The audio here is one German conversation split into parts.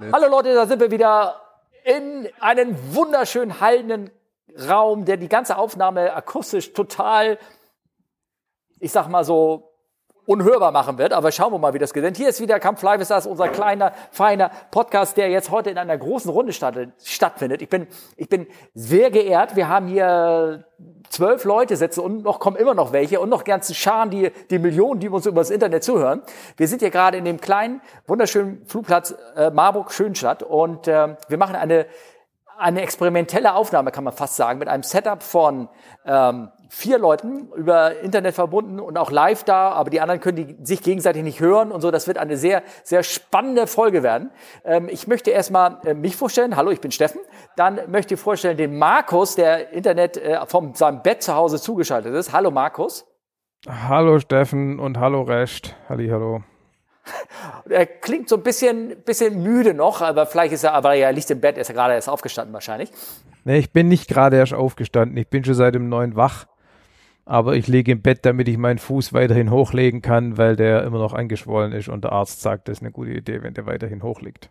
Hallo Leute, da sind wir wieder in einem wunderschön hallenden Raum, der die ganze Aufnahme akustisch total, ich sag mal so, unhörbar machen wird. Aber schauen wir mal, wie das geht. Denn hier ist wieder Kampf Live, ist das unser kleiner, feiner Podcast, der jetzt heute in einer großen Runde stattfindet. Ich bin, ich bin sehr geehrt. Wir haben hier zwölf Leute sitzen und noch kommen immer noch welche und noch ganzen Scharen, die, die Millionen, die uns über das Internet zuhören. Wir sind hier gerade in dem kleinen, wunderschönen Flugplatz äh, Marburg-Schönstadt und äh, wir machen eine, eine experimentelle Aufnahme, kann man fast sagen, mit einem Setup von ähm, vier Leuten über Internet verbunden und auch live da, aber die anderen können die sich gegenseitig nicht hören und so. Das wird eine sehr, sehr spannende Folge werden. Ähm, ich möchte erstmal äh, mich vorstellen. Hallo, ich bin Steffen. Dann möchte ich vorstellen den Markus, der Internet äh, vom seinem Bett zu Hause zugeschaltet ist. Hallo Markus. Hallo Steffen und hallo Recht. Halli, hallo. Er klingt so ein bisschen, bisschen müde noch, aber vielleicht ist er, aber er liegt im Bett, er ist ja gerade erst aufgestanden wahrscheinlich. Nee, ich bin nicht gerade erst aufgestanden. Ich bin schon seit dem neun wach aber ich lege im Bett, damit ich meinen Fuß weiterhin hochlegen kann, weil der immer noch angeschwollen ist und der Arzt sagt, das ist eine gute Idee, wenn der weiterhin hochliegt.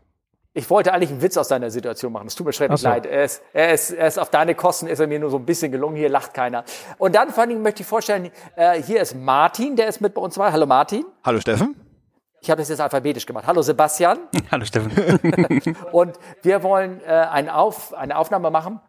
Ich wollte eigentlich einen Witz aus deiner Situation machen. Es tut mir schrecklich so. leid. Er ist, er, ist, er ist auf deine Kosten ist er mir nur so ein bisschen gelungen. Hier lacht keiner. Und dann vor allem möchte ich vorstellen, äh, hier ist Martin, der ist mit bei uns dabei. Hallo Martin. Hallo Steffen. Ich habe das jetzt alphabetisch gemacht. Hallo Sebastian. Hallo Steffen. und wir wollen äh, eine, Auf, eine Aufnahme machen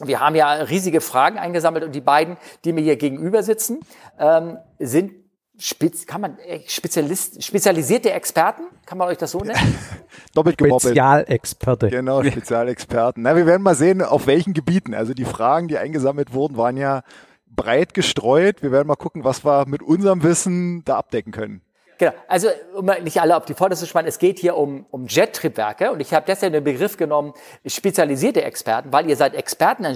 wir haben ja riesige Fragen eingesammelt und die beiden, die mir hier gegenüber sitzen, ähm, sind Spez kann man äh, Spezialist, spezialisierte Experten, kann man euch das so nennen? Doppelt gemoppelt. Spezialexperte. Genau, Spezialexperten. Na, wir werden mal sehen, auf welchen Gebieten. Also die Fragen, die eingesammelt wurden, waren ja breit gestreut. Wir werden mal gucken, was wir mit unserem Wissen da abdecken können. Genau, also um nicht alle auf die zu spannen, es geht hier um, um Jet-Triebwerke und ich habe deshalb den Begriff genommen, spezialisierte Experten, weil ihr seid Experten an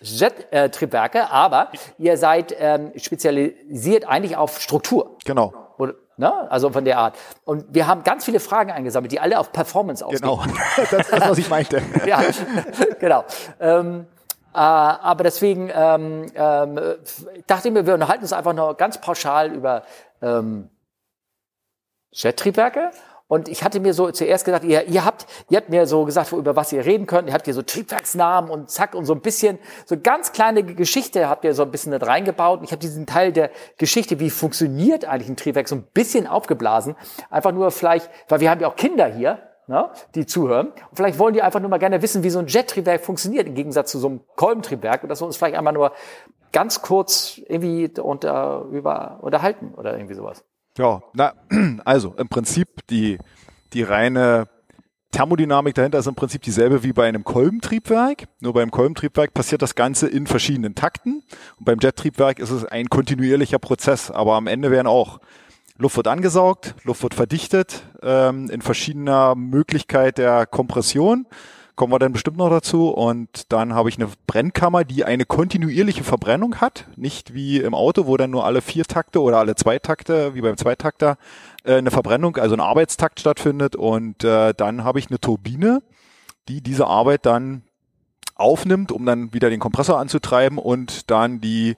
Jet-Triebwerke, aber ihr seid ähm, spezialisiert eigentlich auf Struktur. Genau. Oder, ne? Also von der Art. Und wir haben ganz viele Fragen eingesammelt, die alle auf Performance ausgehen. Genau, das ist das, was ich meinte. ja, genau. Ähm, äh, aber deswegen ähm, ähm, dachte ich mir, wir unterhalten uns einfach nur ganz pauschal über ähm, Jettriebwerke. Und ich hatte mir so zuerst gedacht, ihr, ihr habt, ihr habt mir so gesagt, über was ihr reden könnt. Ihr habt hier so Triebwerksnamen und zack und so ein bisschen, so ganz kleine Geschichte habt ihr so ein bisschen da reingebaut. Und ich habe diesen Teil der Geschichte, wie funktioniert eigentlich ein Triebwerk, so ein bisschen aufgeblasen. Einfach nur vielleicht, weil wir haben ja auch Kinder hier, ne, die zuhören. Und vielleicht wollen die einfach nur mal gerne wissen, wie so ein Jettriebwerk funktioniert, im Gegensatz zu so einem Kolbentriebwerk. Und dass wir uns vielleicht einmal nur ganz kurz irgendwie unter, über, unterhalten oder irgendwie sowas. Ja, na, also im Prinzip die, die reine Thermodynamik dahinter ist im Prinzip dieselbe wie bei einem Kolbentriebwerk. Nur beim Kolbentriebwerk passiert das Ganze in verschiedenen Takten. Und beim Jettriebwerk ist es ein kontinuierlicher Prozess. Aber am Ende werden auch Luft wird angesaugt, Luft wird verdichtet ähm, in verschiedener Möglichkeit der Kompression kommen wir dann bestimmt noch dazu. Und dann habe ich eine Brennkammer, die eine kontinuierliche Verbrennung hat. Nicht wie im Auto, wo dann nur alle vier Takte oder alle zwei Takte, wie beim Zweitakter, äh, eine Verbrennung, also ein Arbeitstakt stattfindet. Und äh, dann habe ich eine Turbine, die diese Arbeit dann aufnimmt, um dann wieder den Kompressor anzutreiben und dann die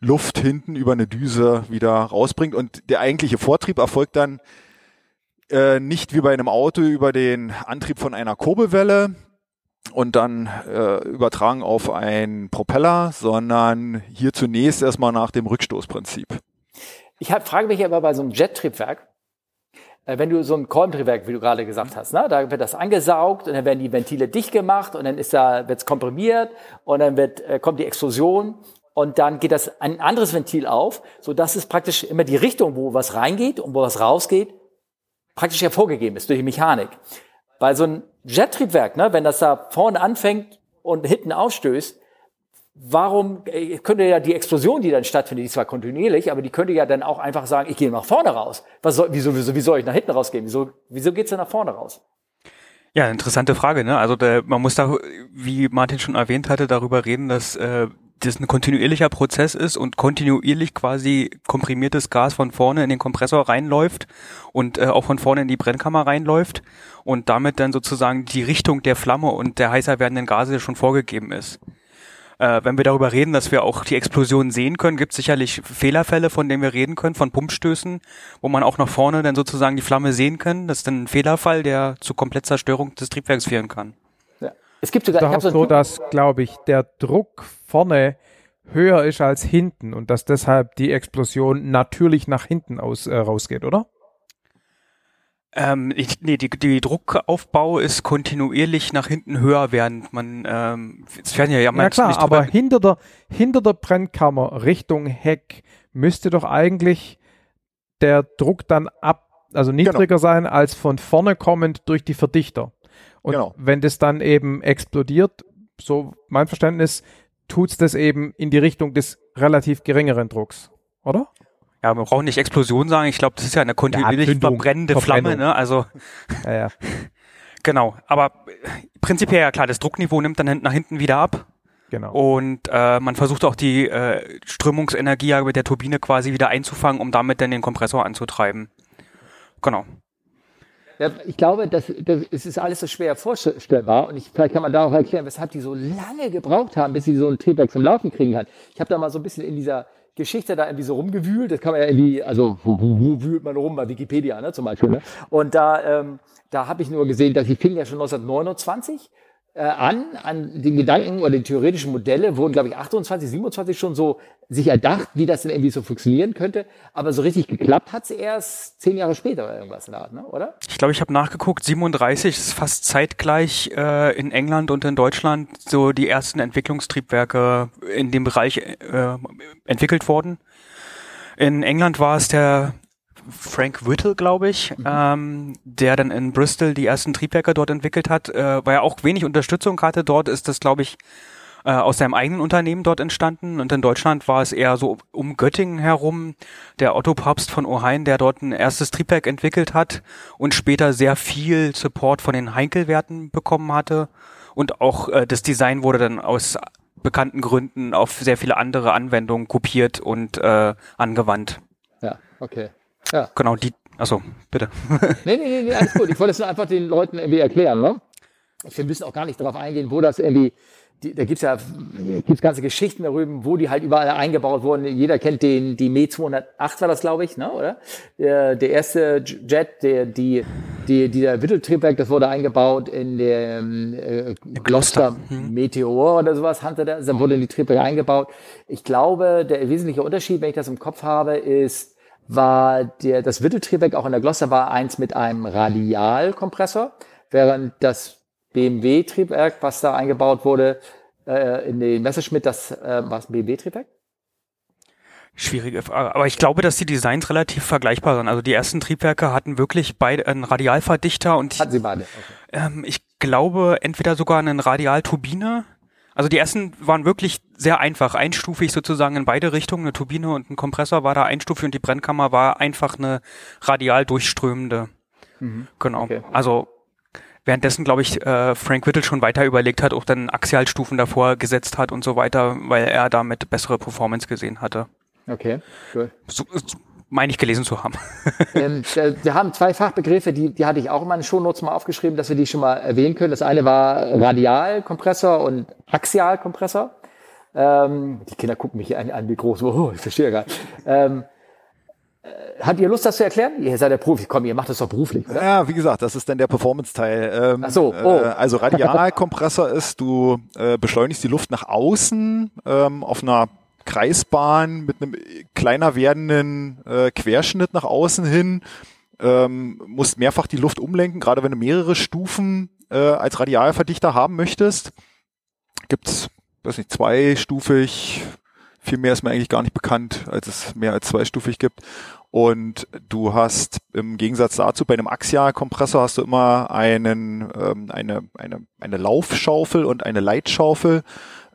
Luft hinten über eine Düse wieder rausbringt. Und der eigentliche Vortrieb erfolgt dann äh, nicht wie bei einem Auto über den Antrieb von einer Kurbelwelle, und dann äh, übertragen auf einen Propeller, sondern hier zunächst erstmal nach dem Rückstoßprinzip. Ich hab, frage mich aber bei so einem Jettriebwerk, äh, wenn du so ein Kolbentriebwerk, wie du gerade gesagt hast, ne, da wird das angesaugt und dann werden die Ventile dicht gemacht und dann ist da wird's komprimiert und dann wird äh, kommt die Explosion und dann geht das ein anderes Ventil auf, so dass es praktisch immer die Richtung, wo was reingeht und wo was rausgeht, praktisch hervorgegeben ist durch die Mechanik. Weil so ein Jettriebwerk, ne, wenn das da vorne anfängt und hinten ausstößt, warum äh, könnte ja die Explosion, die dann stattfindet, die ist zwar kontinuierlich, aber die könnte ja dann auch einfach sagen, ich gehe nach vorne raus. Was soll, wieso, wieso, wie soll ich nach hinten rausgehen? Wieso, wieso geht's denn nach vorne raus? Ja, interessante Frage. Ne? Also der, man muss da, wie Martin schon erwähnt hatte, darüber reden, dass äh, das ein kontinuierlicher Prozess ist und kontinuierlich quasi komprimiertes Gas von vorne in den Kompressor reinläuft und äh, auch von vorne in die Brennkammer reinläuft und damit dann sozusagen die Richtung der Flamme und der heißer werdenden Gase schon vorgegeben ist. Äh, wenn wir darüber reden, dass wir auch die Explosion sehen können, gibt es sicherlich Fehlerfälle, von denen wir reden können, von Pumpstößen, wo man auch nach vorne dann sozusagen die Flamme sehen kann. Das ist dann ein Fehlerfall, der zu Komplettzerstörung des Triebwerks führen kann. Es gibt sogar, ich habe so, dass, glaube ich, der Druck vorne höher ist als hinten und dass deshalb die Explosion natürlich nach hinten aus, äh, rausgeht, oder? Ähm, ich, nee, die, die Druckaufbau ist kontinuierlich nach hinten höher, während man ähm, es werden ja, ja, ja klar, aber hinter der hinter der Brennkammer Richtung Heck müsste doch eigentlich der Druck dann ab, also niedriger genau. sein als von vorne kommend durch die Verdichter. Und genau. wenn das dann eben explodiert, so mein Verständnis, tut's das eben in die Richtung des relativ geringeren Drucks, oder? Ja, wir brauchen nicht Explosion sagen. Ich glaube, das ist ja eine kontinuierlich ja, verbrennende Flamme, ne? Also ja, ja. genau. Aber prinzipiell ja klar, das Druckniveau nimmt dann nach hinten wieder ab. Genau. Und äh, man versucht auch die äh, Strömungsenergie mit der Turbine quasi wieder einzufangen, um damit dann den Kompressor anzutreiben. Genau. Ja, ich glaube, das, das, es ist alles so schwer vorstellbar und ich, vielleicht kann man darauf erklären, weshalb die so lange gebraucht haben, bis sie so ein Triebwerk zum Laufen kriegen hat. Ich habe da mal so ein bisschen in dieser Geschichte da irgendwie so rumgewühlt. Das kann man ja irgendwie, also wo, wo wühlt man rum bei Wikipedia ne, zum Beispiel. Ne? Und da, ähm, da habe ich nur gesehen, dass die fing ja schon 1929 äh, an, an den Gedanken oder die theoretischen Modelle wurden, glaube ich, 28, 27 schon so sich erdacht, wie das denn irgendwie so funktionieren könnte. Aber so richtig geklappt hat es erst zehn Jahre später oder irgendwas in der Art, ne? oder? Ich glaube, ich habe nachgeguckt, 37 ist fast zeitgleich äh, in England und in Deutschland so die ersten Entwicklungstriebwerke in dem Bereich äh, entwickelt worden. In England war es der Frank Whittle, glaube ich, mhm. ähm, der dann in Bristol die ersten Triebwerke dort entwickelt hat, äh, weil er auch wenig Unterstützung hatte. Dort ist das, glaube ich, äh, aus seinem eigenen Unternehmen dort entstanden. Und in Deutschland war es eher so um Göttingen herum der Otto Papst von Ohain, der dort ein erstes Triebwerk entwickelt hat und später sehr viel Support von den Heinkelwerten bekommen hatte. Und auch äh, das Design wurde dann aus bekannten Gründen auf sehr viele andere Anwendungen kopiert und äh, angewandt. Ja, okay. Ja. Genau, die. Achso, bitte. nee, nee, nee, nee, alles gut. Ich wollte es nur einfach den Leuten irgendwie erklären. Ne? Wir müssen auch gar nicht darauf eingehen, wo das irgendwie die, da gibt's ja gibt's ganze Geschichten darüber, wo die halt überall eingebaut wurden. Jeder kennt den, die Me 208 war das, glaube ich, ne, oder? Der, der erste Jet, der, die, die, dieser Witteltriebwerk, das wurde eingebaut in der äh, Gloucester hm. Meteor oder sowas, Hunter, dann wurde in die Triebwerke eingebaut. Ich glaube, der wesentliche Unterschied, wenn ich das im Kopf habe, ist, war der, das Witteltriebwerk auch in der Gloster war eins mit einem Radialkompressor, während das BMW-Triebwerk, was da eingebaut wurde, äh, in den Messerschmitt, das äh, war ein BMW-Triebwerk? Schwierige Frage. Aber ich glaube, dass die Designs relativ vergleichbar sind. Also die ersten Triebwerke hatten wirklich beide einen Radialverdichter und hatten sie beide. Okay. Ähm, ich glaube entweder sogar einen Radialturbine also die ersten waren wirklich sehr einfach, einstufig sozusagen in beide Richtungen. Eine Turbine und ein Kompressor war da einstufig und die Brennkammer war einfach eine radial durchströmende. Mhm. Genau. Okay. Also währenddessen, glaube ich, äh, Frank Whittle schon weiter überlegt hat, auch dann Axialstufen davor gesetzt hat und so weiter, weil er damit bessere Performance gesehen hatte. Okay, cool. So, meine ich gelesen zu haben. ähm, wir haben zwei Fachbegriffe, die, die hatte ich auch in meinen Shownotes mal aufgeschrieben, dass wir die schon mal erwähnen können. Das eine war Radialkompressor und Axialkompressor. Ähm, die Kinder gucken mich an, an wie groß, oh, ich verstehe gar nicht. Ähm, äh, Habt ihr Lust, das zu erklären? Ihr seid der Profi. Komm, ihr macht das doch beruflich, oder? Ja, wie gesagt, das ist dann der Performance-Teil. Ähm, Ach so, oh. Äh, also Radialkompressor ist, du äh, beschleunigst die Luft nach außen ähm, auf einer Kreisbahn mit einem kleiner werdenden äh, Querschnitt nach außen hin, ähm, musst mehrfach die Luft umlenken, gerade wenn du mehrere Stufen äh, als Radialverdichter haben möchtest. Gibt's, weiß nicht, zweistufig, viel mehr ist mir eigentlich gar nicht bekannt, als es mehr als zweistufig gibt. Und du hast im Gegensatz dazu bei einem Axialkompressor hast du immer einen, ähm, eine, eine, eine Laufschaufel und eine Leitschaufel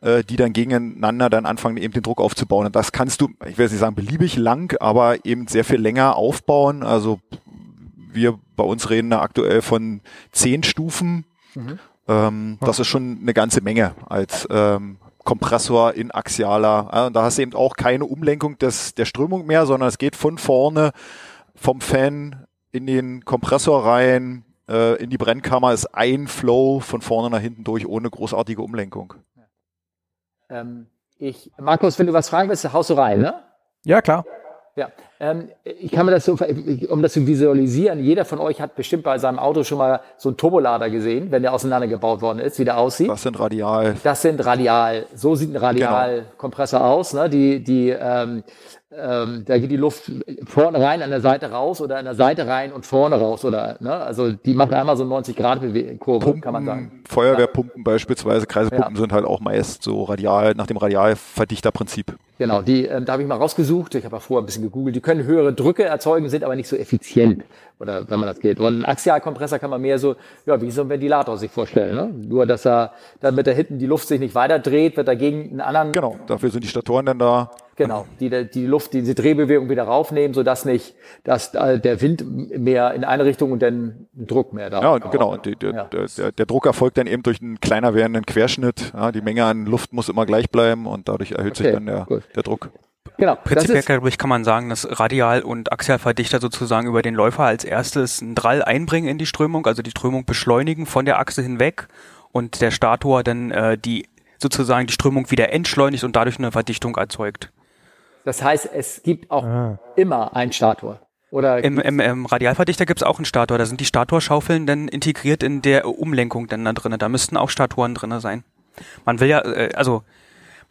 äh, die dann gegeneinander dann anfangen, eben den Druck aufzubauen. Und das kannst du, ich will nicht sagen beliebig lang, aber eben sehr viel länger aufbauen. Also wir bei uns reden da aktuell von zehn Stufen. Mhm. Ähm, das ist schon eine ganze Menge als ähm, Kompressor in axialer. Ja, und da hast du eben auch keine Umlenkung des, der Strömung mehr, sondern es geht von vorne vom Fan in den Kompressor rein, äh, in die Brennkammer ist ein Flow von vorne nach hinten durch ohne großartige Umlenkung. Ähm, ich, Markus, wenn du was fragen willst, haust du rein, ne? Ja, klar. Ja, ähm, ich kann mir das so, um das zu visualisieren, jeder von euch hat bestimmt bei seinem Auto schon mal so einen Turbolader gesehen, wenn der auseinandergebaut worden ist, wie der aussieht. Das sind Radial. Das sind Radial, so sieht ein Radialkompressor aus, ne? Die, die, ähm, ähm, da geht die Luft vorne rein, an der Seite raus oder an der Seite rein und vorne raus oder, ne? Also die machen einmal so 90 Grad Kurve, Pumpen, kann man sagen. Feuerwehrpumpen beispielsweise, Kreisepumpen sind halt auch meist so radial, nach dem Radialverdichterprinzip. Genau, die, ähm, da habe ich mal rausgesucht, ich habe ja vorher ein bisschen gegoogelt, die können höhere Drücke erzeugen, sind aber nicht so effizient, oder wenn man das geht. Und ein Axialkompressor kann man mehr so, ja, wie so ein Ventilator sich vorstellen. Ne? Nur, dass er, damit da hinten die Luft sich nicht weiter dreht, wird dagegen einen anderen... Genau, dafür sind die Statoren dann da. Genau, die die Luft, diese Drehbewegung wieder raufnehmen, sodass nicht, dass äh, der Wind mehr in eine Richtung und dann Druck mehr da. Ja, genau. Und die, der, ja. der, der, der Druck erfolgt dann eben durch einen kleiner werdenden Querschnitt. Ja, die Menge an Luft muss immer gleich bleiben und dadurch erhöht okay, sich dann der, der Druck. Genau. Prinzipiell, glaube ich, kann man sagen, dass Radial- und Axialverdichter sozusagen über den Läufer als erstes einen Drall einbringen in die Strömung, also die Strömung beschleunigen von der Achse hinweg und der Stator dann äh, die sozusagen die Strömung wieder entschleunigt und dadurch eine Verdichtung erzeugt. Das heißt, es gibt auch ah. immer einen Stator. Oder Im, im, im Radialverdichter gibt es auch einen Stator. Da sind die Statorschaufeln dann integriert in der Umlenkung dann da drinne. Da müssten auch Statoren drinne sein. Man will ja, äh, also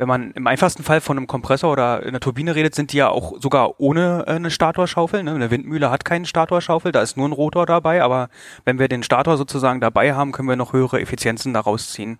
wenn man im einfachsten Fall von einem Kompressor oder einer Turbine redet, sind die ja auch sogar ohne äh, eine Statorschaufel. Ne? Eine Windmühle hat keinen Statorschaufel, da ist nur ein Rotor dabei, aber wenn wir den Stator sozusagen dabei haben, können wir noch höhere Effizienzen daraus ziehen.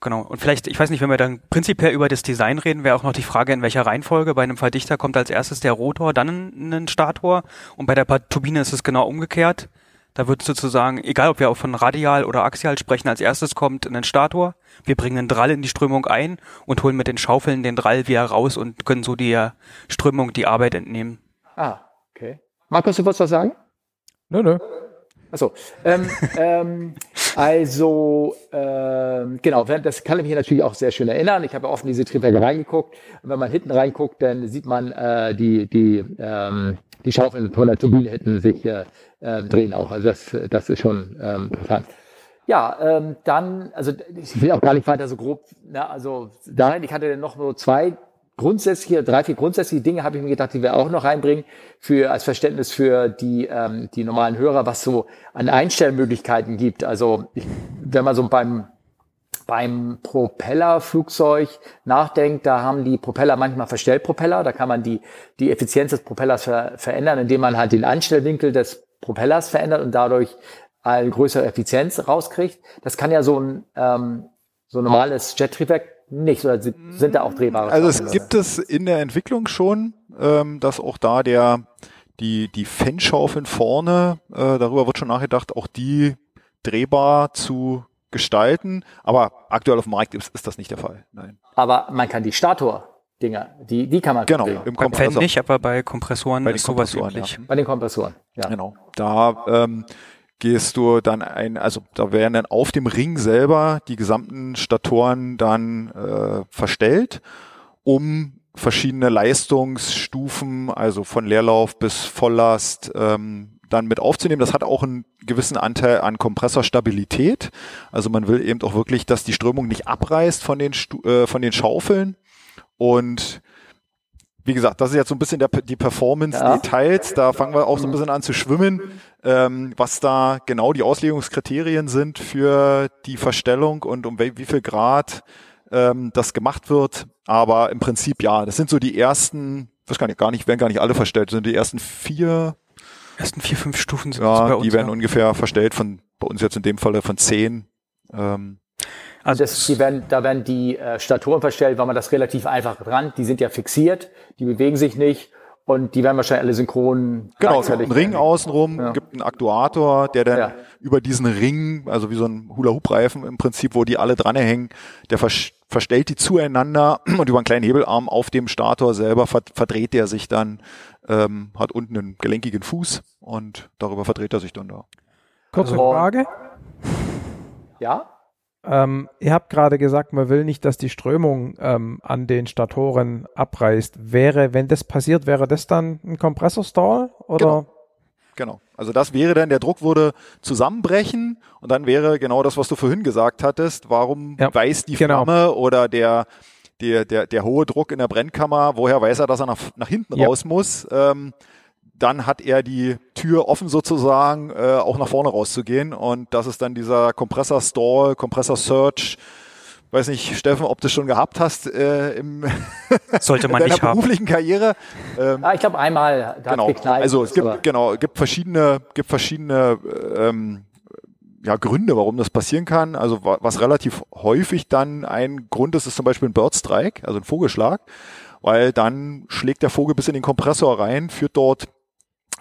Genau. Und vielleicht, ich weiß nicht, wenn wir dann prinzipiell über das Design reden, wäre auch noch die Frage, in welcher Reihenfolge. Bei einem Verdichter kommt als erstes der Rotor, dann ein Stator. Und bei der Turbine ist es genau umgekehrt. Da wird sozusagen, egal ob wir auch von Radial oder Axial sprechen, als erstes kommt ein Stator. Wir bringen einen Drall in die Strömung ein und holen mit den Schaufeln den Drall wieder raus und können so der Strömung die Arbeit entnehmen. Ah, okay. Markus, du wolltest was sagen? Nö, nö. Achso. Ähm, ähm, also, ähm, genau, das kann ich mich natürlich auch sehr schön erinnern. Ich habe in diese Triebwerke reingeguckt. Und wenn man hinten reinguckt, dann sieht man äh, die, die, ähm, die Schaufeln von der Turbine hinten sich äh, äh, drehen auch. Also das, das ist schon ähm, interessant. Ja, ähm, dann, also ich will auch gar nicht weiter so grob, na, also dahin, ich hatte noch so zwei grundsätzliche, drei, vier grundsätzliche Dinge habe ich mir gedacht, die wir auch noch reinbringen, für, als Verständnis für die, ähm, die normalen Hörer, was so an Einstellmöglichkeiten gibt. Also ich, wenn man so beim beim Propellerflugzeug nachdenkt, da haben die Propeller manchmal Verstellpropeller, da kann man die, die Effizienz des Propellers ver verändern, indem man halt den Anstellwinkel des Propellers verändert und dadurch eine größere Effizienz rauskriegt. Das kann ja so ein, ähm, so ein normales Jet-Triebwerk nicht, oder sind da auch drehbare Also es gibt es in der Entwicklung schon, ähm, dass auch da der die, die Fanschaufeln vorne, äh, darüber wird schon nachgedacht, auch die drehbar zu gestalten, aber aktuell auf dem Markt ist, ist das nicht der Fall. Nein. Aber man kann die Stator Dinger, die, die kann man Genau, im Kompressor. nicht, aber bei Kompressoren bei ist sowas üblich. Ja. Bei den Kompressoren, ja. Genau. Da ähm, gehst du dann ein, also da werden dann auf dem Ring selber die gesamten Statoren dann äh, verstellt, um verschiedene Leistungsstufen, also von Leerlauf bis Volllast, ähm, dann mit aufzunehmen. Das hat auch einen gewissen Anteil an Kompressorstabilität. Also man will eben auch wirklich, dass die Strömung nicht abreißt von den, Stu äh, von den Schaufeln. Und wie gesagt, das ist jetzt so ein bisschen der, die Performance-Details. Ja. Da fangen wir auch so ein bisschen an zu schwimmen, ähm, was da genau die Auslegungskriterien sind für die Verstellung und um wie, viel Grad ähm, das gemacht wird. Aber im Prinzip ja, das sind so die ersten, weiß gar nicht, gar nicht, werden gar nicht alle verstellt, das sind die ersten vier. Ersten vier, fünf Stufen sind ja, bei uns. Die werden ja. ungefähr verstellt von, bei uns jetzt in dem Falle von zehn. Ähm, also das, die werden, da werden die äh, Statoren verstellt, weil man das relativ einfach dran. Die sind ja fixiert, die bewegen sich nicht und die werden wahrscheinlich alle synchron. Genau, es gibt einen Ring außenrum, ja. gibt einen Aktuator, der dann ja. über diesen Ring, also wie so ein Hula-Hoop-Reifen im Prinzip, wo die alle dranhängen, der vers verstellt die zueinander und über einen kleinen Hebelarm auf dem Stator selber verdreht der sich dann, ähm, hat unten einen gelenkigen Fuß und darüber verdreht er sich dann da. Kurze Frage. Ja? Ähm, ihr habt gerade gesagt, man will nicht, dass die Strömung ähm, an den Statoren abreißt. Wäre, wenn das passiert, wäre das dann ein Kompressorstall? Oder? Genau. genau. Also das wäre dann, der Druck würde zusammenbrechen und dann wäre genau das, was du vorhin gesagt hattest, warum Ja, weiß die genau. Flamme oder der, der, der, der hohe Druck in der Brennkammer, woher weiß er, dass er nach, nach hinten Ja. raus muss? Ähm, dann hat er die Tür offen sozusagen, äh, auch nach vorne rauszugehen. Und das ist dann dieser Kompressor-Stall, Kompressor-Search. Weiß nicht, Steffen, ob du schon gehabt hast äh, im, Sollte in man deiner nicht haben. beruflichen Karriere. Ähm, Ah, ich glaube einmal, da genau. hat geknallt. Also es aber- gibt genau, es gibt verschiedene, gibt verschiedene ähm, ja, Gründe, warum das passieren kann. Also wa- was relativ häufig dann ein Grund ist, ist zum Beispiel ein Birdstrike, also ein Vogelschlag, weil dann schlägt der Vogel bis in den Kompressor rein, führt dort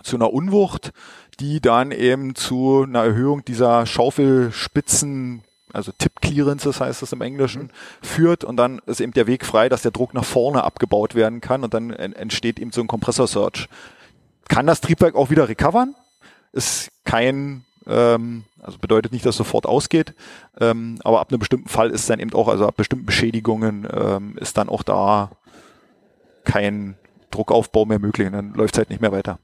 zu einer Unwucht, die dann eben zu einer Erhöhung dieser Schaufelspitzen, also Tip Clearances heißt das im Englischen, führt und dann ist eben der Weg frei, dass der Druck nach vorne abgebaut werden kann und dann en- entsteht eben so ein Kompressor-Surge. Kann das Triebwerk auch wieder recovern? Ist kein, ähm, also bedeutet nicht, dass es sofort ausgeht, ähm, aber ab einem bestimmten Fall ist dann eben auch, also ab bestimmten Beschädigungen ähm, ist dann auch da kein Druckaufbau mehr möglich und dann läuft es halt nicht mehr weiter.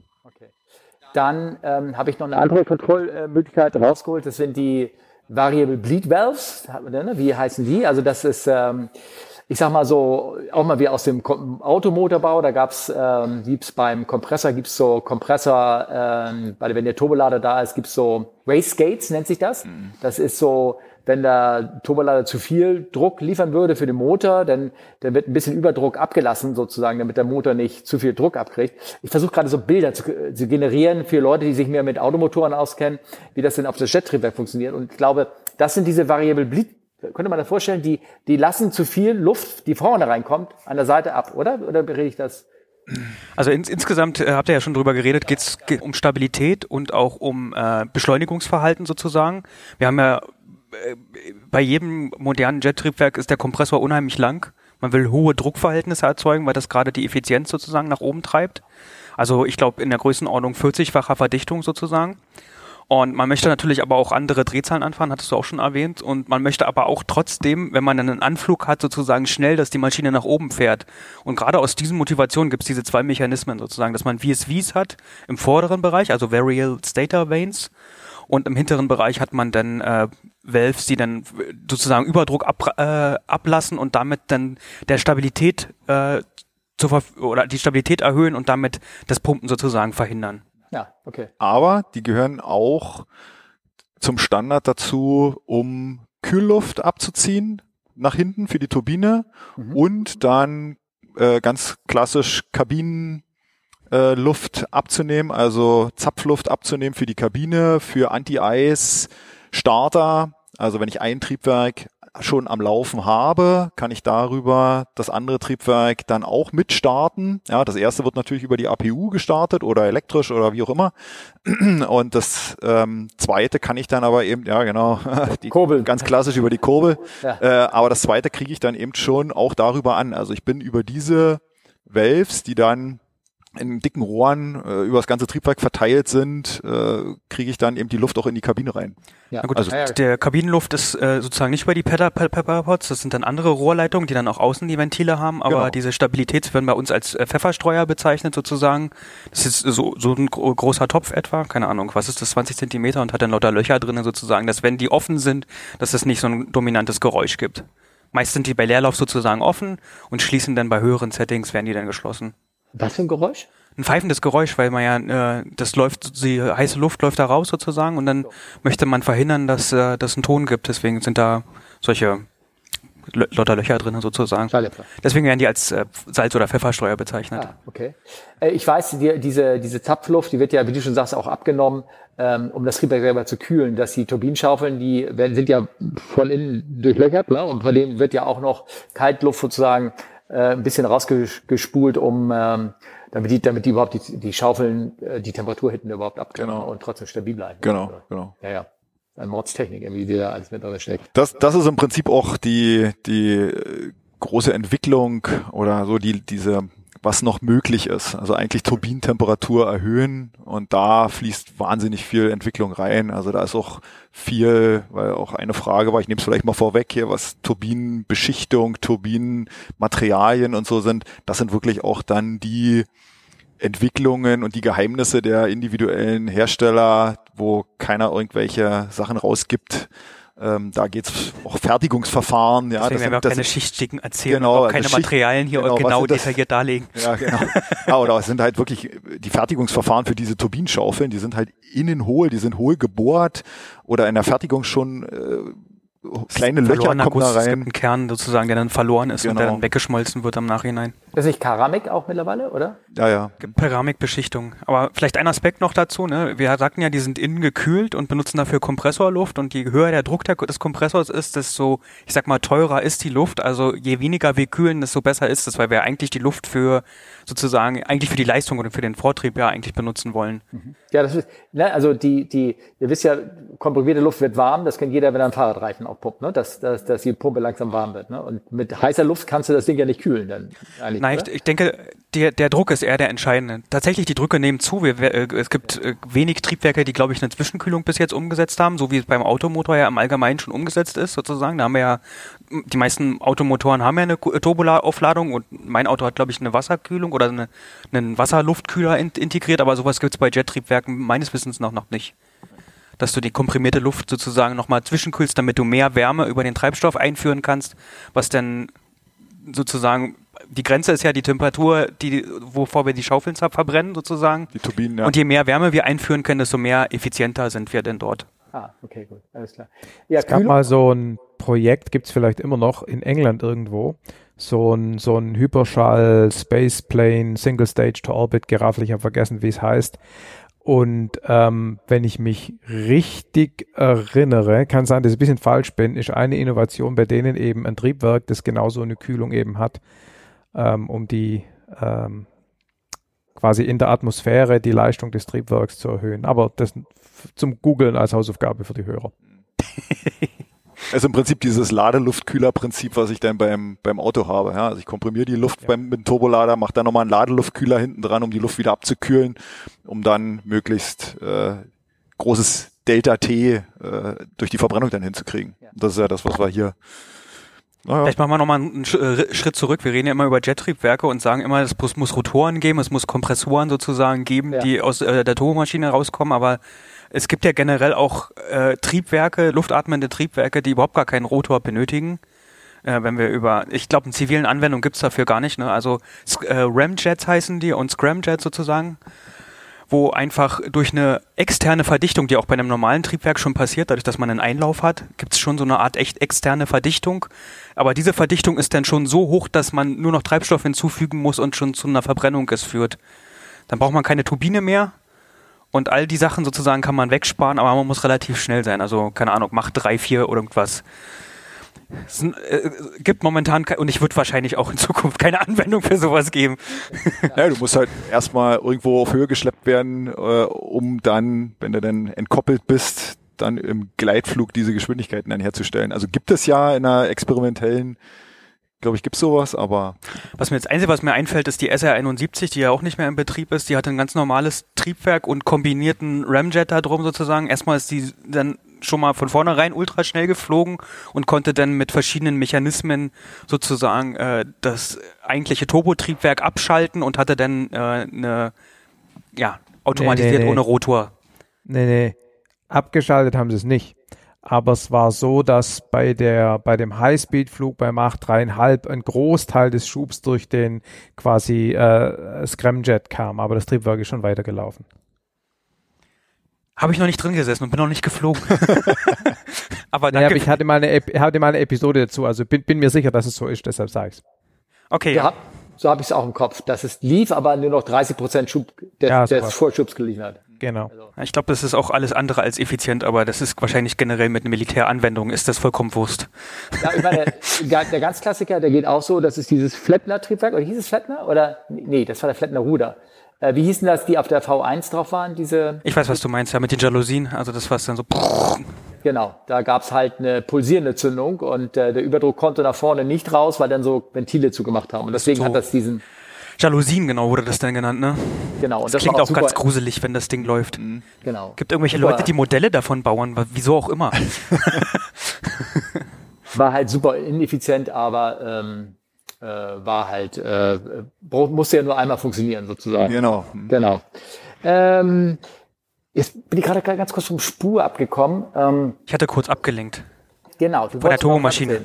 Dann ähm, habe ich noch eine andere Kontrollmöglichkeit rausgeholt. Das sind die Variable Bleed Valves. Ne? Wie heißen die? Also das ist, ähm, ich sag mal so, auch mal wie aus dem Automotorbau. Da gab's, ähm, gibt's beim Kompressor gibt's so Kompressor, ähm, weil wenn der Turbolader da ist, gibt's so Wastegates nennt sich das. Das ist so, wenn der Turbolader zu viel Druck liefern würde für den Motor, dann, dann wird ein bisschen Überdruck abgelassen sozusagen, damit der Motor nicht zu viel Druck abkriegt. Ich versuche gerade so Bilder zu, zu generieren für Leute, die sich mehr mit Automotoren auskennen, wie das denn auf das Jettriebwerk funktioniert. Und ich glaube, das sind diese Variable Bleed, könnte man das vorstellen, die, die lassen zu viel Luft, die vorne reinkommt, an der Seite ab, oder? Oder berede ich das? Also ins, insgesamt äh, habt ihr ja schon drüber geredet, geht um Stabilität und auch um äh, Beschleunigungsverhalten sozusagen. Wir haben ja bei jedem modernen Jettriebwerk ist der Kompressor unheimlich lang. Man will hohe Druckverhältnisse erzeugen, weil das gerade die Effizienz sozusagen nach oben treibt. Also ich glaube in der Größenordnung 40-facher Verdichtung sozusagen. Und man möchte natürlich aber auch andere Drehzahlen anfahren, hattest du auch schon erwähnt. Und man möchte aber auch trotzdem, wenn man einen Anflug hat, sozusagen schnell, dass die Maschine nach oben fährt. Und gerade aus diesen Motivationen gibt es diese zwei Mechanismen sozusagen, dass man VSVs hat im vorderen Bereich, also Varial Stator Vanes. Und im hinteren Bereich hat man dann äh, Valves, die dann sozusagen Überdruck ab, äh, ablassen und damit dann der Stabilität äh, zur oder die Stabilität erhöhen und damit das Pumpen sozusagen verhindern. Ja, okay. Aber die gehören auch zum Standard dazu, um Kühlluft abzuziehen nach hinten für die Turbine und dann äh, ganz klassisch Kabinenluft äh, Luft abzunehmen, also Zapfluft abzunehmen für die Kabine, für Anti-Eis, Starter. Also wenn ich ein Triebwerk schon am Laufen habe, kann ich darüber das andere Triebwerk dann auch mitstarten. Ja, das erste wird natürlich über die APU gestartet oder elektrisch oder wie auch immer. Und das ähm, zweite kann ich dann aber eben, ja genau, die, Kurbel. ganz klassisch über die Kurbel. Ja. Äh, aber das zweite kriege ich dann eben schon auch darüber an. Also ich bin über diese Valves, die dann in dicken Rohren äh, über das ganze Triebwerk verteilt sind, äh, kriege ich dann eben die Luft auch in die Kabine rein. Ja. Na gut, Also- der Kabinenluft ist äh, sozusagen nicht über die Pepper- Pe- Pepperpots, das sind dann andere Rohrleitungen, die dann auch außen die Ventile haben, aber Genau. diese Stabilität werden bei uns als äh, Pfefferstreuer bezeichnet sozusagen. Das ist so, so ein gro großer Topf etwa, keine Ahnung, was ist das, 20 Zentimeter und hat dann lauter Löcher drinnen sozusagen, dass wenn die offen sind, dass es nicht so ein dominantes Geräusch gibt. Meist sind die bei Leerlauf sozusagen offen und schließen dann bei höheren Settings, werden die dann geschlossen. Was für ein Geräusch? Ein pfeifendes Geräusch, weil man ja, äh, das läuft, die heiße Luft läuft da raus sozusagen und dann möchte man verhindern, dass äh, das einen Ton gibt. Deswegen sind da solche lauter Löcher drin sozusagen. Deswegen werden die als äh, Salz- oder Pfefferstreuer bezeichnet. Ah, okay. Äh, Ich weiß, die, diese, diese Zapfluft, die wird ja, wie du schon sagst, auch abgenommen, ähm, um das Triebwerk selber zu kühlen. Dass die Turbinenschaufeln, die werden, sind ja von innen durchlöchert, ne? und von dem wird ja auch noch Kaltluft sozusagen äh, ein bisschen rausgespult, um ähm, damit die, damit die überhaupt die, die Schaufeln, äh, die Temperatur hinten überhaupt abkriegen Genau. und trotzdem stabil bleiben. Genau, genau. Ja, ja. Eine Mordstechnik, irgendwie, die da alles mit drin steckt. Das, das ist im Prinzip auch die, die äh, große Entwicklung oder so die, diese, was noch möglich ist. Also eigentlich Turbinentemperatur erhöhen und da fließt wahnsinnig viel Entwicklung rein. Also da ist auch viel, weil auch eine Frage war, ich nehme es vielleicht mal vorweg hier, was Turbinenbeschichtung, Turbinenmaterialien und so sind. Das sind wirklich auch dann die Entwicklungen und die Geheimnisse der individuellen Hersteller, wo keiner irgendwelche Sachen rausgibt. Ähm, da geht's auch Fertigungsverfahren. Ja, Deswegen das werden wir auch das keine Schichtsticken erzählen Genau, auch keine Schicht- Materialien hier genau, genau sind das? detailliert darlegen. Ja, genau. Ja, oder es sind halt wirklich die Fertigungsverfahren für diese Turbinenschaufeln, die sind halt innen hohl, die sind hohl gebohrt oder in der Fertigung schon äh, kleine Löcher kommen da Guss, Es gibt rein. einen Kern sozusagen, der dann verloren ist und der Genau. dann weggeschmolzen wird am Nachhinein. Das ist nicht Keramik auch mittlerweile, oder? Ja, ja. Keramikbeschichtung. Aber vielleicht ein Aspekt noch dazu, ne? Wir sagten ja, die sind innen gekühlt und benutzen dafür Kompressorluft und je höher der Druck des Kompressors ist, desto, ich sag mal, teurer ist die Luft. Also je weniger wir kühlen, desto besser ist es, weil wir eigentlich die Luft für sozusagen, eigentlich für die Leistung oder für den Vortrieb ja eigentlich benutzen wollen. Ja, das ist, ne, also die, die, ihr wisst ja, komprimierte Luft wird warm, das kennt jeder, wenn er einen Fahrradreifen aufpumpt, ne? dass, dass, dass die Pumpe langsam warm wird. Ne? Und mit heißer Luft kannst du das Ding ja nicht kühlen dann eigentlich. Nein, ich, ich denke, der, der Druck ist eher der entscheidende. Tatsächlich, die Drücke nehmen zu. Wir, äh, es gibt äh, wenig Triebwerke, die, glaube ich, eine Zwischenkühlung bis jetzt umgesetzt haben, so wie es beim Automotor ja im Allgemeinen schon umgesetzt ist, sozusagen. Da haben wir ja, die meisten Automotoren haben ja eine Ku- Turbolaufladung und mein Auto hat, glaube ich, eine Wasserkühlung oder eine, einen Wasserluftkühler in, integriert, aber sowas gibt es bei Jettriebwerken meines Wissens noch, noch nicht. Dass du die komprimierte Luft sozusagen nochmal zwischenkühlst, damit du mehr Wärme über den Treibstoff einführen kannst, was dann sozusagen, die Grenze ist ja die Temperatur, die, wovor wir die Schaufeln zer- verbrennen sozusagen. Die Turbinen, ja. Und je mehr Wärme wir einführen können, desto mehr effizienter sind wir denn dort. Ah, okay, gut, alles klar. Ja, Es gab Kühlung- mal so ein Projekt, gibt's vielleicht immer noch in England irgendwo, so ein, so ein Hyperschall Space Plane Single Stage to Orbit Geraffel, ich habe vergessen, wie es heißt. Und ähm, wenn ich mich richtig erinnere, kann sein, dass ich ein bisschen falsch bin, ist eine Innovation bei denen eben ein Triebwerk, das genauso eine Kühlung eben hat, ähm, um die ähm, quasi in der Atmosphäre die Leistung des Triebwerks zu erhöhen. Aber das zum Googlen als Hausaufgabe für die Hörer. Also im Prinzip dieses Ladeluftkühler-Prinzip, was ich dann beim, beim Auto habe. Ja? Also ich komprimiere die Luft beim, mit dem Turbolader, mache dann nochmal einen Ladeluftkühler hinten dran, um die Luft wieder abzukühlen, um dann möglichst äh, großes Delta-T äh, durch die Verbrennung dann hinzukriegen. Das ist ja das, was wir hier. Naja, Vielleicht machen wir nochmal einen äh, Schritt zurück. Wir reden ja immer über Jettriebwerke und sagen immer, es muss, Rotoren geben, es muss Kompressoren sozusagen geben, Ja. die aus äh, der Turbomaschine rauskommen, aber es gibt ja generell auch äh, Triebwerke, luftatmende Triebwerke, die überhaupt gar keinen Rotor benötigen. Äh, wenn wir über, ich glaube, in zivilen Anwendungen gibt's dafür gar nicht. Ne? Also äh, Ramjets heißen die und Scramjets sozusagen wo einfach durch eine externe Verdichtung, die auch bei einem normalen Triebwerk schon passiert, dadurch, dass man einen Einlauf hat, gibt es schon so eine Art echt externe Verdichtung. Aber diese Verdichtung ist dann schon so hoch, dass man nur noch Treibstoff hinzufügen muss und schon zu einer Verbrennung es führt. Dann braucht man keine Turbine mehr. Und all die Sachen sozusagen kann man wegsparen, aber man muss relativ schnell sein. Also, keine Ahnung, macht drei, vier oder irgendwas. Es äh, gibt momentan, und ich würde wahrscheinlich auch in Zukunft keine Anwendung für sowas geben. Ja, du musst halt erstmal irgendwo auf Höhe geschleppt werden, äh, um dann, wenn du dann entkoppelt bist, dann im Gleitflug diese Geschwindigkeiten dann herzustellen. Also gibt es ja in einer experimentellen, glaube ich, gibt sowas, aber Was mir jetzt einzige, was mir einfällt, ist die SR71, die ja auch nicht mehr in Betrieb ist. Die hatte ein ganz normales Triebwerk und kombinierten Ramjet da drum sozusagen. Erstmal ist die dann schon mal von vornherein ultra schnell geflogen und konnte dann mit verschiedenen Mechanismen sozusagen äh, das eigentliche Turbotriebwerk abschalten und hatte dann äh, eine ja automatisiert Nee, nee, nee. ohne Rotor. Nee, nee. Abgeschaltet haben sie es nicht. Aber es war so, dass bei der, bei dem Highspeed-Flug bei Mach 3,5 ein Großteil des Schubs durch den quasi äh, Scramjet kam, aber das Triebwerk ist schon weitergelaufen. Habe ich noch nicht drin gesessen und bin noch nicht geflogen. aber Naja, danke. aber ich hatte mal eine, hatte mal eine Episode dazu, also bin, bin mir sicher, dass es so ist, deshalb sage ich okay, Ja, so habe ich es auch im Kopf, dass es lief, aber nur noch 30 Prozent Schub des, Ja, des. Vorschubs geliefert hat. Genau. Ich glaube, das ist auch alles andere als effizient, aber das ist wahrscheinlich generell mit Militäranwendungen ist das vollkommen Wurst. Ja, ich meine, ga- der ganz Klassiker, der geht auch so, das ist dieses Flettner-Triebwerk, oder hieß es Flettner? Oder, nee, das war der Flettner-Ruder. Äh, wie hießen das, die auf der V1 drauf waren, diese, Ich weiß, was du meinst, ja, mit den Jalousien, also das was dann so genau, da gab's halt eine pulsierende Zündung und äh, der Überdruck konnte nach vorne nicht raus, weil dann so Ventile zugemacht haben. Und deswegen So. hat das diesen, Jalousien, genau, wurde das dann genannt, ne? genau. Und Das klingt war auch ganz gruselig, wenn das Ding läuft. Genau. Gibt irgendwelche Super. Leute, die Modelle davon bauen, wieso auch immer. War halt super ineffizient, aber ähm, äh, war halt, äh, musste ja nur einmal funktionieren sozusagen. Genau. Genau. Ähm, jetzt bin ich gerade ganz kurz vom Spur abgekommen. Ähm, Ich hatte kurz abgelenkt. Genau. Du der Turbomaschine.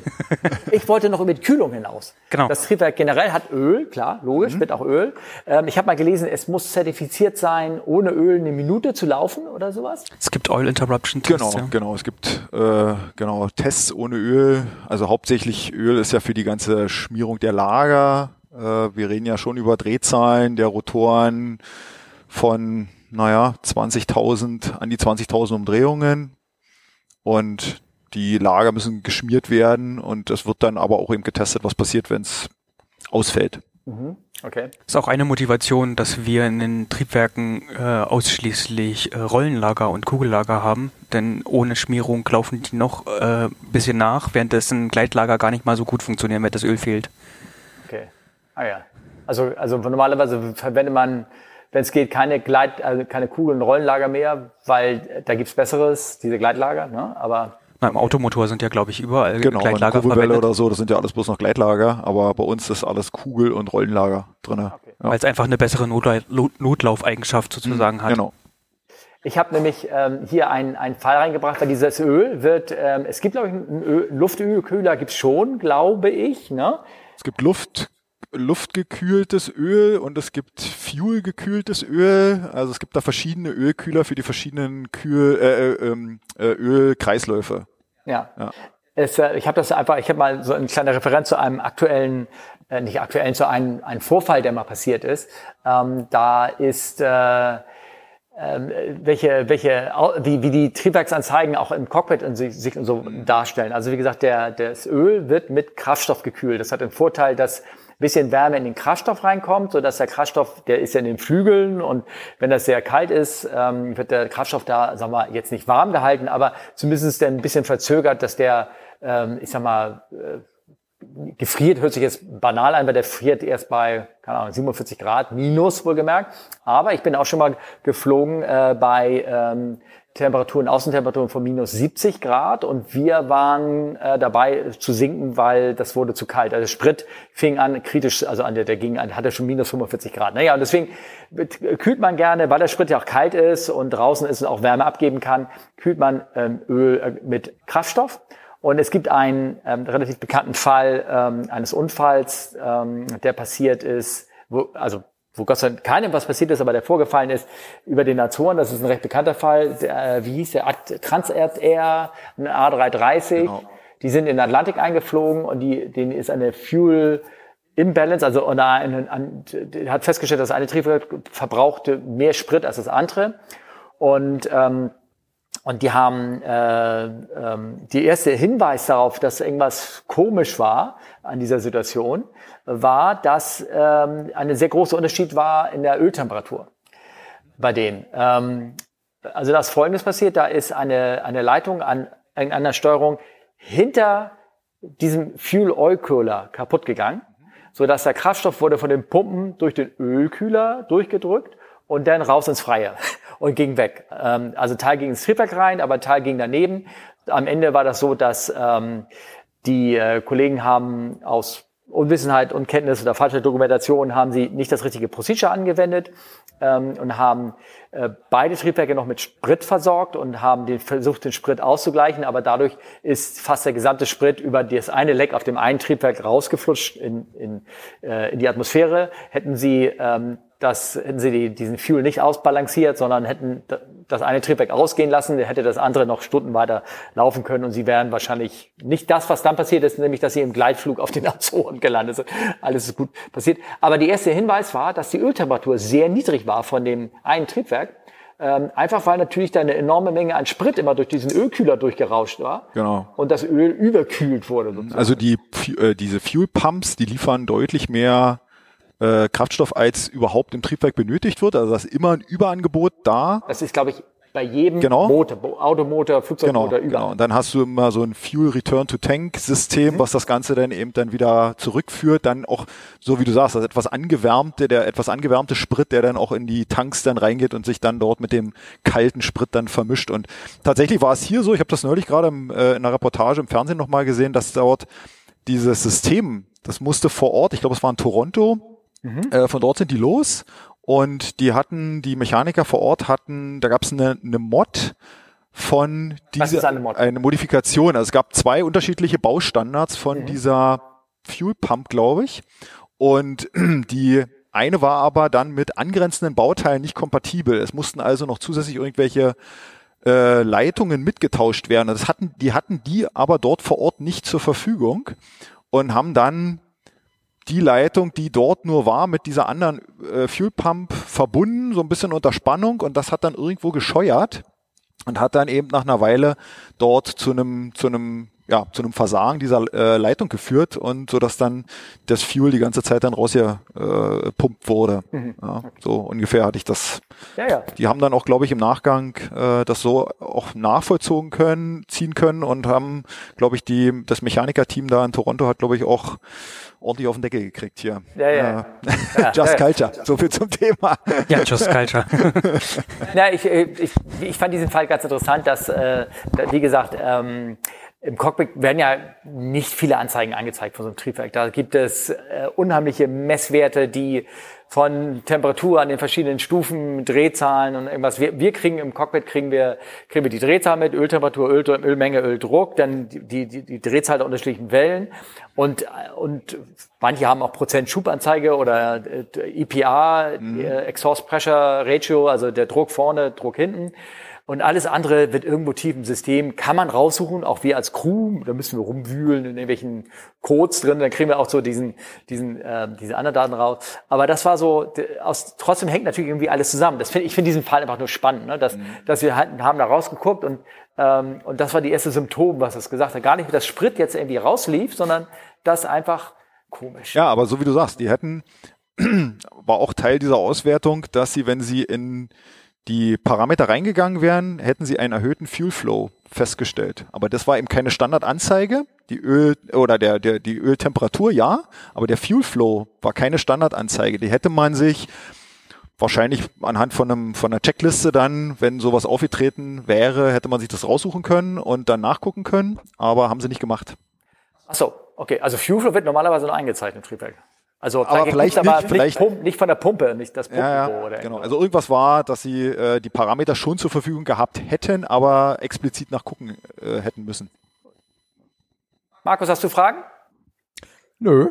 Ich wollte noch über die Kühlung hinaus. Genau. Das Triebwerk generell hat Öl, klar, logisch, wird auch Öl. Ähm, ich habe mal gelesen, es muss zertifiziert sein, ohne Öl eine Minute zu laufen oder sowas. Es gibt Oil Interruption Tests. Genau, ja. genau. Es gibt äh, genau Tests ohne Öl. Also hauptsächlich Öl ist ja für die ganze Schmierung der Lager. Äh, wir reden ja schon über Drehzahlen der Rotoren von, naja, 20.000 an die 20.000 Umdrehungen. Und die Lager müssen geschmiert werden und es wird dann aber auch eben getestet, was passiert, wenn es ausfällt. Okay. ist auch eine Motivation, dass wir in den Triebwerken äh, ausschließlich äh, Rollenlager und Kugellager haben, denn ohne Schmierung laufen die noch äh, bisschen nach, währenddessen Gleitlager gar nicht mal so gut funktionieren, wenn das Öl fehlt. Okay. Ah ja. Also, also normalerweise verwendet man, wenn es geht, keine Gleit, also keine Kugeln- und Rollenlager mehr, weil da gibt's Besseres, diese Gleitlager, ne? Aber Na, Im Automotor sind ja, glaube ich, überall Genau, Gleitlager Kurbelwelle verwendet, oder so, das sind ja alles bloß noch Gleitlager, aber bei uns ist alles Kugel- und Rollenlager drinne. Ja. weil es einfach eine bessere Notla Notlaufeigenschaft sozusagen hat. Genau. Ich habe nämlich ähm, hier einen, einen Fall reingebracht, weil dieses Öl wird, ähm, es gibt glaube ich einen Öl, Luftölkühler gibt's schon, glaube ich, ne? Es gibt Luft, luftgekühltes Öl und es gibt Fuel-gekühltes Öl. Also es gibt da verschiedene Ölkühler für die verschiedenen Kühl, äh, äh, ähm, äh, Ölkreisläufe. Ja. Ja. Es, äh, ich habe das einfach, ich habe mal so eine kleine Referenz zu einem aktuellen, äh, nicht aktuellen, zu einem, einem Vorfall, der mal passiert ist. Ähm, da ist äh, ähm, welche, welche, wie, wie die Triebwerksanzeigen auch im Cockpit in sich, sich so darstellen. Also wie gesagt, der, das Öl wird mit Kraftstoff gekühlt. Das hat den Vorteil, dass bisschen Wärme in den Kraftstoff reinkommt, so dass der Kraftstoff, der ist ja in den Flügeln und wenn das sehr kalt ist, ähm, wird der Kraftstoff da, sagen wir, jetzt nicht warm gehalten, aber zumindest dann ein bisschen verzögert, dass der, ähm, ich sag mal, äh, gefriert, hört sich jetzt banal an, weil der friert erst bei, keine Ahnung, 47 Grad, minus wohlgemerkt. Aber ich bin auch schon mal geflogen äh, bei ähm, Temperaturen, Außentemperaturen von minus 70 Grad und wir waren äh, dabei zu sinken, weil das wurde zu kalt. Also Sprit fing an kritisch, also an der, der ging an, hatte schon minus 45 Grad. Naja, und deswegen kühlt man gerne, weil der Sprit ja auch kalt ist und draußen ist und auch Wärme abgeben kann, kühlt man ähm, Öl äh, mit Kraftstoff. Und es gibt einen ähm, relativ bekannten Fall ähm, eines Unfalls, ähm, der passiert ist, wo, also wo Gott sei Dank keinem was passiert ist, aber der vorgefallen ist über den Azoren. Das ist ein recht bekannter Fall. Der, äh, wie hieß der? Akt- Transair Air, ein A330. Genau. Die sind in den Atlantik eingeflogen und die, denen ist eine Fuel Imbalance, also und ein, ein, ein, hat festgestellt, dass eine Triebwerk verbrauchte mehr Sprit als das andere. Und ähm, und die haben äh, ähm, die erste Hinweis darauf, dass irgendwas komisch war an dieser Situation, war, dass ähm, ein sehr großer Unterschied war in der Öltemperatur bei denen. Ähm, also da ist Folgendes passiert, da ist eine, eine Leitung an irgendeiner Steuerung hinter diesem Fuel-Oil-Cooler kaputt gegangen, so dass der Kraftstoff wurde von den Pumpen durch den Ölkühler durchgedrückt und dann raus ins Freie und ging weg. Ähm, also Teil ging ins Triebwerk rein, aber Teil ging daneben. Am Ende war das so, dass ähm, die äh, Kollegen haben aus Unwissenheit, Unkenntnis oder falscher Dokumentation haben sie nicht das richtige Procedure angewendet ähm, und haben äh, beide Triebwerke noch mit Sprit versorgt und haben den, versucht, den Sprit auszugleichen, aber dadurch ist fast der gesamte Sprit über das eine Leck auf dem einen Triebwerk rausgeflutscht in, in, äh, in die Atmosphäre. Hätten sie ähm, das hätten sie die, diesen Fuel nicht ausbalanciert, sondern hätten das eine Triebwerk ausgehen lassen, hätte das andere noch Stunden weiter laufen können und sie wären wahrscheinlich nicht das, was dann passiert ist, nämlich dass sie im Gleitflug auf den Azoren gelandet sind. Alles ist gut passiert. Aber der erste Hinweis war, dass die Öltemperatur sehr niedrig war von dem einen Triebwerk. Ähm, einfach weil natürlich da eine enorme Menge an Sprit immer durch diesen Ölkühler durchgerauscht war. Genau. Und das Öl überkühlt wurde. Sozusagen. Also die äh, diese Fuel Pumps, die liefern deutlich mehr äh, Kraftstoff, als überhaupt im Triebwerk benötigt wird. Also da ist immer ein Überangebot da. Das ist, glaube ich, bei jedem Genau. Motor, Automotor, Genau, Flugzeugmotor, überall. genau. Und dann hast du immer so ein Fuel Return to Tank System, was das Ganze dann eben dann wieder zurückführt. Dann auch, so wie du sagst, das etwas angewärmte, der etwas angewärmte Sprit, der dann auch in die Tanks dann reingeht und sich dann dort mit dem kalten Sprit dann vermischt. Und tatsächlich war es hier so, ich habe das neulich gerade im, äh, in einer Reportage im Fernsehen nochmal gesehen, dass dort dieses System das musste vor Ort, ich glaube, es war in Toronto, äh, von dort sind die los und die hatten, die Mechaniker vor Ort hatten, da gab es eine, eine Mod von dieser, eine Mod? eine Modifikation. Also es gab zwei unterschiedliche Baustandards von dieser Fuel Pump, glaube ich. Und die eine war aber dann mit angrenzenden Bauteilen nicht kompatibel. Es mussten also noch zusätzlich irgendwelche äh, Leitungen mitgetauscht werden. Das hatten, die hatten die aber dort vor Ort nicht zur Verfügung und haben dann die Leitung, die dort nur war, mit dieser anderen äh, Fuel Pump verbunden, so ein bisschen unter Spannung und das hat dann irgendwo gescheuert und hat dann eben nach einer Weile dort zu einem zu einem ja zu einem Versagen dieser äh, Leitung geführt und so dass dann das Fuel die ganze Zeit dann rausgepumpt äh, pumpt wurde. Ja, so ungefähr hatte ich das. Ja, ja. Die haben dann auch, glaube ich, im Nachgang äh, das so auch nachvollzogen können, ziehen können und haben, glaube ich, die das Mechanikerteam da in Toronto hat, glaube ich, auch ordentlich auf den Deckel gekriegt hier. Ja, ja. Just. Culture. So viel zum Thema. Ja, Just Culture. Ja, ich, äh, ich, ich fand diesen Fall ganz interessant, dass, äh, wie gesagt, ähm, im Cockpit werden ja nicht viele Anzeigen angezeigt von so einem Triebwerk. Da gibt es äh, unheimliche Messwerte, die von Temperatur an den verschiedenen Stufen, Drehzahlen und irgendwas. Wir, wir kriegen im Cockpit kriegen wir kriegen wir die Drehzahl mit, Öltemperatur, Öl, Ölmenge, Öldruck, dann die, die, die Drehzahl der unterschiedlichen Wellen und und manche haben auch Prozent Schubanzeige oder äh, EPA, äh, Exhaust Pressure Ratio, also der Druck vorne, Druck hinten. Und alles andere wird irgendwo tief im System, kann man raussuchen, auch wir als Crew, da müssen wir rumwühlen in irgendwelchen Codes drin, dann kriegen wir auch so diesen, diesen, äh, diese anderen Daten raus. Aber das war so, aus, trotzdem hängt natürlich irgendwie alles zusammen. Das find, ich finde diesen Fall einfach nur spannend, ne? dass, dass wir halt, haben da rausgeguckt und, ähm, und das war die erste Symptom, was es gesagt hat. Gar nicht, dass Sprit jetzt irgendwie rauslief, sondern das einfach komisch. Ja, aber so wie du sagst, die hätten, war auch Teil dieser Auswertung, dass sie, wenn sie in die Parameter reingegangen wären, hätten sie einen erhöhten Fuel Flow festgestellt. Aber das war eben keine Standardanzeige. Die Öl oder der, der, die Öltemperatur ja, aber der Fuel Flow war keine Standardanzeige. Die hätte man sich wahrscheinlich anhand von einem, von einer Checkliste dann, wenn sowas aufgetreten wäre, hätte man sich das raussuchen können und dann nachgucken können, aber haben sie nicht gemacht. Ach so, okay. Also Fuel Flow wird normalerweise nur eingezeichnet Triebwerk. Also Aber vielleicht aber nicht, vielleicht- Pump, nicht von der Pumpe, nicht das Ja, Pumpenrohr ja, oder genau. irgendwas. Also irgendwas war, dass sie äh, die Parameter schon zur Verfügung gehabt hätten, aber explizit nachgucken äh, hätten müssen. Markus, hast du Fragen? Nö.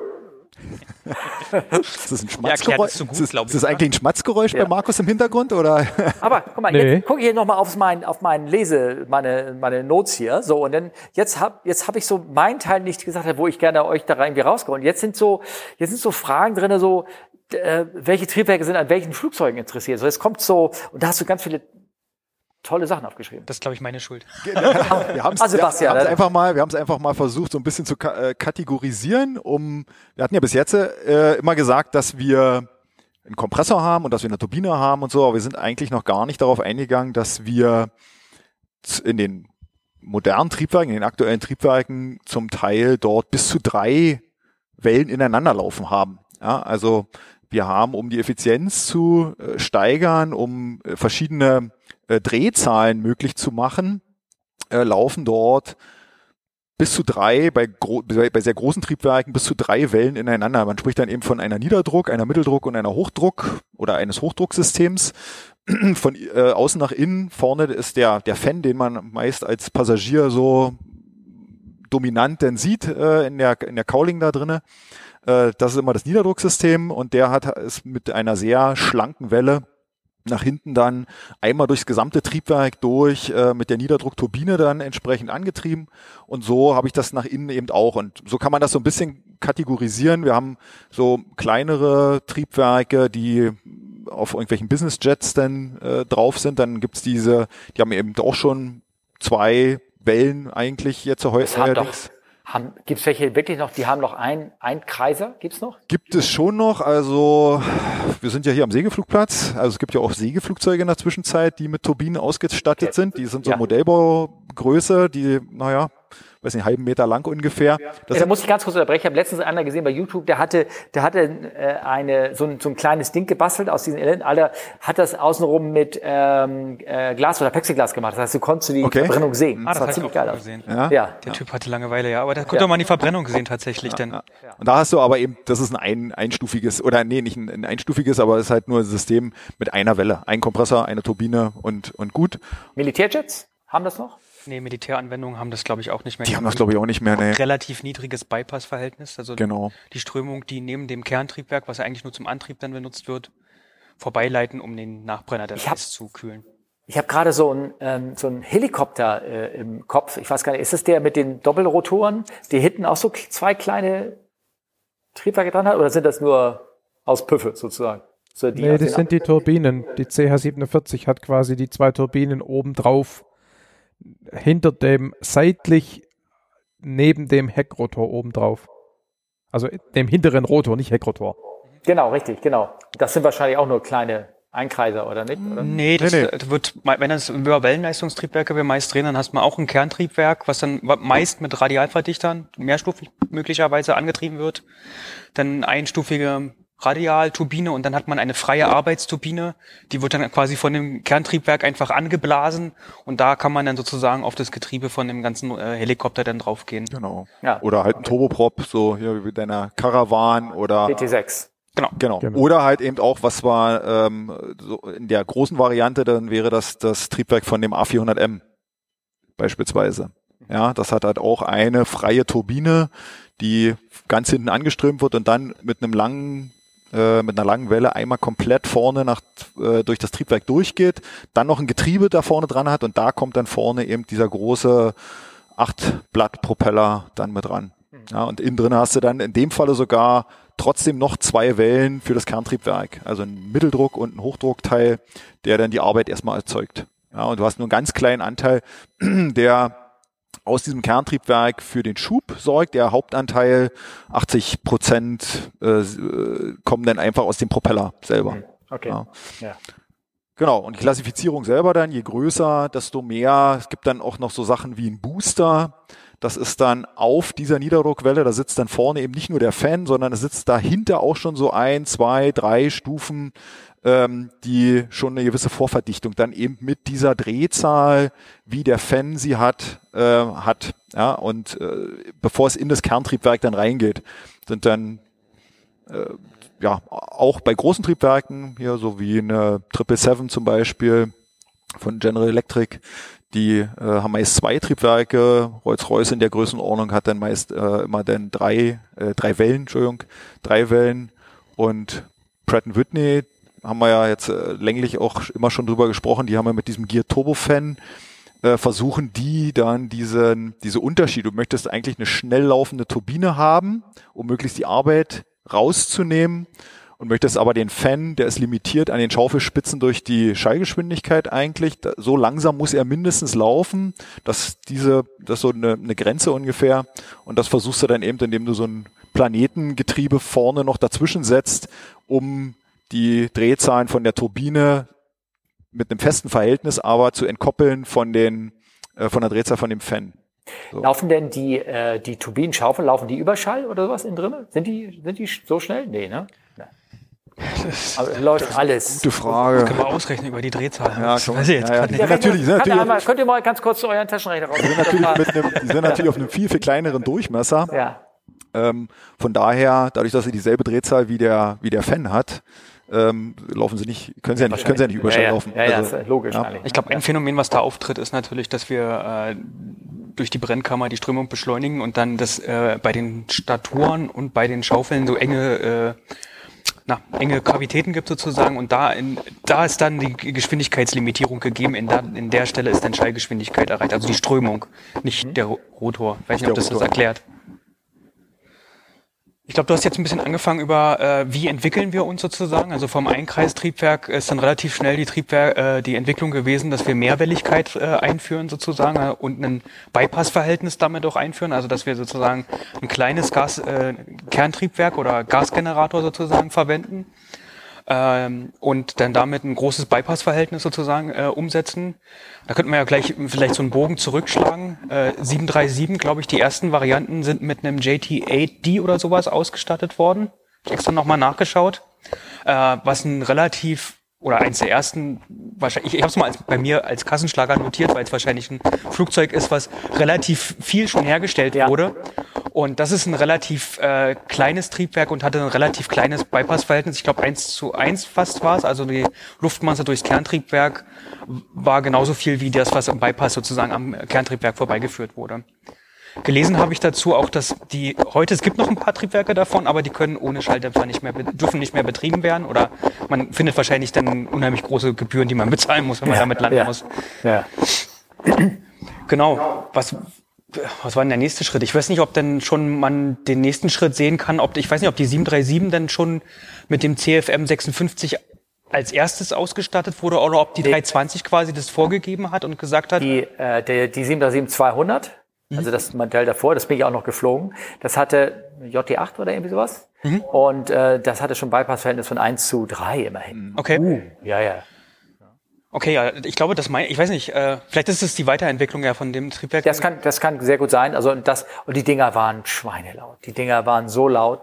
Ist das ein erklärt Schmatzgeräusch? es so gut, ist, das- ist eigentlich ein Schmatzgeräusch Ja. bei Markus im Hintergrund oder? Aber guck mal, Nee. jetzt gucke ich hier nochmal auf mein, auf meinen Lese, meine, meine Notes hier. So, und dann, jetzt hab, jetzt hab ich so meinen Teil nicht gesagt, wo ich gerne euch da irgendwie rausgeholt. Jetzt sind so, jetzt sind so Fragen drinne, so, äh, welche Triebwerke sind an welchen Flugzeugen interessiert. So, es kommt so, und da hast du ganz viele tolle Sachen aufgeschrieben. Das ist, glaube ich, meine Schuld. Wir haben es Ah, Sebastian, wir haben's ne? einfach mal, wir haben es einfach mal versucht, so ein bisschen zu ka äh, kategorisieren. Um, wir hatten ja bis jetzt äh, immer gesagt, dass wir einen Kompressor haben und dass wir eine Turbine haben und so, aber wir sind eigentlich noch gar nicht darauf eingegangen, dass wir in den modernen Triebwerken, in den aktuellen Triebwerken zum Teil dort bis zu drei Wellen ineinander laufen haben. Ja, also wir haben, um die Effizienz zu äh, steigern, um äh, verschiedene äh, Drehzahlen möglich zu machen, äh, laufen dort bis zu drei, bei, bei sehr großen Triebwerken bis zu drei Wellen ineinander. Man spricht dann eben von einer Niederdruck, einer Mitteldruck und einer Hochdruck oder eines Hochdrucksystems. Von äh, außen nach innen, vorne ist der, der Fan, den man meist als Passagier so dominant denn sieht äh, in der, in der Cowling da drinne. Äh, das ist immer das Niederdrucksystem und der hat ist mit einer sehr schlanken Welle nach hinten dann einmal durchs gesamte Triebwerk durch äh, mit der Niederdruckturbine dann entsprechend angetrieben und so habe ich das nach innen eben auch und so kann man das so ein bisschen kategorisieren. Wir haben so kleinere Triebwerke, die auf irgendwelchen Business Jets dann äh, drauf sind, dann gibt's diese, die haben eben auch schon zwei Wellen eigentlich jetzt Das heute. haben doch, haben, gibt's welche wirklich noch, die haben noch ein, ein Kreiser, gibt's noch? Gibt es schon noch, also wir sind ja hier am Segelflugplatz, also es gibt ja auch Segelflugzeuge in der Zwischenzeit, die mit Turbinen ausgestattet Okay. sind, die sind so Ja. Modellbaugröße, die, naja, weiß nicht, einen halben Meter lang ungefähr. Das Ja, da muss ich ganz kurz unterbrechen. Ich habe letztens einer gesehen bei YouTube, der hatte, der hatte äh, eine, so, ein, so ein kleines Ding gebastelt aus diesen Elementen. Alter, hat das außenrum mit ähm, äh, Glas oder Plexiglas gemacht. Das heißt, du konntest die Okay. Verbrennung sehen. Ah, das war hab ich ziemlich auch geil aus. gesehen. Ja. Ja. Der Typ hatte Langeweile, ja, aber da konnte man die Verbrennung sehen tatsächlich, denn Und da hast du aber eben, das ist ein, ein einstufiges, oder nee, nicht ein, ein einstufiges, aber es ist halt nur ein System mit einer Welle. Ein Kompressor, eine Turbine und, und gut. Militärjets haben das noch? Nee, Militäranwendungen haben das glaube ich auch nicht mehr. Die haben das, glaube ich, auch nicht mehr. Nee. relativ niedriges Bypass-Verhältnis, also Genau. die Strömung, die neben dem Kerntriebwerk, was ja eigentlich nur zum Antrieb dann benutzt wird, vorbeileiten, um den Nachbrenner der hab- zu kühlen. Ich habe gerade so einen ähm, so einen Helikopter äh, im Kopf. Ich weiß gar nicht, ist es der mit den Doppelrotoren, die hinten auch so zwei kleine Triebwerke dran hat? Oder sind das nur aus Püffe sozusagen? So die Nee, das sind die Turbinen. Die CH47 hat quasi die zwei Turbinen oben drauf, hinter dem, seitlich neben dem Heckrotor oben drauf. Also dem hinteren Rotor, nicht Heckrotor. Genau, richtig, genau. Das sind wahrscheinlich auch nur kleine Einkreiser, oder nicht? Oder? Nee, das nee. äh, wird, wenn das über Wellenleistungstriebwerke wir meist drehen, dann hast du mal auch ein Kerntriebwerk, was dann meist mit Radialverdichtern, mehrstufig möglicherweise angetrieben wird. Dann einstufige Radialturbine und dann hat man eine freie Arbeitsturbine, die wird dann quasi von dem Kerntriebwerk einfach angeblasen und da kann man dann sozusagen auf das Getriebe von dem ganzen äh, Helikopter dann draufgehen. Genau. Ja. Oder halt ein Turboprop, so hier wie deiner Caravan oder PT6. Genau. Genau. Genau. Oder halt eben auch, was war ähm, so in der großen Variante, dann wäre das das Triebwerk von dem A400M beispielsweise. Ja, das hat halt auch eine freie Turbine, die ganz hinten angeströmt wird und dann mit einem langen äh, mit einer langen Welle einmal komplett vorne nach, äh, durch das Triebwerk durchgeht, dann noch ein Getriebe da vorne dran hat und da kommt dann vorne eben dieser große Acht-Blatt-Propeller dann mit ran. Ja, und innen drin hast du dann in dem Falle sogar trotzdem noch zwei Wellen für das Kerntriebwerk. Also ein Mitteldruck und ein Hochdruckteil, der dann die Arbeit erstmal erzeugt. Ja, und du hast nur einen ganz kleinen Anteil, der aus diesem Kerntriebwerk für den Schub sorgt. Der Hauptanteil, 80 Prozent, äh, äh, kommen dann einfach aus dem Propeller selber. Okay. Ja. Ja. Genau, und die Klassifizierung selber dann, je größer, desto mehr. Es gibt dann auch noch so Sachen wie ein Booster. Das ist dann auf dieser Niederdruckwelle, da sitzt dann vorne eben nicht nur der Fan, sondern es sitzt dahinter auch schon so ein, zwei, drei Stufen, ähm, die schon eine gewisse Vorverdichtung dann eben mit dieser Drehzahl, wie der Fan sie hat, äh, hat. Ja, und äh, bevor es in das Kerntriebwerk dann reingeht, sind dann ja, auch bei großen Triebwerken, hier so wie eine 777 zum Beispiel von General Electric, die äh, haben meist zwei Triebwerke. Rolls-Royce in der Größenordnung hat dann meist äh, immer dann drei, äh, drei Wellen, Entschuldigung, drei Wellen. Und Pratt Whitney haben wir ja jetzt äh, länglich auch immer schon drüber gesprochen, die haben ja mit diesem Gear Turbofan äh, versuchen die dann diesen, diese Unterschiede. Du möchtest eigentlich eine schnell laufende Turbine haben, um möglichst die Arbeit rauszunehmen und möchtest aber den Fan, der ist limitiert an den Schaufelspitzen durch die Schallgeschwindigkeit eigentlich. So langsam muss er mindestens laufen, dass diese, das ist so eine, eine Grenze ungefähr. Und das versuchst du dann eben, indem du so ein Planetengetriebe vorne noch dazwischen setzt, um die Drehzahlen von der Turbine mit einem festen Verhältnis aber zu entkoppeln von den, äh, von der Drehzahl von dem Fan. So. Laufen denn die, äh, die Turbinenschaufeln, laufen die Überschall oder sowas innen drin? Sind die, sind die so schnell? Nee, ne? Nee. Aber läuft alles. Gute Frage. Können wir ausrechnen über die Drehzahl. Ja, das komm. weiß ich jetzt Ja, ja. Ja, natürlich, sind natürlich einmal, könnt ihr mal ganz kurz euren Taschenrechner raus? Die sind natürlich, mit einem, die sind natürlich auf einem viel, viel kleineren Durchmesser. ja. Ähm, von daher, dadurch, dass sie dieselbe Drehzahl wie der, wie der Fan hat, ähm, laufen sie nicht, können sie ja nicht, können sie ja nicht Überschall ja, ja. laufen. Ja, ja, Also, ist logisch. Ich glaube, ein Phänomen, was da auftritt, ist natürlich, dass wir äh, durch die Brennkammer die Strömung beschleunigen und dann das äh, bei den Staturen und bei den Schaufeln so enge, äh, na, enge Kavitäten gibt sozusagen und da, in, da ist dann die Geschwindigkeitslimitierung gegeben. In, der in der Stelle ist dann Schallgeschwindigkeit erreicht, also die Strömung, nicht der Rotor. Weiß nicht, ob das das Rotor. erklärt. Ich glaube, du hast jetzt ein bisschen angefangen über, äh, wie entwickeln wir uns sozusagen. Also vom Einkreistriebwerk ist dann relativ schnell die Triebwerk, äh, die Entwicklung gewesen, dass wir Mehrwelligkeit äh, einführen sozusagen äh, und ein Bypassverhältnis damit auch einführen. Also dass wir sozusagen ein kleines Gas, äh, Kerntriebwerk oder Gasgenerator sozusagen verwenden. Ähm, und dann damit ein großes Bypass-Verhältnis sozusagen äh, umsetzen. Da könnten wir ja gleich vielleicht so einen Bogen zurückschlagen. Äh, 737, glaube ich, die ersten Varianten sind mit einem JT8D oder sowas ausgestattet worden. Ich extra nochmal nachgeschaut. Äh, was ein relativ oder eins der ersten, wahrscheinlich, ich, ich habe es mal als, bei mir als Kassenschlager notiert, weil es wahrscheinlich ein Flugzeug ist, was relativ viel schon hergestellt Ja. wurde. Und das ist ein relativ äh, kleines Triebwerk und hatte ein relativ kleines Bypassverhältnis. Ich glaube, eins zu eins fast war es. Also die Luftmasse durchs Kerntriebwerk war genauso viel wie das, was im Bypass sozusagen am Kerntriebwerk vorbeigeführt wurde. Gelesen habe ich dazu auch, dass die heute, es gibt noch ein paar Triebwerke davon, aber die können ohne Schalldämpfer nicht mehr, dürfen nicht mehr betrieben werden oder man findet wahrscheinlich dann unheimlich große Gebühren, die man bezahlen muss, wenn man damit landen ja. muss. Ja. Genau. Was, was war denn der nächste Schritt? Ich weiß nicht, ob denn schon man den nächsten Schritt sehen kann, ob, ich weiß nicht, ob die 737 denn schon mit dem CFM 56 als erstes ausgestattet wurde oder ob die 320 quasi das vorgegeben hat und gesagt hat, Die, äh, der, die 737-200, also das Modell davor, das bin ich auch noch geflogen, das hatte JT8 oder irgendwie sowas. Und äh, das hatte schon Bypass-Verhältnis von 1 zu 3 immerhin. okay, Uh, ja, ja. Okay, ja, ich glaube, das mein, ich weiß nicht, äh, vielleicht ist es die Weiterentwicklung ja von dem Triebwerk. Das kann, das kann sehr gut sein. Also das und die Dinger waren schweinelaut. Die Dinger waren so laut.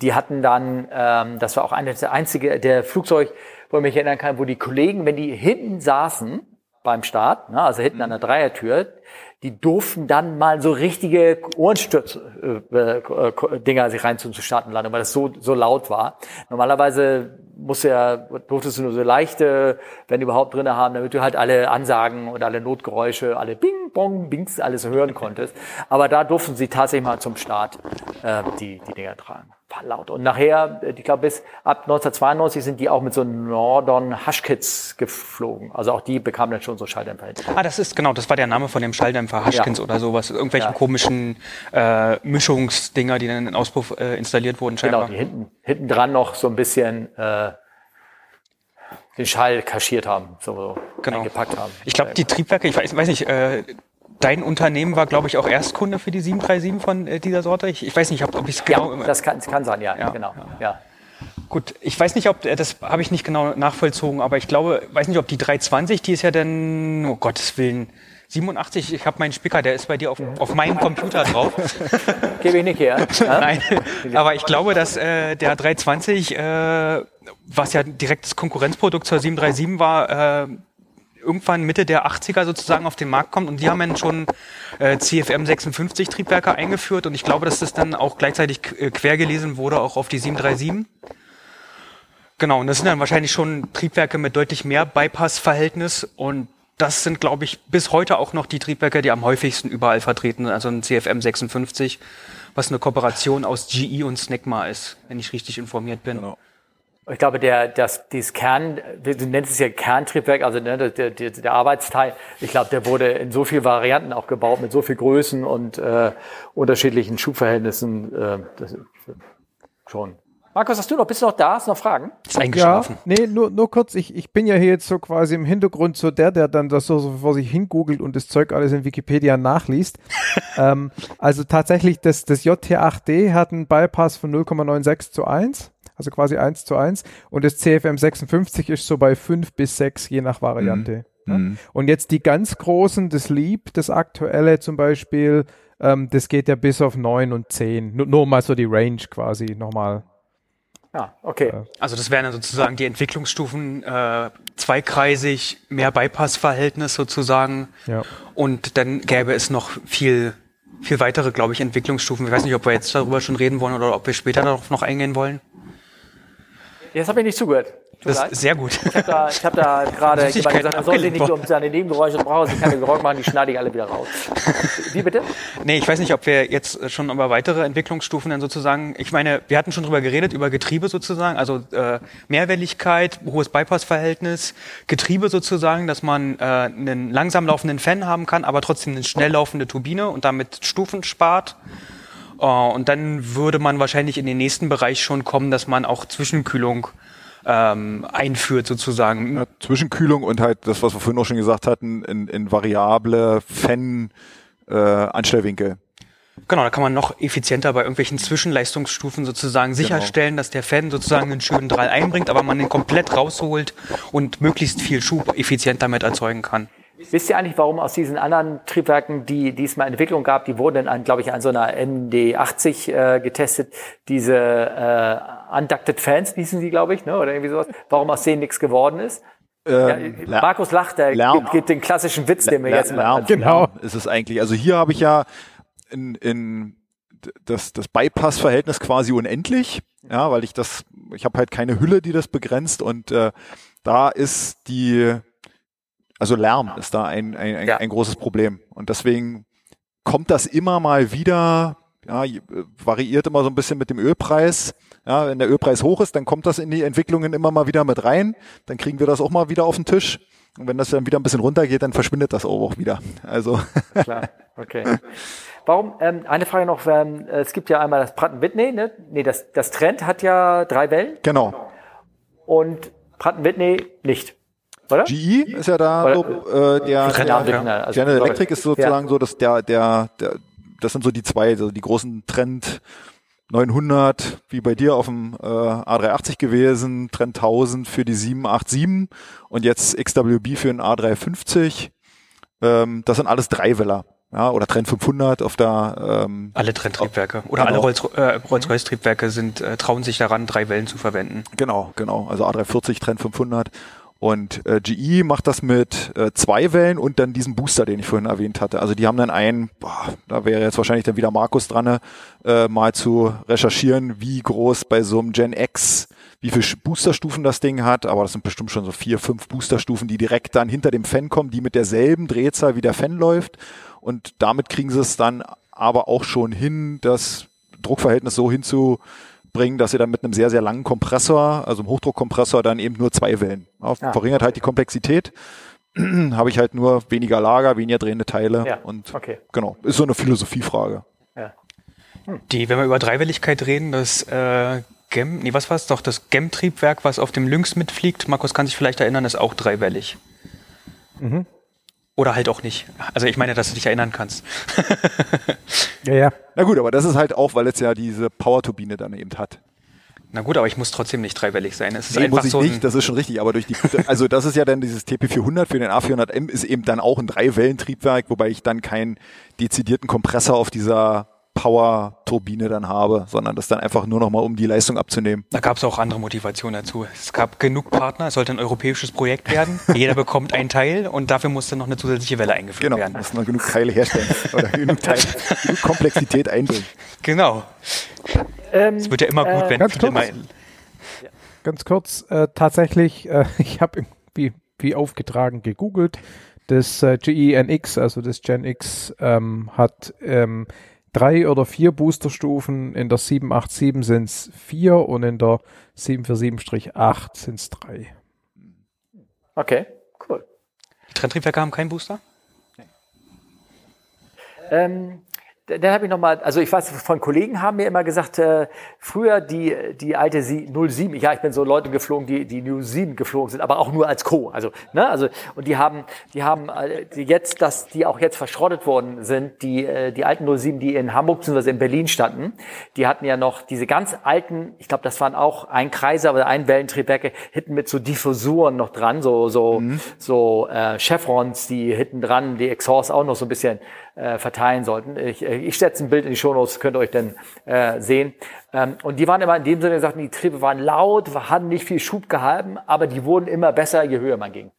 Die hatten dann, ähm, das war auch eine der einzige der Flugzeug, wo ich mich erinnern kann, wo die Kollegen, wenn die hinten saßen beim Start, ne, also hinten an der Dreiertür, die durften dann mal so richtige Ohrenstürze äh, äh, Dinger sich rein zu starten landen, weil das so so laut war. Normalerweise muss ja durftest du nur so leichte, wenn überhaupt drinne haben, damit du halt alle Ansagen und alle Notgeräusche, alle Bing, Bong, Bings, alles hören konntest. Aber da durften sie tatsächlich mal zum Start äh, die die Dinger tragen. War laut. Und nachher, äh, ich glaube bis ab 1992 sind die auch mit so Nordon Hushkits geflogen. Also auch die bekamen dann schon so Schalldämpfer. Ah, das ist genau, das war der Name von dem Schalldämpfer Hushkins Ja. oder sowas, irgendwelchen Ja. komischen äh, Mischungsdinger, die dann in den Auspuff äh, installiert wurden Genau, scheinbar. die hinten, hinten dran noch so ein bisschen äh, den Schall kaschiert haben, so, so Genau. eingepackt haben. Ich glaube, die Triebwerke, ich weiß, weiß nicht, äh, dein Unternehmen war, glaube ich, auch Erstkunde für die 737 von äh, dieser Sorte. Ich, ich weiß nicht, ob, ob ich es genau. ja, das kann, das kann sein, ja, Ja, genau. Ja. Gut, ich weiß nicht, ob äh, das habe ich nicht genau nachvollzogen, aber ich glaube, weiß nicht, ob die 320, die ist ja dann, oh Gottes Willen, 87. Ich habe meinen Spicker, der ist bei dir auf, auf meinem Computer drauf. Gebe ich nicht her. Ja? Nein, aber ich glaube, dass äh, der 320, äh, was ja direktes Konkurrenzprodukt zur 737 war, äh, irgendwann Mitte der 80er sozusagen auf den Markt kommt und die haben dann schon äh, CFM 56 Triebwerke eingeführt und ich glaube, dass das dann auch gleichzeitig äh, quer gelesen wurde auch auf die 737. Genau, und das sind dann wahrscheinlich schon Triebwerke mit deutlich mehr Bypass-Verhältnis und das sind, glaube ich, bis heute auch noch die Triebwerke, die am häufigsten überall vertreten sind. Also ein CFM 56, was eine Kooperation aus GE und Snecma ist, wenn ich richtig informiert bin. Genau. Ich glaube, der, das, dieses Kern, du nennst es ja Kerntriebwerk, also ne, der, der, der Arbeitsteil, ich glaube, der wurde in so vielen Varianten auch gebaut, mit so viel Größen und äh, unterschiedlichen Schubverhältnissen. Äh, das, schon. Markus, hast du noch, bist du noch da? Hast du noch Fragen? Ist eingeschlafen. Ja, nee, nur, nur kurz, ich, ich bin ja hier jetzt so quasi im Hintergrund so der, der dann das so, so vor sich hingoogelt und das Zeug alles in Wikipedia nachliest. ähm, also tatsächlich, das, das JT8D hat einen Bypass von 0,96 zu 1, also quasi 1 zu 1 und das CFM 56 ist so bei 5 bis 6, je nach Variante. Ja? Und jetzt die ganz großen, das Leap, das aktuelle zum Beispiel, ähm, das geht ja bis auf 9 und 10. Nur, nur mal so die Range quasi nochmal. Ja, okay. Also das wären dann sozusagen die Entwicklungsstufen äh, zweikreisig, mehr Bypass-Verhältnis sozusagen. Ja. Und dann gäbe es noch viel, viel weitere, glaube ich, Entwicklungsstufen. Ich weiß nicht, ob wir jetzt darüber schon reden wollen oder ob wir später darauf noch eingehen wollen. Jetzt habe ich nicht zugehört. Tut Das ist sehr gut. Ich habe da, ich hab da gerade gesagt, er soll sich nicht um seine Nebengeräusche brauchen, sie keine Geräusche machen, die schneide ich alle wieder raus. Wie bitte? Nee, ich weiß nicht, ob wir jetzt schon über weitere Entwicklungsstufen dann sozusagen, ich meine, wir hatten schon drüber geredet, über Getriebe sozusagen, also äh, Mehrwelligkeit, hohes Bypassverhältnis, Getriebe sozusagen, dass man äh, einen langsam laufenden Fan haben kann, aber trotzdem eine schnell laufende Turbine und damit Stufen spart. Äh, und dann würde man wahrscheinlich in den nächsten Bereich schon kommen, dass man auch Zwischenkühlung ähm, einführt sozusagen. Ja, Zwischenkühlung und halt das, was wir vorhin auch schon gesagt hatten, in, in variable Fan äh, Anstellwinkel. Genau, da kann man noch effizienter bei irgendwelchen Zwischenleistungsstufen sozusagen sicherstellen, dass der Fan sozusagen einen schönen Drall einbringt, aber man den komplett rausholt und möglichst viel Schub effizient damit erzeugen kann. Wisst ihr eigentlich, warum aus diesen anderen Triebwerken, die, die es mal in Entwicklung gab, die wurden dann, glaube ich, an so einer ND80 äh, getestet, diese äh, Unducted Fans hießen die, glaube ich, ne? oder irgendwie sowas, warum aus denen nichts geworden ist? Ähm, ja, Markus lacht, der Lärm. gibt, gibt den klassischen Witz, den wir Lärm, jetzt mal... Lärm, Genau. Ist es eigentlich. Also hier habe ich ja in, in das, das Bypass-Verhältnis quasi unendlich, ja, weil ich das, ich habe halt keine Hülle, die das begrenzt und äh, da ist die, also Lärm ist da ein, ein, ein, Ja. ein großes Problem und deswegen kommt das immer mal wieder, ja, äh, variiert immer so ein bisschen mit dem Ölpreis. Ja, wenn der Ölpreis hoch ist, dann kommt das in die Entwicklungen immer mal wieder mit rein. Dann kriegen wir das auch mal wieder auf den Tisch. Und wenn das dann wieder ein bisschen runtergeht, dann verschwindet das auch wieder. Also Klar, okay. Warum, ähm, eine Frage noch, ähm, es gibt ja einmal das Pratt Whitney, ne? Nee, das, das Trend hat ja drei Wellen genau. und Pratt Whitney nicht, oder? GE ist ja da Oder- so, äh, der, General der Electric, ne? Also, General. Electric ist sozusagen so, dass der, der, der, das sind so die zwei, also die großen Trend 900, wie bei dir auf dem äh, A380 gewesen, Trend 1000 für die 787 und jetzt XWB für den A350. Ähm, das sind alles Dreiweller. Ja, oder Trend 500 auf der, ähm, Alle Trenntriebwerke oder Genau. alle Rolls, äh, Rolls-Royce-Triebwerke sind äh, trauen sich daran, drei Wellen zu verwenden. Genau, genau. Also A340, Trend 500. Und äh, GE macht das mit äh, zwei Wellen und dann diesem Booster, den ich vorhin erwähnt hatte. Also die haben dann einen, boah, da wäre jetzt wahrscheinlich dann wieder Markus dran, äh, mal zu recherchieren, wie groß bei so einem Gen X, wie viele Boosterstufen das Ding hat. Aber das sind bestimmt schon so vier, fünf Boosterstufen, die direkt dann hinter dem Fan kommen, die mit derselben Drehzahl wie der Fan läuft. Und damit kriegen sie es dann aber auch schon hin, das Druckverhältnis so hinzubringen, dass sie dann mit einem sehr, sehr langen Kompressor, also einem Hochdruckkompressor, dann eben nur zwei Wellen. Ja. Verringert halt die Komplexität. Habe ich halt nur weniger Lager, weniger drehende Teile. Ja, Und okay. genau, ist so eine Philosophiefrage. Ja. Die, wenn wir über Dreiwelligkeit reden, das äh, Gem, nee, was war es doch, das Gem-Triebwerk, was auf dem Lynx mitfliegt, Markus kann sich vielleicht erinnern, ist auch dreiwellig. Oder halt auch nicht. Also ich meine, dass du dich erinnern kannst. Ja, ja. Na gut, aber das ist halt auch, weil es ja diese Powerturbine dann eben hat. Na gut, aber ich muss trotzdem nicht dreiwellig sein. Es ist Nee, einfach muss ich so nicht, das ist schon richtig, aber durch die, also das ist ja dann dieses TP400 für den A400M ist eben dann auch ein Drei-Wellen-Triebwerk, wobei ich dann keinen dezidierten Kompressor auf dieser Power-Turbine dann habe, sondern das dann einfach nur nochmal, um die Leistung abzunehmen. Da gab es auch andere Motivationen dazu. Es gab genug Partner, es sollte ein europäisches Projekt werden. Jeder bekommt einen Teil und dafür musste noch eine zusätzliche Welle eingeführt Genau, werden. muss man genug Teile herstellen oder genug, Teile, genug Komplexität einbringen. Genau. Ähm, Es wird ja immer gut, äh, wenn ganz kurz. mal, Ganz kurz, äh, tatsächlich, äh, ich habe wie, wie aufgetragen gegoogelt. Das äh, GE-NX, also das Gen X, ähm, hat ähm, drei oder vier Boosterstufen. In der 787 sind es vier und in der 747-8 sind es drei. okay, cool. die Trenntriebwerke haben keinen Booster? Ähm, d- dann habe ich noch mal, also ich weiß, von Kollegen haben mir immer gesagt, äh, früher die, die alte Sie- 07, ja, ich bin so Leute geflogen, die, die 07 geflogen sind, aber auch nur als Co. Also, ne, also, und die haben, die haben, äh, die jetzt, dass die auch jetzt verschrottet worden sind, die, äh, die alten 07, die in Hamburg bzw. in Berlin standen, die hatten ja noch diese ganz alten, ich glaube, das waren auch ein Kreiser oder ein Wellentriebwerke, hinten mit so Diffusoren noch dran, so, so, so, äh, Chevrons, die hinten dran, die Exhausts auch noch so ein bisschen, äh, verteilen sollten. Ich, äh, ich setze ein Bild in die Shownotes, könnt ihr euch dann äh, sehen. Ähm, und die waren immer in dem Sinne gesagt, die Triebe waren laut, hatten nicht viel Schub gehalten, aber die wurden immer besser, je höher man ging.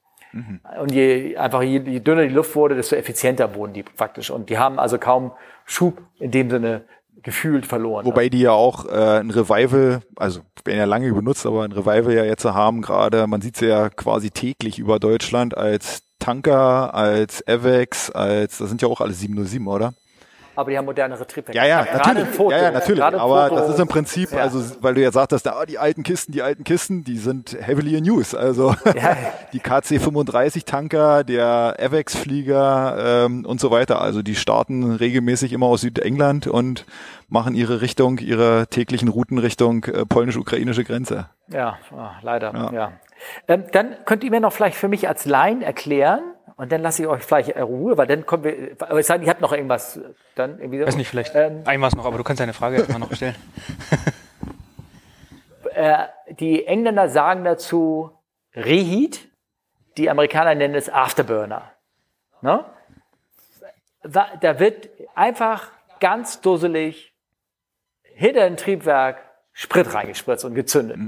Und je einfach je, je dünner die Luft wurde, desto effizienter wurden die praktisch. Und die haben also kaum Schub in dem Sinne gefühlt verloren. Wobei die ja auch äh, ein Revival, also werden ja lange benutzt, aber ein Revival ja jetzt haben gerade, man sieht sie ja quasi täglich über Deutschland als Tanker, als Avex, als, das sind ja auch alle 707, oder? Aber die haben modernere Triebwerke. Ja, ja, natürlich. Foto, ja, ja, natürlich. Aber Foto- das ist im Prinzip, Ja. also, weil du ja sagtest, ah, die alten Kisten, die alten Kisten, die sind heavily in use. Also, Ja. die KC-35 Tanker, der AVEX-Flieger, ähm, und so weiter. Also, die starten regelmäßig immer aus Südengland und machen ihre Richtung, ihre täglichen Routen Richtung äh, polnisch-ukrainische Grenze. Ja, ah, leider, Ja. ja. Ähm, dann könnt ihr mir noch vielleicht für mich als Laien erklären, Und dann lasse ich euch vielleicht Ruhe, weil dann kommen wir. Aber ich sage, ihr habt noch irgendwas. Dann irgendwie. Weiß nicht, vielleicht Ähm, ein was noch, aber du kannst deine Frage erstmal noch stellen. äh, die Engländer sagen dazu Reheat, die Amerikaner nennen es Afterburner. Ne? Da wird einfach ganz dusselig hinter ein Triebwerk Sprit reingespritzt und gezündet.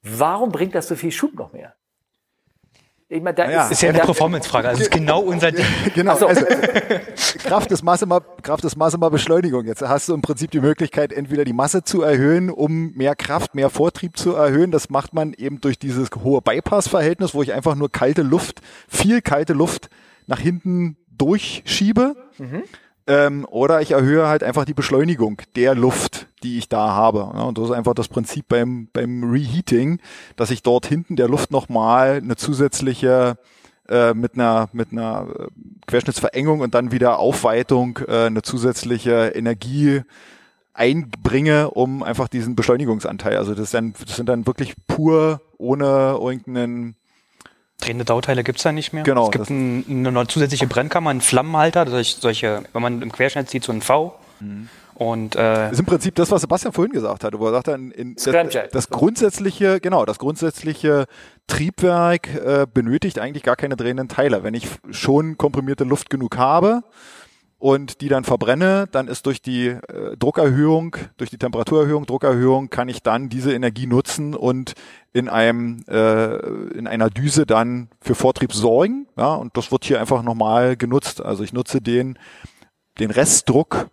Warum bringt das so viel Schub noch mehr? Ich meine, da Naja. Ist ja eine Performance-Frage. Also ist genau unser Ding. Genau, so. also Kraft ist Masse mal, Kraft ist Masse mal Beschleunigung. Jetzt hast du im Prinzip die Möglichkeit, entweder die Masse zu erhöhen, um mehr Kraft, mehr Vortrieb zu erhöhen. Das macht man eben durch dieses hohe Bypass-Verhältnis, wo ich einfach nur kalte Luft, viel kalte Luft nach hinten durchschiebe. Ähm, oder ich erhöhe halt einfach die Beschleunigung der Luft, die ich da habe. Und das ist einfach das Prinzip beim, beim Reheating, dass ich dort hinten der Luft nochmal eine zusätzliche äh, mit einer mit einer äh, Querschnittsverengung und dann wieder Aufweitung äh, eine zusätzliche Energie einbringe, um einfach diesen Beschleunigungsanteil. Also das, dann, das sind dann wirklich pur ohne irgendeinen Drehende Dauteile gibt's da nicht mehr. Genau, Es gibt das- ein, eine zusätzliche Brennkammer, einen Flammenhalter, solch, solche, wenn man im Querschnitt sieht, so ein V. Und äh, Das ist im Prinzip das, was Sebastian vorhin gesagt hat, wo er sagt dann, in, das, das grundsätzliche, genau, das grundsätzliche Triebwerk äh, benötigt eigentlich gar keine drehenden Teile. Wenn ich schon komprimierte Luft genug habe und die dann verbrenne, dann ist durch die äh, Druckerhöhung, durch die Temperaturerhöhung, Druckerhöhung, kann ich dann diese Energie nutzen und in einem äh, in einer Düse dann für Vortrieb sorgen. Ja, und das wird hier einfach nochmal genutzt. Also ich nutze den den Restdruck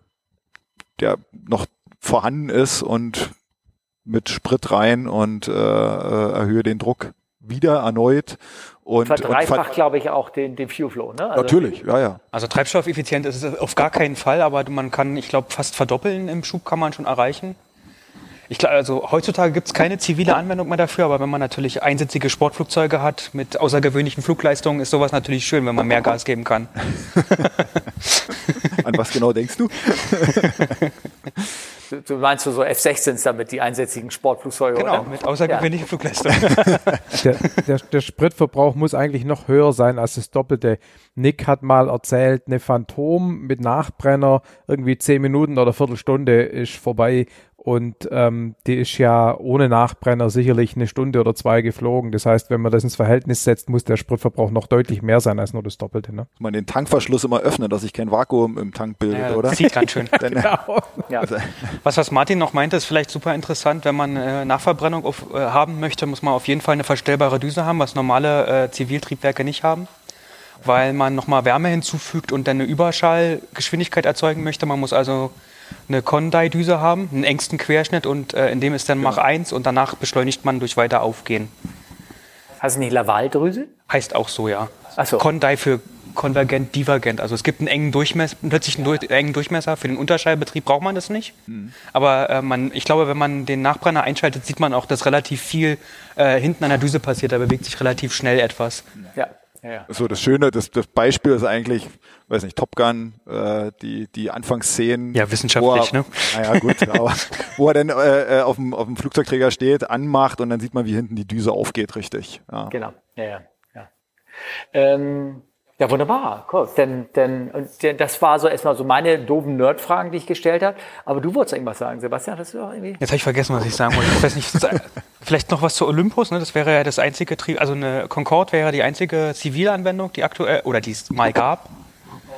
der noch vorhanden ist und mit Sprit rein und äh, äh, erhöhe den Druck wieder erneut und, verdreifacht, ver- glaube ich, auch den, den Fuel Flow. Ne? Also, natürlich, ja, ja. also treibstoffeffizient ist es auf gar keinen Fall, aber man kann, ich glaube, fast verdoppeln im Schub kann man schon erreichen. Ich glaube, also heutzutage gibt's keine zivile Anwendung mehr dafür, aber wenn man natürlich einsitzige Sportflugzeuge hat mit außergewöhnlichen Flugleistungen, ist sowas natürlich schön, wenn man mehr Gas geben kann. An was genau denkst du? Du, du meinst du so F-16s damit, die einsätzigen Sportflugzeuge? Genau, oder? mit außergewöhnlichen Flugleistungen. Der, der, der Spritverbrauch muss eigentlich noch höher sein als das Doppelte. Nick hat mal erzählt, eine Phantom mit Nachbrenner, irgendwie zehn Minuten oder Viertelstunde ist vorbei und ähm, die ist ja ohne Nachbrenner sicherlich eine Stunde oder zwei geflogen. Das heißt, wenn man das ins Verhältnis setzt, muss der Spritverbrauch noch deutlich mehr sein als nur das Doppelte. Ne? Man den Tankverschluss immer öffnen, dass sich kein Vakuum im Tank bildet, Ja, oder? das sieht ganz schön. Dann, Ja. Was, was Martin noch meinte, ist vielleicht super interessant, wenn man äh, Nachverbrennung auf, äh, haben möchte, muss man auf jeden Fall eine verstellbare Düse haben, was normale äh, Ziviltriebwerke nicht haben, weil man nochmal Wärme hinzufügt und dann eine Überschallgeschwindigkeit erzeugen möchte. Man muss also eine Condai-Düse haben, einen engsten Querschnitt und äh, in dem ist dann Mach 1 und danach beschleunigt man durch weiter Aufgehen. Hast du nicht Lavaldrüse? Heißt auch so, ja. Ach so. Condai für konvergent, divergent. Also es gibt einen engen Durchmesser, plötzlich einen durch, engen Durchmesser. Für den Unterschallbetrieb braucht man das nicht. Aber äh, man, ich glaube, wenn man den Nachbrenner einschaltet, sieht man auch, dass relativ viel äh, hinten an der Düse passiert. Da bewegt sich relativ schnell etwas. Ja. Ja, so das Schöne, das, das Beispiel ist eigentlich, weiß nicht, Top Gun, äh, die, die Anfangsszenen. Ja, wissenschaftlich, er, ne? Naja, gut, aber wo er dann äh, äh, auf, dem, auf dem Flugzeugträger steht, anmacht und dann sieht man, wie hinten die Düse aufgeht, richtig. Ja. Genau. Ja, ja. ja. Ähm, ja, wunderbar. Cool. Denn, denn, und denn das war so erstmal so meine doofen Nerdfragen, die ich gestellt habe. Aber du wolltest irgendwas sagen, Sebastian. Hast du auch irgendwie? Jetzt habe ich vergessen, was ich sagen wollte. Ich weiß nicht, vielleicht noch was zu Olympus. Ne? Das wäre ja das einzige, Tri also eine Concorde wäre die einzige Zivilanwendung, die aktuell oder die es mal gab.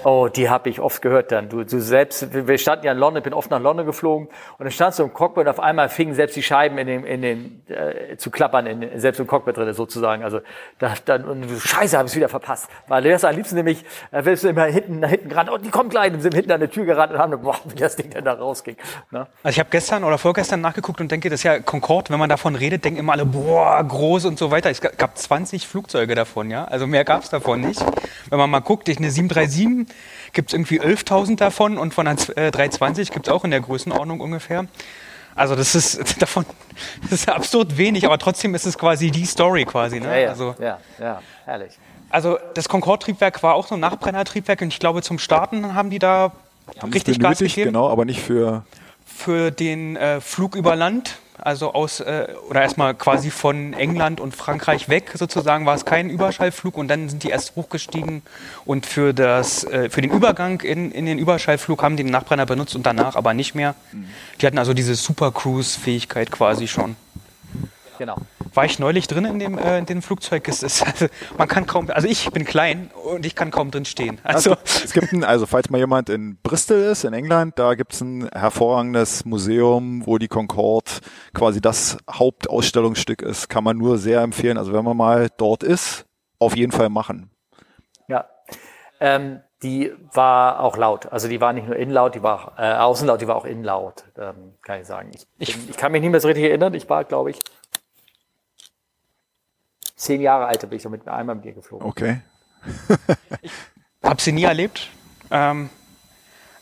Oh, die habe ich oft gehört dann. Du, du selbst, wir standen ja in London, bin oft nach London geflogen und dann standst du im Cockpit und auf einmal fingen selbst die Scheiben in den, in den äh, zu klappern, in, selbst im Cockpit drin sozusagen. Also da, dann und du, Scheiße, habe ich wieder verpasst. Weil du wärst am liebsten nämlich, äh, wärst du immer hinten, nach hinten gerannt, oh, die kommen gleich und sind hinten an der Tür gerannt und haben, boah, wie das Ding denn da rausging. Ne? Also ich habe gestern oder vorgestern nachgeguckt und denke, das ist ja Concorde, wenn man davon redet, denken immer alle, boah, groß und so weiter. Es gab 20 Flugzeuge davon, ja. Also mehr gab es davon nicht. Wenn man mal guckt, eine 737 gibt es irgendwie 11.000 davon und von äh, 320 gibt es auch in der Größenordnung ungefähr. Also das ist davon, das ist absurd wenig, aber trotzdem ist es quasi die Story quasi. Ne? Ja, ja, Also, ja, ja, herrlich. also das Concorde-Triebwerk war auch so ein Nachbrennertriebwerk und ich glaube zum Starten haben die da Haben richtig Gas benötigt, gegeben genau, aber nicht für für den äh, Flug über Land, Also aus, äh, oder erstmal quasi von England und Frankreich weg sozusagen war es kein Überschallflug und dann sind die erst hochgestiegen und für, das, äh, für den Übergang in, in den Überschallflug haben die den Nachbrenner benutzt und danach aber nicht mehr. Die hatten also diese Super Cruise-Fähigkeit quasi schon. Genau. War ich neulich drin in dem, äh, in dem Flugzeug? Es ist, also, man kann kaum, also ich bin klein und ich kann kaum drin stehen. Also, es gibt ein, also falls mal jemand in Bristol ist, in England, da gibt's ein hervorragendes Museum, wo die Concorde quasi das Hauptausstellungsstück ist. Kann man nur sehr empfehlen. Also wenn man mal dort ist, auf jeden Fall machen. Ja. Ähm, die war auch laut. Also die war nicht nur innenlaut, die war auch, äh, außenlaut, die war auch innenlaut, ähm, kann ich sagen. Ich, ich, ich kann mich nicht mehr so richtig erinnern. Ich war, glaube ich, zehn Jahre alt, bin ich so mit einmal mit ihr geflogen. Okay. Hab sie nie erlebt. Ähm,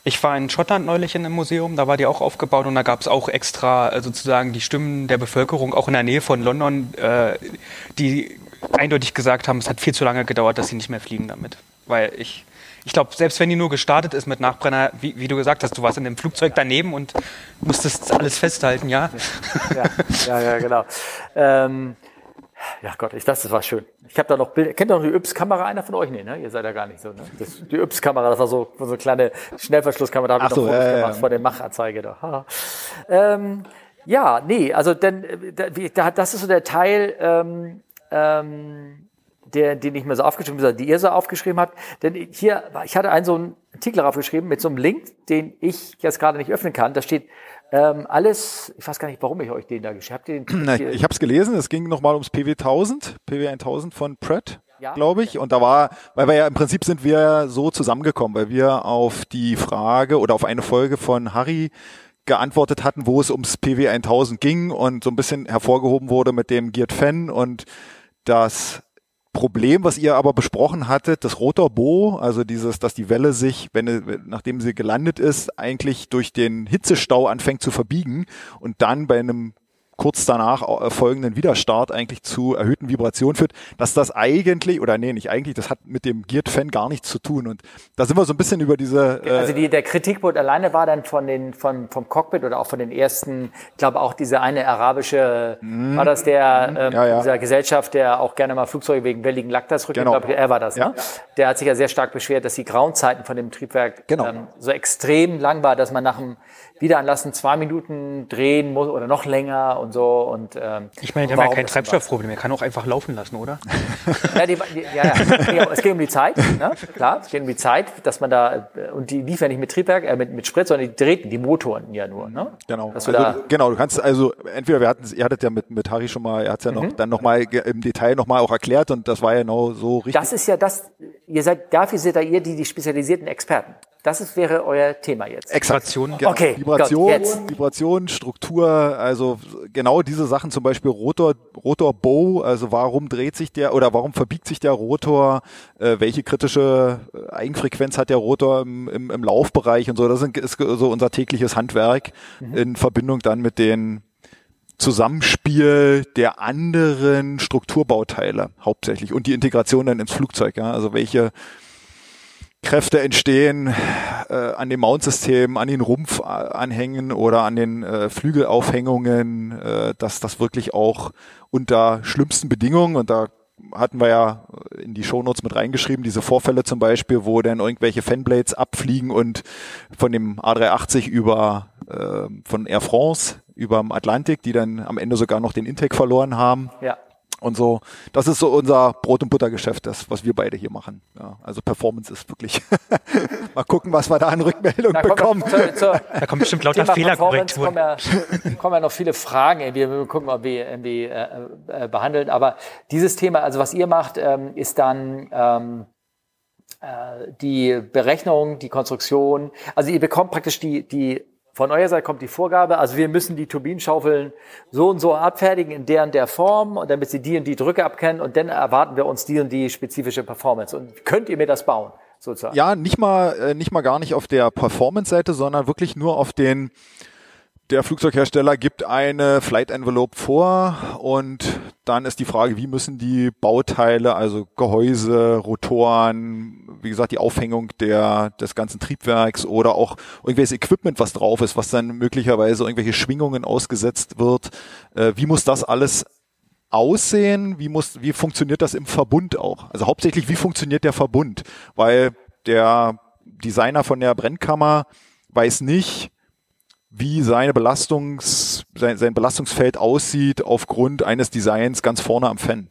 ich war in Schottland neulich in einem Museum, da war die auch aufgebaut und da gab es auch extra äh, sozusagen die Stimmen der Bevölkerung, auch in der Nähe von London, äh, die eindeutig gesagt haben, es hat viel zu lange gedauert, dass sie nicht mehr fliegen damit. Weil ich, ich glaube, selbst wenn die nur gestartet ist mit Nachbrenner, wie, wie, du gesagt hast, du warst in dem Flugzeug daneben und musstest alles festhalten, ja? Ja, ja, ja genau. Ähm, ja Gott, ich dachte, das war schön. Ich habe da noch Bilder. Kennt ihr noch die Yps-Kamera? Einer von euch? Nee, ne? Ihr seid ja gar nicht so. Ne? Das, die Yps-Kamera, das war so, so eine kleine Schnellverschlusskamera. Da habe ich so, noch Fotos ja, gemacht ja. vor der Machanzeige da. Ähm, ja, nee, also denn, da, das ist so der Teil, ähm, ähm, der, den ich mir so aufgeschrieben habe, die ihr so aufgeschrieben habt. Denn hier, ich hatte einen so einen Artikel aufgeschrieben mit so einem Link, den ich jetzt gerade nicht öffnen kann. Da steht ähm, alles, ich weiß gar nicht, warum ich euch den da geschrieben habe. Nein, ich habe es gelesen, es ging nochmal ums PW 1000, PW 1000 von Pratt, Ja. glaube ich. Und da war, weil wir ja im Prinzip sind wir so zusammengekommen, weil wir auf die Frage oder auf eine Folge von Harry geantwortet hatten, wo es ums PW 1000 ging und so ein bisschen hervorgehoben wurde mit dem Geared Fan und das Problem, was ihr aber besprochen hattet, das Rotorbow, also dieses, dass die Welle sich, wenn, nachdem sie gelandet ist, eigentlich durch den Hitzestau anfängt zu verbiegen und dann bei einem kurz danach folgenden Widerstart eigentlich zu erhöhten Vibrationen führt, dass das eigentlich, oder nee, nicht eigentlich, das hat mit dem Geared Fan gar nichts zu tun. Und da sind wir so ein bisschen über diese... Äh, Also die, der Kritikpunkt alleine war dann von den, von, vom Cockpit oder auch von den ersten, ich glaube auch diese eine arabische, war das der, ähm, Mhm. Ja, ja. dieser Gesellschaft, der auch gerne mal Flugzeuge wegen welligen Lacktas rückt, Genau. er war das, Ja. ne? Der hat sich ja sehr stark beschwert, dass die Grauenzeiten von dem Triebwerk Genau. ähm, so extrem lang war, dass man nach dem Wiederanlassen zwei Minuten drehen muss oder noch länger und so und ähm, Ich meine, der hat ja kein. Treibstoffproblem, er kann auch einfach laufen lassen, oder? Ja, die, die, ja, ja. es geht um die Zeit, ne? klar, es geht um die Zeit, dass man da, äh, und die lief ja nicht mit Triebwerk, äh, mit, mit Sprit, sondern die drehten die Motoren ja nur, ne? Genau. Also, da, genau, du kannst also entweder wir hatten ihr hattet ja mit mit Harry schon mal, er hat ja noch Mhm. dann noch mal ge- im Detail noch mal auch erklärt und das war ja genau so richtig. das ist ja das, ihr seid, dafür seid ihr die, die spezialisierten Experten. Das ist, wäre euer Thema jetzt. Exakt. Vibration. Genau. Okay, Vibration, Gott, jetzt. Vibration, Struktur, also genau diese Sachen, zum Beispiel Rotor, Rotor Bow, also warum dreht sich der oder warum verbiegt sich der Rotor, äh, welche kritische äh, Eigenfrequenz hat der Rotor im, im, im Laufbereich und so, das ist so unser tägliches Handwerk Mhm. in Verbindung dann mit den Zusammenspiel der anderen Strukturbauteile hauptsächlich und die Integration dann ins Flugzeug, ja, also welche Kräfte entstehen äh, an dem Mountsystem, an den Rumpfanhängen oder an den äh, Flügelaufhängungen, äh, dass das wirklich auch unter schlimmsten Bedingungen und da hatten wir ja in die Shownotes mit reingeschrieben, diese Vorfälle zum Beispiel, wo dann irgendwelche Fanblades abfliegen und von dem A380 über äh, von Air France über dem Atlantik, die dann am Ende sogar noch den Intake verloren haben Ja. Und so. Das ist so unser Brot- und Buttergeschäft, das, was wir beide hier machen. Ja, also Performance ist wirklich. Mal gucken, was wir da an Rückmeldung Da bekommen. zur, zur Da kommt bestimmt lauter Fehlerkorrekturen. kommen ja, kommen ja noch viele Fragen. irgendwie. Wir gucken, ob wir irgendwie äh, äh, behandeln. Aber dieses Thema, also was ihr macht, ähm, ist dann ähm, äh, die Berechnung, die Konstruktion. Also ihr bekommt praktisch die, die von eurer Seite kommt die Vorgabe, also wir müssen die Turbinenschaufeln so und so abfertigen in der und der Form, und damit sie die und die Drücke abkennen und dann erwarten wir uns die und die spezifische Performance. Und könnt ihr mir das bauen, sozusagen? Ja, nicht mal, äh, nicht mal gar nicht auf der Performance-Seite, sondern wirklich nur auf den der Flugzeughersteller gibt eine Flight Envelope vor und dann ist die Frage, wie müssen die Bauteile, also Gehäuse, Rotoren, wie gesagt, die Aufhängung der, des ganzen Triebwerks oder auch irgendwelches Equipment, was drauf ist, was dann möglicherweise irgendwelche Schwingungen ausgesetzt wird, äh, wie muss das alles aussehen? Wie muss, wie funktioniert das im Verbund auch? Also hauptsächlich, wie funktioniert der Verbund? Weil der Designer von der Brennkammer weiß nicht, wie seine Belastungs, sein, sein Belastungsfeld aussieht aufgrund eines Designs ganz vorne am Fan.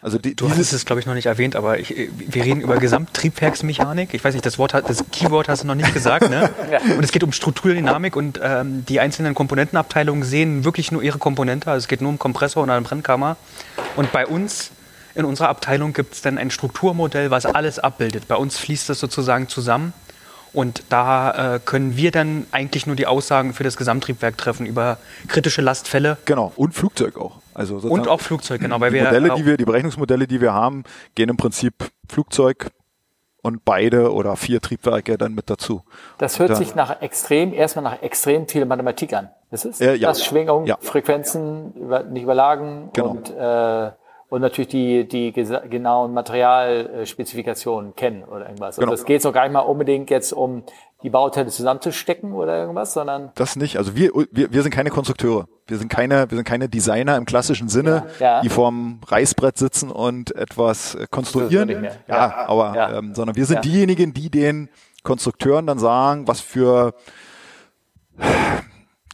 Also die, du hattest es, glaube ich, noch nicht erwähnt, aber ich, wir reden über Gesamttriebwerksmechanik. Ich weiß nicht, das Wort, das Keyword hast du noch nicht gesagt, ne? Und es geht um Strukturdynamik und ähm, die einzelnen Komponentenabteilungen sehen wirklich nur ihre Komponente. Also es geht nur um Kompressor und eine Brennkammer. Und bei uns in unserer Abteilung gibt es dann ein Strukturmodell, was alles abbildet. Bei uns fließt das sozusagen zusammen. Und da äh, können wir dann eigentlich nur die Aussagen für das Gesamttriebwerk treffen über kritische Lastfälle. Genau, und Flugzeug auch. Also und auch Flugzeug, genau. Weil die wir Modelle, die wir, die Berechnungsmodelle, die wir haben, gehen im Prinzip Flugzeug und beide oder vier Triebwerke dann mit dazu. Das hört dann, sich nach extrem, erstmal nach extrem viel Mathematik an. Das ist äh, ja, das Schwingung, ja. Frequenzen über, nicht überlagen Genau. und äh, und natürlich die, die genauen Materialspezifikationen kennen oder irgendwas. Genau. Also es geht so gar nicht mal unbedingt jetzt um die Bauteile zusammenzustecken oder irgendwas, sondern Das nicht. Also wir, wir, wir sind keine Konstrukteure. Wir sind keine, wir sind keine Designer im klassischen Sinne, Ja. Ja. die vorm Reißbrett sitzen und etwas äh, konstruieren. Ja, mehr. Ja. aber, Ja. Ähm, sondern wir sind Ja. diejenigen, die den Konstrukteuren dann sagen, was für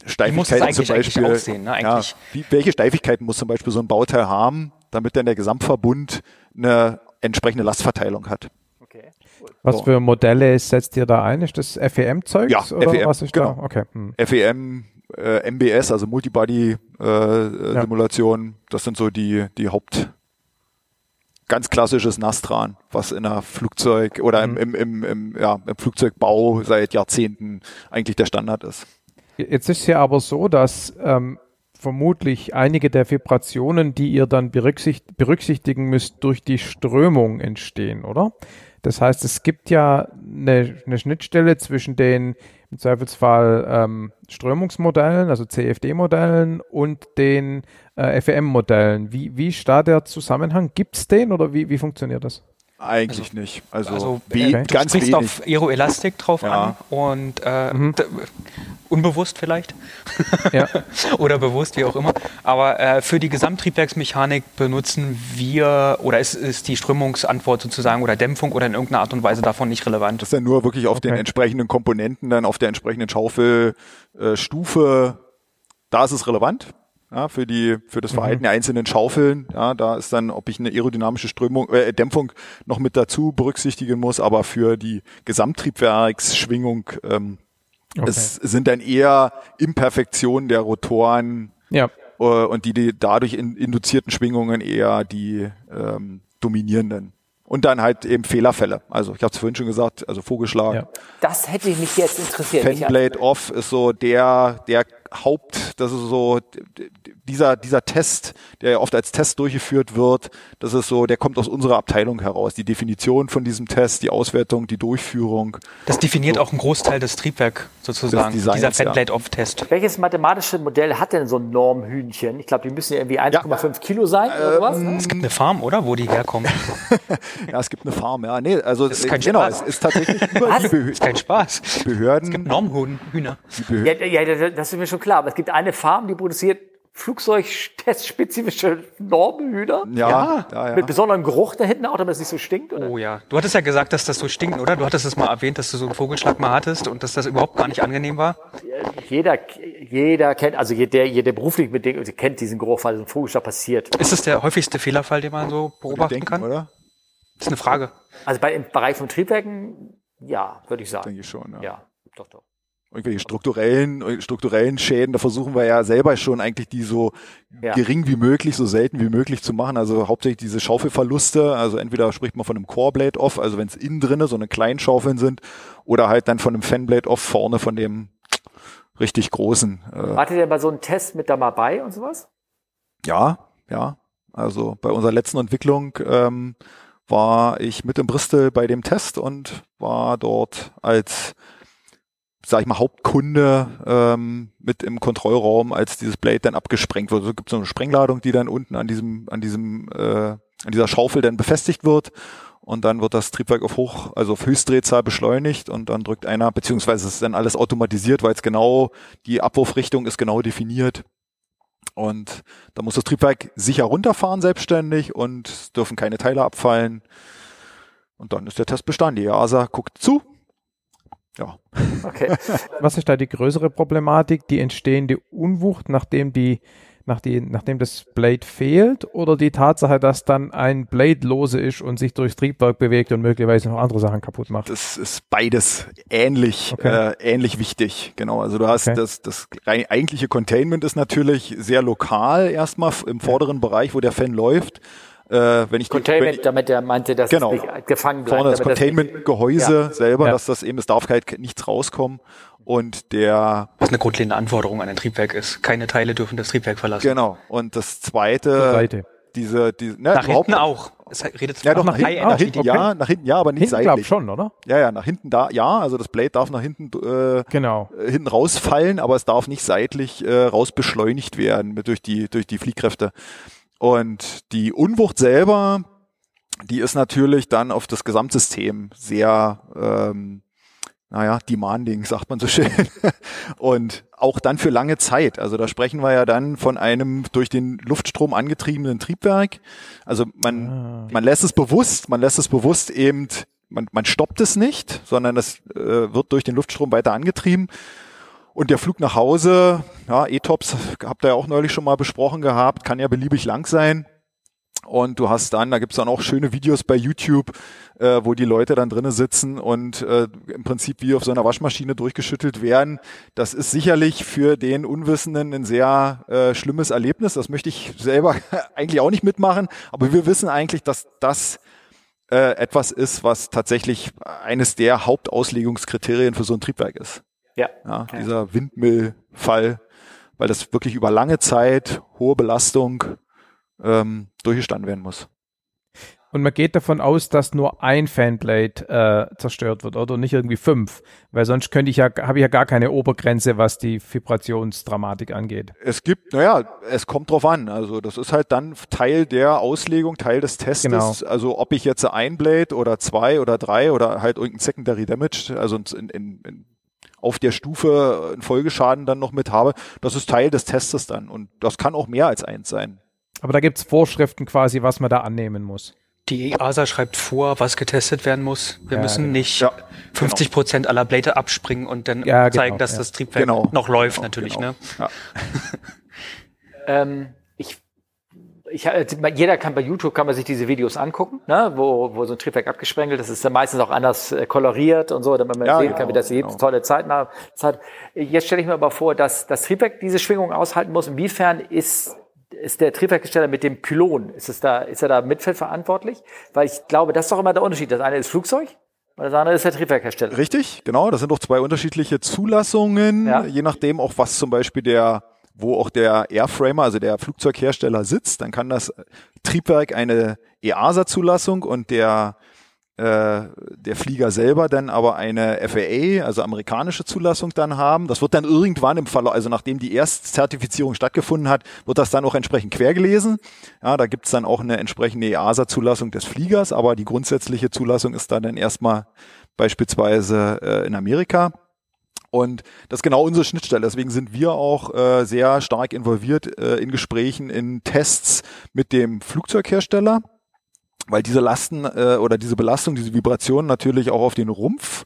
Steifigkeiten muss es zum Beispiel, aussehen, ne? Ja, wie, welche Steifigkeiten muss zum Beispiel so ein Bauteil haben, damit dann der Gesamtverbund eine entsprechende Lastverteilung hat. okay. Was So. für Modelle setzt ihr da ein? Ist das FEM-Zeug? Ja, oder FEM, was ist genau. da? Okay. Hm. FEM, äh, MBS, also Multibody äh, Ja. Simulation, das sind so die die Haupt ganz klassisches Nastran, was in einer Flugzeug oder im, im, im, im, ja, im Flugzeugbau seit Jahrzehnten eigentlich der Standard ist. Jetzt ist es ja aber so, dass ähm, vermutlich einige der Vibrationen, die ihr dann berücksicht berücksichtigen müsst, durch die Strömung entstehen, oder? Das heißt, es gibt ja eine, eine Schnittstelle zwischen den im Zweifelsfall ähm, Strömungsmodellen, also CFD-Modellen und den äh, FEM-Modellen. Wie, wie da der Zusammenhang? Gibt es den oder wie, wie funktioniert das? Eigentlich nicht. Also, Also we äh, du ganz sprichst wenig. auf Aeroelastik drauf Ja. an und äh, Mhm. unbewusst vielleicht Ja. oder bewusst, wie auch immer. Aber äh, für die Gesamttriebwerksmechanik benutzen wir oder ist, ist die Strömungsantwort sozusagen oder Dämpfung oder in irgendeiner Art und Weise davon nicht relevant. Das ist dann nur wirklich auf den Okay. entsprechenden Komponenten, dann auf der entsprechenden Schaufelstufe, äh, Stufe, da ist es relevant. Ja, für die, für das Verhalten der einzelnen Schaufeln, ja, da ist dann, ob ich eine aerodynamische Strömung, äh, Dämpfung noch mit dazu berücksichtigen muss, aber für die Gesamttriebwerksschwingung, ähm, Okay. es sind dann eher Imperfektionen der Rotoren, Ja. äh, und die, die dadurch in, induzierten Schwingungen eher die ähm, dominierenden. Und dann halt eben Fehlerfälle. Also ich habe es vorhin schon gesagt, also Vogelschlag, Ja. Das hätte mich jetzt interessiert. Fanblade Off ist so der, der Haupt, das ist so dieser, dieser Test, der ja oft als Test durchgeführt wird, das ist so, der kommt aus unserer Abteilung heraus. Die Definition von diesem Test, die Auswertung, die Durchführung. Das definiert auch einen Großteil des Triebwerk sozusagen, Des Designs, dieser ja. Fanblade-Off-Test. Welches mathematische Modell hat denn so ein Normhühnchen? Ich glaube, die müssen ja irgendwie 1,5 Kilo sein oder sowas. ne? Es gibt eine Farm, oder? Wo die herkommen. Ja, es gibt eine Farm, ja. Nee, also ist kein genau, Spaß. es ist tatsächlich über die Das kein Spaß. Behörden. Normhühner. Die Behörden Ja, ja, das ist mir schon klar. Aber es gibt eine Farm, die produziert Flugzeugtestspezifische Normhühner. ja, ja, ja. Mit besonderem Geruch da hinten auch, damit es nicht so stinkt. Oder? Oh ja. Du hattest ja gesagt, dass das so stinkt, oder? Du hattest es mal erwähnt, dass du so einen Vogelschlag mal hattest und dass das überhaupt gar nicht angenehm war. Jeder, jeder kennt, also jeder, jeder beruflich mit dem, kennt diesen Geruch, weil so ein Vogelschlag passiert. Ist das der häufigste Fehlerfall, den man so beobachten denken, kann? oder? Das ist eine Frage. Also bei, im Bereich von Triebwerken, ja, würde ich sagen. Denke ich schon, ja. Ja, doch, doch. Irgendwelche strukturellen, strukturellen Schäden, da versuchen wir ja selber schon eigentlich die so Ja. gering wie möglich, so selten wie möglich zu machen. Also hauptsächlich diese Schaufelverluste, also entweder spricht man von einem Core-Blade off, also wenn es innen drinne so eine kleinen Schaufeln sind, oder halt dann von einem Fan-Blade off vorne von dem richtig großen. Äh, Wart ihr bei so einem Test mit da mal bei und sowas? ja, ja. Also bei unserer letzten Entwicklung ähm, war ich mit in Bristol bei dem Test und war dort als sag ich mal, Hauptkunde ähm, mit im Kontrollraum, als dieses Blade dann abgesprengt wird. Also gibt es so eine Sprengladung, die dann unten an diesem, an diesem, äh, an dieser Schaufel dann befestigt wird. Und dann wird das Triebwerk auf Hoch, also auf Höchstdrehzahl beschleunigt und dann drückt einer, beziehungsweise ist dann alles automatisiert, weil es genau, die Abwurfrichtung ist genau definiert. Und da muss das Triebwerk sicher runterfahren selbstständig und dürfen keine Teile abfallen. Und dann ist der Test bestanden. Die EASA guckt zu. Ja. Okay. Was ist da die größere Problematik? Die entstehende Unwucht, nachdem die nach die, nachdem das Blade fehlt oder die Tatsache, dass dann ein Blade lose ist und sich durchs Triebwerk bewegt und möglicherweise noch andere Sachen kaputt macht? Das ist beides ähnlich, okay. äh, ähnlich wichtig. Genau. Also du hast okay. das, das eigentliche Containment ist natürlich sehr lokal erstmal im vorderen Bereich, wo der Fan läuft. Äh, wenn ich Containment, wenn damit er meinte, dass genau, es nicht gefangen bleibt. Vorne das Containment-Gehäuse ja. selber, ja. dass das eben, es darf halt nichts rauskommen. Und der. Was eine grundlegende Anforderung an ein Triebwerk ist. Keine Teile dürfen das Triebwerk verlassen. Genau. Und das zweite. Seite. Diese, diese, ne, nach hinten auch. Es redet ja, doch nach hinten, nach hinten okay. ja, nach hinten ja, aber nicht hinten seitlich. schon, oder? Ja, ja, nach hinten da, ja, also das Blade darf nach hinten, äh, genau. Äh, hinten rausfallen, aber es darf nicht seitlich äh, raus beschleunigt werden mit, durch die durch die Fliehkräfte. Und die Unwucht selber, die ist natürlich dann auf das Gesamtsystem sehr ähm, naja, demanding, sagt man so schön. Und auch dann für lange Zeit. Also da sprechen wir ja dann von einem durch den Luftstrom angetriebenen Triebwerk. Also man, ah. man lässt es bewusst, man lässt es bewusst eben, man, man stoppt es nicht, sondern es äh, wird durch den Luftstrom weiter angetrieben. Und der Flug nach Hause, ja, E-Tops habt ihr ja auch neulich schon mal besprochen gehabt, kann ja beliebig lang sein. Und du hast dann, da gibt's dann auch schöne Videos bei YouTube, äh, wo die Leute dann drinnen sitzen und äh, im Prinzip wie auf so einer Waschmaschine durchgeschüttelt werden. Das ist sicherlich für den Unwissenden ein sehr äh, schlimmes Erlebnis. Das möchte ich selber eigentlich auch nicht mitmachen. Aber wir wissen eigentlich, dass das äh, etwas ist, was tatsächlich eines der Hauptauslegungskriterien für so ein Triebwerk ist. Ja. ja dieser Windmillfall, weil das wirklich über lange Zeit hohe Belastung ähm, durchgestanden werden muss. Und man geht davon aus, dass nur ein Fanblade äh, zerstört wird oder nicht irgendwie fünf, weil sonst könnte ich ja, habe ich ja gar keine Obergrenze, was die Vibrationsdramatik angeht. Es gibt, naja, es kommt drauf an. Also das ist halt dann Teil der Auslegung, Teil des Testes. Genau. Also ob ich jetzt ein Blade oder zwei oder drei oder halt irgendein Secondary Damage, also in, in, in auf der Stufe einen Folgeschaden dann noch mit habe, das ist Teil des Testes dann. Und das kann auch mehr als eins sein. Aber da gibt's Vorschriften quasi, was man da annehmen muss. Die EASA schreibt vor, was getestet werden muss. Wir ja, müssen genau. nicht ja, 50 genau. Prozent aller Blätter abspringen und dann ja, genau, zeigen, dass das Triebwerk genau. noch läuft, genau, natürlich. Genau. Ne? ähm, ich, ich, jeder kann bei YouTube kann man sich diese Videos angucken, ne, wo, wo so ein Triebwerk abgesprengelt ist. Das ist dann meistens auch anders äh, koloriert und so, damit man sehen kann, wie das genau. tolle Zeit hat. Jetzt stelle ich mir aber vor, dass das Triebwerk diese Schwingung aushalten muss. Inwiefern ist ist der Triebwerkhersteller mit dem Pylon, ist, es da, ist er da mitverantwortlich? Weil ich glaube, das ist doch immer der Unterschied. Das eine ist Flugzeug und das andere ist der Triebwerkhersteller. Richtig, genau. Das sind doch zwei unterschiedliche Zulassungen, ja. je nachdem auch was zum Beispiel der wo auch der Airframer, also der Flugzeughersteller sitzt, dann kann das Triebwerk eine EASA-Zulassung und der äh, der Flieger selber dann aber eine FAA, also amerikanische Zulassung dann haben. Das wird dann irgendwann im Fall, also nachdem die Erstzertifizierung stattgefunden hat, wird das dann auch entsprechend quergelesen. Ja, da gibt's dann auch eine entsprechende EASA-Zulassung des Fliegers, aber die grundsätzliche Zulassung ist dann, dann erstmal beispielsweise äh, in Amerika. Und das ist genau unsere Schnittstelle. Deswegen sind wir auch äh, sehr stark involviert äh, in Gesprächen, in Tests mit dem Flugzeughersteller weil diese Lasten äh, oder diese Belastung, diese Vibrationen natürlich auch auf den Rumpf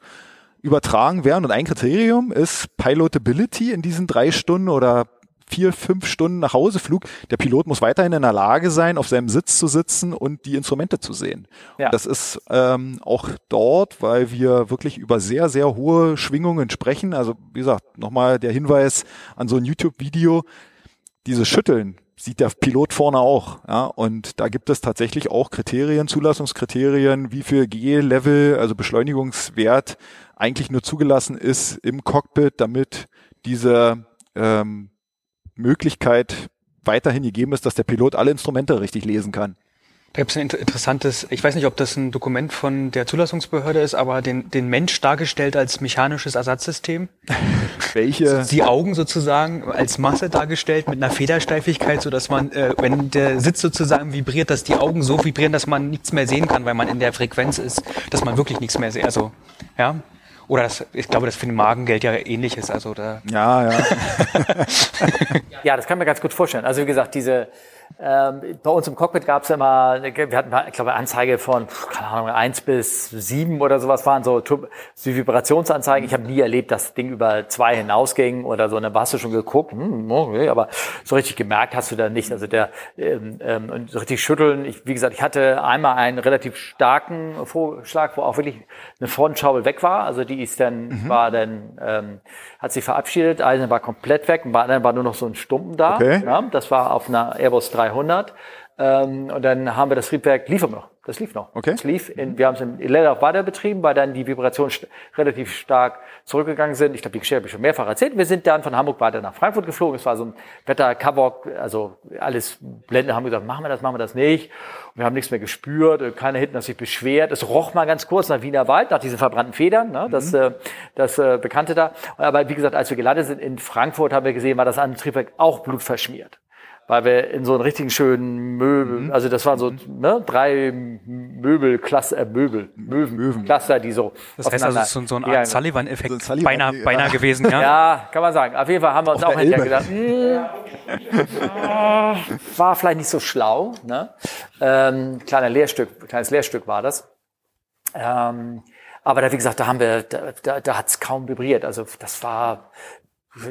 übertragen werden. Und ein Kriterium ist Pilotability in diesen drei Stunden oder vier, fünf Stunden nach Hauseflug. Der Pilot muss weiterhin in der Lage sein, auf seinem Sitz zu sitzen und die Instrumente zu sehen. Ja. Das ist ähm, auch dort, weil wir wirklich über sehr, sehr hohe Schwingungen sprechen. Also wie gesagt, nochmal der Hinweis an so ein YouTube-Video. Diese Schütteln, sieht der Pilot vorne auch. Ja, und da gibt es tatsächlich auch Kriterien, Zulassungskriterien, wie viel G-Level, also Beschleunigungswert eigentlich nur zugelassen ist im Cockpit, damit diese ähm, Möglichkeit weiterhin gegeben ist, dass der Pilot alle Instrumente richtig lesen kann. Da gibt es ein inter- interessantes, ich weiß nicht, ob das ein Dokument von der Zulassungsbehörde ist, aber den, den Mensch dargestellt als mechanisches Ersatzsystem. Welche? Die Augen sozusagen als Masse dargestellt mit einer Federsteifigkeit, so dass man, äh, wenn der Sitz sozusagen vibriert, dass die Augen so vibrieren, dass man nichts mehr sehen kann, weil man in der Frequenz ist, dass man wirklich nichts mehr sieht. Also, ja. Oder das, ich glaube, das für den Magengeld ja ähnlich ist. Also da Ja, ja. Ja, das kann mir ganz gut vorstellen. Also wie gesagt, diese ähm, bei uns im Cockpit gab es immer, wir hatten, ich glaube, Anzeige von, keine Ahnung, eins bis sieben oder sowas waren so, so Vibrationsanzeigen. Ich habe nie erlebt, dass das Ding über zwei hinausging oder so. Und dann hast du schon geguckt, hm, okay, aber so richtig gemerkt hast du da nicht. Also der ähm, ähm, und so richtig schütteln. Ich, wie gesagt, ich hatte einmal einen relativ starken Vorschlag, wo auch wirklich eine Frontschraube weg war. Also die ist dann war dann ähm, hat sich verabschiedet. Eine war komplett weg, und bei anderen war nur noch so ein Stumpen da. Okay. Ja, das war auf einer Airbus 300. Ähm, und dann haben wir das Triebwerk, lief noch. Das lief noch. Okay. Das lief. In, wir haben es in Leerlauf weiter betrieben, weil dann die Vibrationen st relativ stark zurückgegangen sind. Ich glaube, die Geschichte habe ich schon mehrfach erzählt. Wir sind dann von Hamburg weiter nach Frankfurt geflogen. Es war so ein Wetter-Kavok, also alles Blende haben gesagt, machen wir das, machen wir das nicht. Und wir haben nichts mehr gespürt. Keiner hinten hat sich beschwert. Es roch mal ganz kurz nach Wiener Wald, nach diesen verbrannten Federn, ne? das, äh, das äh, Bekannte da. Aber wie gesagt, als wir gelandet sind in Frankfurt, haben wir gesehen, war das andere Triebwerk auch blutverschmiert weil wir in so einen richtigen schönen Möbel, also das waren so ne, drei Möbelcluster, äh, Möbel, Möwen, Möwen, Cluster, die so. Das heißt also, aufeinander es ist so, so eine gegangen Art sind. Sullivan-Effekt So ein Sullivan- beinahe, ja. beinahe gewesen, ja? Ja, kann man sagen. Auf jeden Fall haben wir uns Auf auch hinterher Elbe. gedacht, hm, war vielleicht nicht so schlau. Ne? Ähm, kleiner Lehrstück, kleines Lehrstück war das. Ähm, aber da, wie gesagt, da haben wir, da, da, da hat es kaum vibriert. Also das war,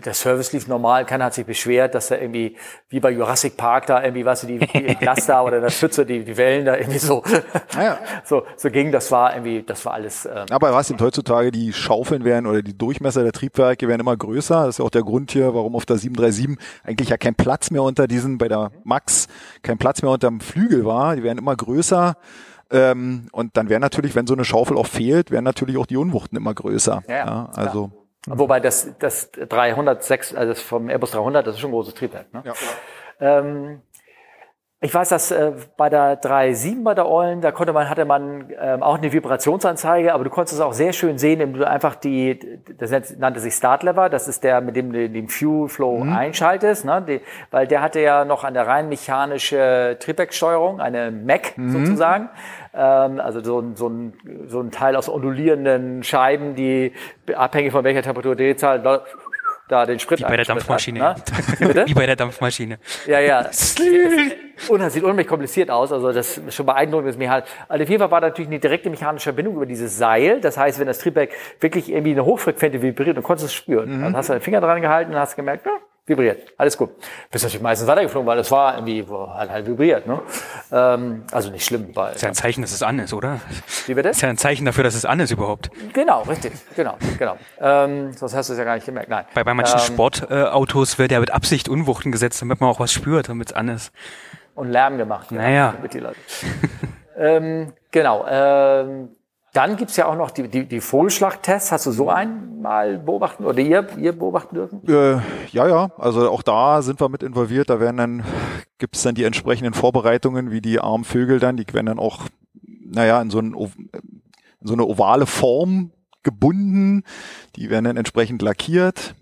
der Service lief normal, keiner hat sich beschwert, dass da irgendwie, wie bei Jurassic Park da irgendwie, weißt du, die, die Glas da oder in der Pfütze, die, die Wellen da irgendwie so, ja. so, so ging. Das war irgendwie, das war alles, ähm, Aber was eben heutzutage die Schaufeln werden oder die Durchmesser der Triebwerke werden immer größer. Das ist ja auch der Grund hier, warum auf der 737 eigentlich ja kein Platz mehr unter diesen, bei der Max, kein Platz mehr unter dem Flügel war. Die werden immer größer. Ähm, und dann wäre natürlich, wenn so eine Schaufel auch fehlt, wären natürlich auch die Unwuchten immer größer. Ja, ja, also. Wobei das, das 306, also das vom Airbus 300, das ist schon ein großes Triebwerk. Ne? Ja. Ähm, ich weiß, dass äh, bei der 3.7 bei der Eulen, da konnte man, hatte man ähm, auch eine Vibrationsanzeige, aber du konntest es auch sehr schön sehen, indem du einfach die, das nannte sich Start Lever, das ist der, mit dem du den Fuel Flow einschaltest, ne? Die, weil der hatte ja noch eine rein mechanische Triebwerksteuerung, eine MAC sozusagen, ähm, also so, ein- so, ein, so ein Teil aus ondulierenden Scheiben, die abhängig von welcher Temperatur Drehzahl da den Sprit Wie bei der Dampfmaschine. Hat, ne? Bitte? Wie bei der Dampfmaschine. Ja, ja. Und das sieht unheimlich kompliziert aus. Also das ist schon beeindruckend. Das Mechan also auf jeden Fall war da natürlich eine direkte mechanische Verbindung über dieses Seil. Das heißt, wenn das Triebwerk wirklich irgendwie eine hochfrequente vibriert, dann konntest du es spüren. Dann hast du deinen Finger dran gehalten und hast gemerkt, ja, vibriert. Alles gut. Bist natürlich meistens weitergeflogen, weil es war irgendwie wo halt, halt vibriert. Ne? Ähm, also nicht schlimm. Weil, Ist ja ein Zeichen, dass es an ist, oder? wie bitte? Ist ja ein Zeichen dafür, dass es an ist überhaupt. Genau, richtig. Genau, genau. Ähm, sonst hast du es ja gar nicht gemerkt. Nein. Bei, bei manchen Ähm, Sportautos äh, Autos wird ja mit Absicht Unwuchten gesetzt, damit man auch was spürt, damit es an ist. und Lärm gemacht. Naja. Mit die Leute. ähm, genau. Ähm, dann gibt's ja auch noch die, die, die Vogelschlagtests. Hast du so einen mal beobachten oder ihr, ihr beobachten dürfen? Äh, ja, ja, also auch da sind wir mit involviert. Da werden dann, gibt's dann die entsprechenden Vorbereitungen, wie die armen Vögel dann, die werden dann auch, naja, in so, ein, in so eine ovale Form gebunden. Die werden dann entsprechend lackiert.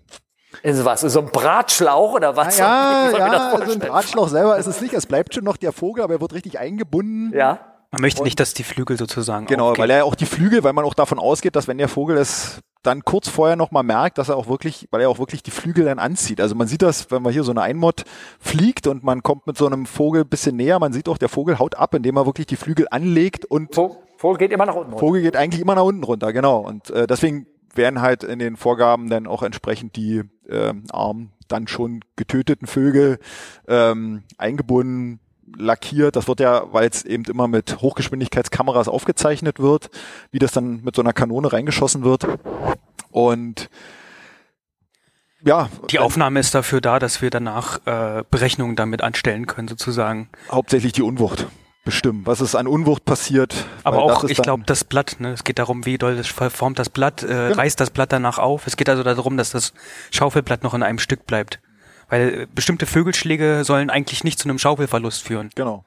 Ist was? Ist so ein Bratschlauch oder was? Ja, das ja, also ein? Drahtschlauch selber ist es nicht. Es bleibt schon noch der Vogel, aber er wird richtig eingebunden. Ja. Man möchte nicht, dass die Flügel sozusagen Genau, aufgehen. weil er ja auch die Flügel, weil man auch davon ausgeht, dass wenn der Vogel es dann kurz vorher nochmal merkt, dass er auch wirklich, weil er auch wirklich die Flügel dann anzieht. Also man sieht das, wenn man hier so eine Einmod fliegt und man kommt mit so einem Vogel ein bisschen näher, man sieht auch, der Vogel haut ab, indem er wirklich die Flügel anlegt und Vogel, Vogel geht immer nach unten. runter. Vogel geht eigentlich immer nach unten runter, genau. Und äh, deswegen werden halt in den Vorgaben dann auch entsprechend die ähm, armen, dann schon getöteten Vögel ähm, eingebunden, lackiert. Das wird ja, weil es eben immer mit Hochgeschwindigkeitskameras aufgezeichnet wird, wie das dann mit so einer Kanone reingeschossen wird. Und ja, Die Aufnahme ist dafür da, dass wir danach äh, Berechnungen damit anstellen können, sozusagen. hauptsächlich die Unwucht bestimmen. Was ist an Unwucht passiert? Aber auch, ich glaube, das Blatt, ne? es geht darum, wie doll das verformt das Blatt, äh, Genau. reißt das Blatt danach auf. Es geht also darum, dass das Schaufelblatt noch in einem Stück bleibt. Weil äh, bestimmte Vögelschläge sollen eigentlich nicht zu einem Schaufelverlust führen. Genau.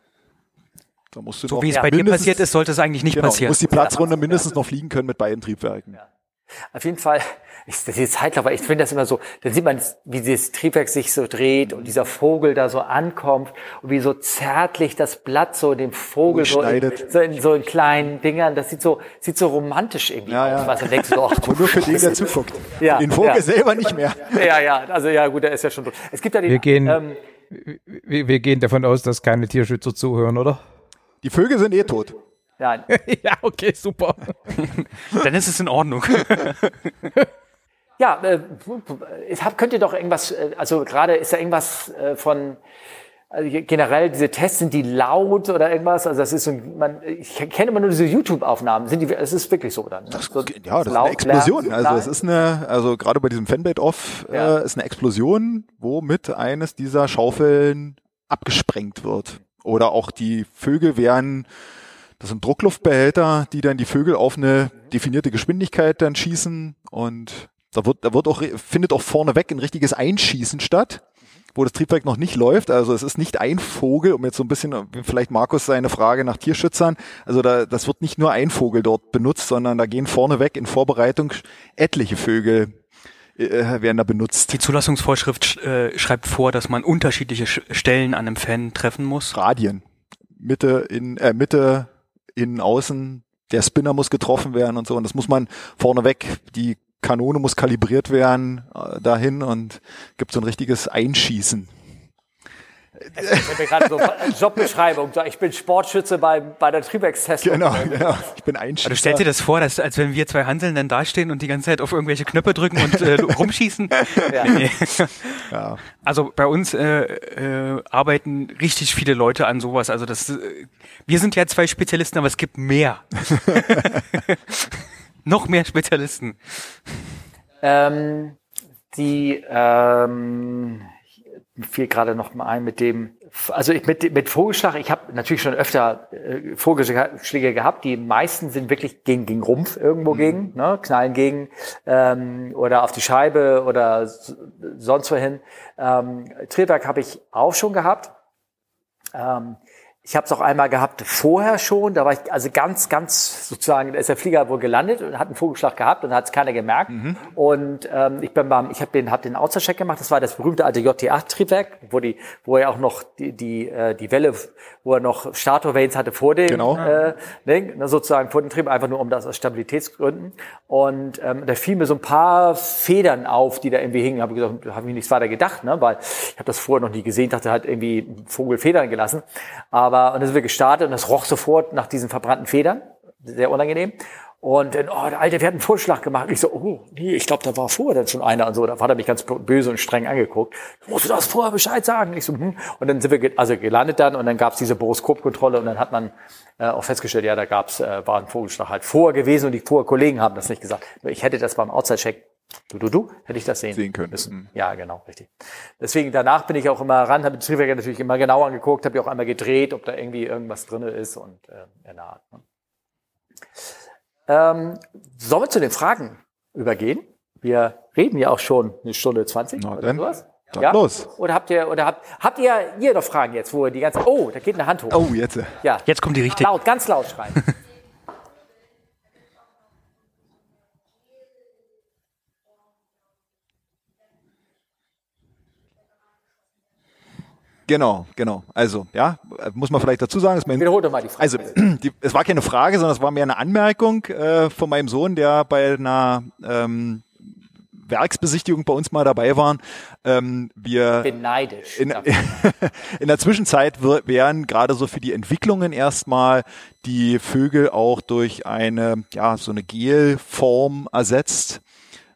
Da musst du So wie es Ja, bei dir passiert ist, sollte es eigentlich nicht Genau, passieren. muss die Platzrunde mindestens noch fliegen können mit beiden Triebwerken. Auf jeden Fall, ich, die Zeitlauf, ich finde das immer so, dann sieht man, wie dieses Triebwerk sich so dreht und dieser Vogel da so ankommt und wie so zärtlich das Blatt so dem Vogel so in, so in so in kleinen Dingern, das sieht so, sieht so romantisch irgendwie Ja, ja. aus. Was du denkst, so, ach, du nur für den, der zuguckt. Ja, den Vogel ja. selber nicht mehr. Ja, ja, also ja, gut, der ist ja schon tot. Es gibt ja den, Wir gehen- ähm, Wir, wir gehen davon aus, dass keine Tierschützer zuhören, oder? Die Vögel sind eh tot. Ja, ja, okay, super. Dann ist es in Ordnung. Ja, äh, es hat, könnt ihr doch irgendwas, äh, also gerade ist da irgendwas äh, von, also generell diese Tests, sind die laut oder irgendwas? Also das ist so, ein- man, ich kenne immer nur diese YouTube-Aufnahmen. Sind die, es ist wirklich so dann? Ne? so, Ja, das ist eine Explosion. Lärm, Also es ist eine, also gerade bei diesem Fanbait Off Ja. äh, ist eine Explosion, womit eines dieser Schaufeln abgesprengt wird. Oder auch die Vögel werden, das sind Druckluftbehälter, die dann die Vögel auf eine definierte Geschwindigkeit dann schießen und da wird, da wird auch, findet auch vorneweg ein richtiges Einschießen statt wo das Triebwerk noch nicht läuft. Also es ist nicht ein Vogel, um jetzt so ein bisschen, vielleicht Markus seine Frage nach Tierschützern. Also da, das wird nicht nur ein Vogel dort benutzt, sondern da gehen vorneweg in Vorbereitung etliche Vögel äh, werden da benutzt. Die Zulassungsvorschrift sch äh, schreibt vor, dass man unterschiedliche Sch Stellen an einem Fan treffen muss. Radien. Mitte in, äh, Mitte, innen, außen. Der Spinner muss getroffen werden und so. Und das muss man vorneweg, die Kanone muss kalibriert werden äh, dahin und gibt so ein richtiges Einschießen. Ich habe mir gerade so Jobbeschreibung. Ich bin Sportschütze bei, bei der Triebwerkstestung. Genau, genau. Ich bin Also Einschießer. stell dir das vor, dass, als wenn wir zwei Hanseln dann dastehen und die ganze Zeit auf irgendwelche Knöpfe drücken und äh, rumschießen. Ja. Nee. ja. Also bei uns äh, äh, arbeiten richtig viele Leute an sowas. Also das, äh, wir sind ja zwei Spezialisten, aber es gibt mehr. Noch mehr Spezialisten. Ähm, die ähm, fiel gerade noch mal ein mit dem, also ich, mit, mit Vogelschlag, ich habe natürlich schon öfter äh, Vogelschläge gehabt, die meisten sind wirklich gegen, gegen Rumpf irgendwo gegen, ne, knallen gegen ähm, oder auf die Scheibe oder sonst wohin. Ähm, Triebwerk habe ich auch schon gehabt. Ähm, ich habe es auch einmal gehabt vorher schon, da war ich also ganz, ganz sozusagen, da ist der Flieger wohl gelandet und hat einen Vogelschlag gehabt und hat es keiner gemerkt. Und ähm, ich bin beim, ich habe den, hab den Outside-Check gemacht, das war das berühmte alte JT8-Triebwerk, wo die, wo er auch noch die, die, äh, die Welle, wo er noch Stator-Vanes hatte vor dem, Genau. äh, Ding, ne, sozusagen vor dem Trieb, einfach nur um das aus Stabilitätsgründen. Und ähm, da fielen mir so ein paar Federn auf, die da irgendwie hingen. Habe ich gesagt, habe ich nichts weiter gedacht, ne? weil ich habe das vorher noch nie gesehen, dachte halt irgendwie Vogel Federn gelassen. Aber und dann sind wir gestartet und das roch sofort nach diesen verbrannten Federn, sehr unangenehm. Und dann, oh, der Alte, wir hatten einen Vorschlag gemacht. Ich so, oh, nee, ich glaube, da war vorher dann schon einer und so. Da hat er mich ganz böse und streng angeguckt. Musst du das vorher Bescheid sagen? Ich so, hm. Und dann sind wir ge also gelandet dann und dann gab's diese Boroskopkontrolle und dann hat man äh, auch festgestellt, ja, da gab's äh, war ein Vogelschlag halt vorher gewesen und die vorher Kollegen haben das nicht gesagt. Ich hätte das beim Outside-Check, du, du, du, hätte ich das sehen, Sehen können. müssen. Mhm. Ja, genau, richtig. Deswegen danach bin ich auch immer ran, habe die Triebwerke natürlich immer genau angeguckt, habe die auch einmal gedreht, ob da irgendwie irgendwas drinne ist und äh, in der Art. Ne? Ähm, sollen wir zu den Fragen übergehen? Wir reden ja auch schon eine Stunde 20 Na oder sowas. dann ja? los. Oder habt ihr, oder habt, habt ihr hier noch Fragen jetzt, wo ihr die ganze, oh, da geht eine Hand hoch. Oh, jetzt. Ja, Jetzt kommt die richtige. laut, ganz laut schreien. Genau, genau. Also, ja, muss man vielleicht dazu sagen, ist mein Wiederhol doch mal die Frage. Also, die, es war keine Frage, sondern es war mehr eine Anmerkung äh, von meinem Sohn, der bei einer ähm, Werksbesichtigung bei uns mal dabei war. Ähm, wir bin neidisch. in, in der Zwischenzeit werden gerade so für die Entwicklungen erstmal die Vögel auch durch eine, ja, so eine Gelform ersetzt.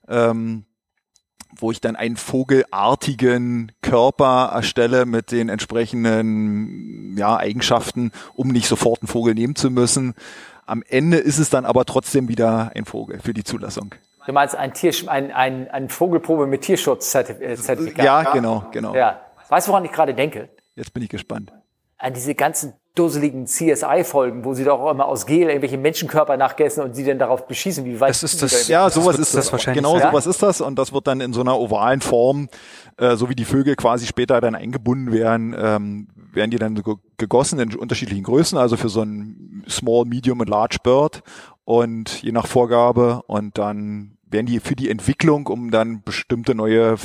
Ähm, wo ich dann einen vogelartigen Körper erstelle mit den entsprechenden ja, Eigenschaften, um nicht sofort einen Vogel nehmen zu müssen. Am Ende ist es dann aber trotzdem wieder ein Vogel für die Zulassung. Du meinst ein, Tier, ein, ein, ein Vogelprobe mit Tierschutzzertifikat? Ja, genau, genau. Ja. Weißt du, woran ich gerade denke? Jetzt bin ich gespannt. An diese ganzen dusseligen CSI-Folgen, wo sie doch auch immer aus Gel irgendwelche Menschenkörper nachgessen und sie dann darauf beschießen, wie weit Das ist sie das- da- Ja, sowas ist das wahrscheinlich genau sein. sowas ist das und das wird dann in so einer ovalen Form, äh, so wie die Vögel quasi später dann eingebunden werden, ähm, werden die dann gegossen in unterschiedlichen Größen, also für so ein Small, Medium und Large Bird und je nach Vorgabe und dann werden die für die Entwicklung, um dann bestimmte neue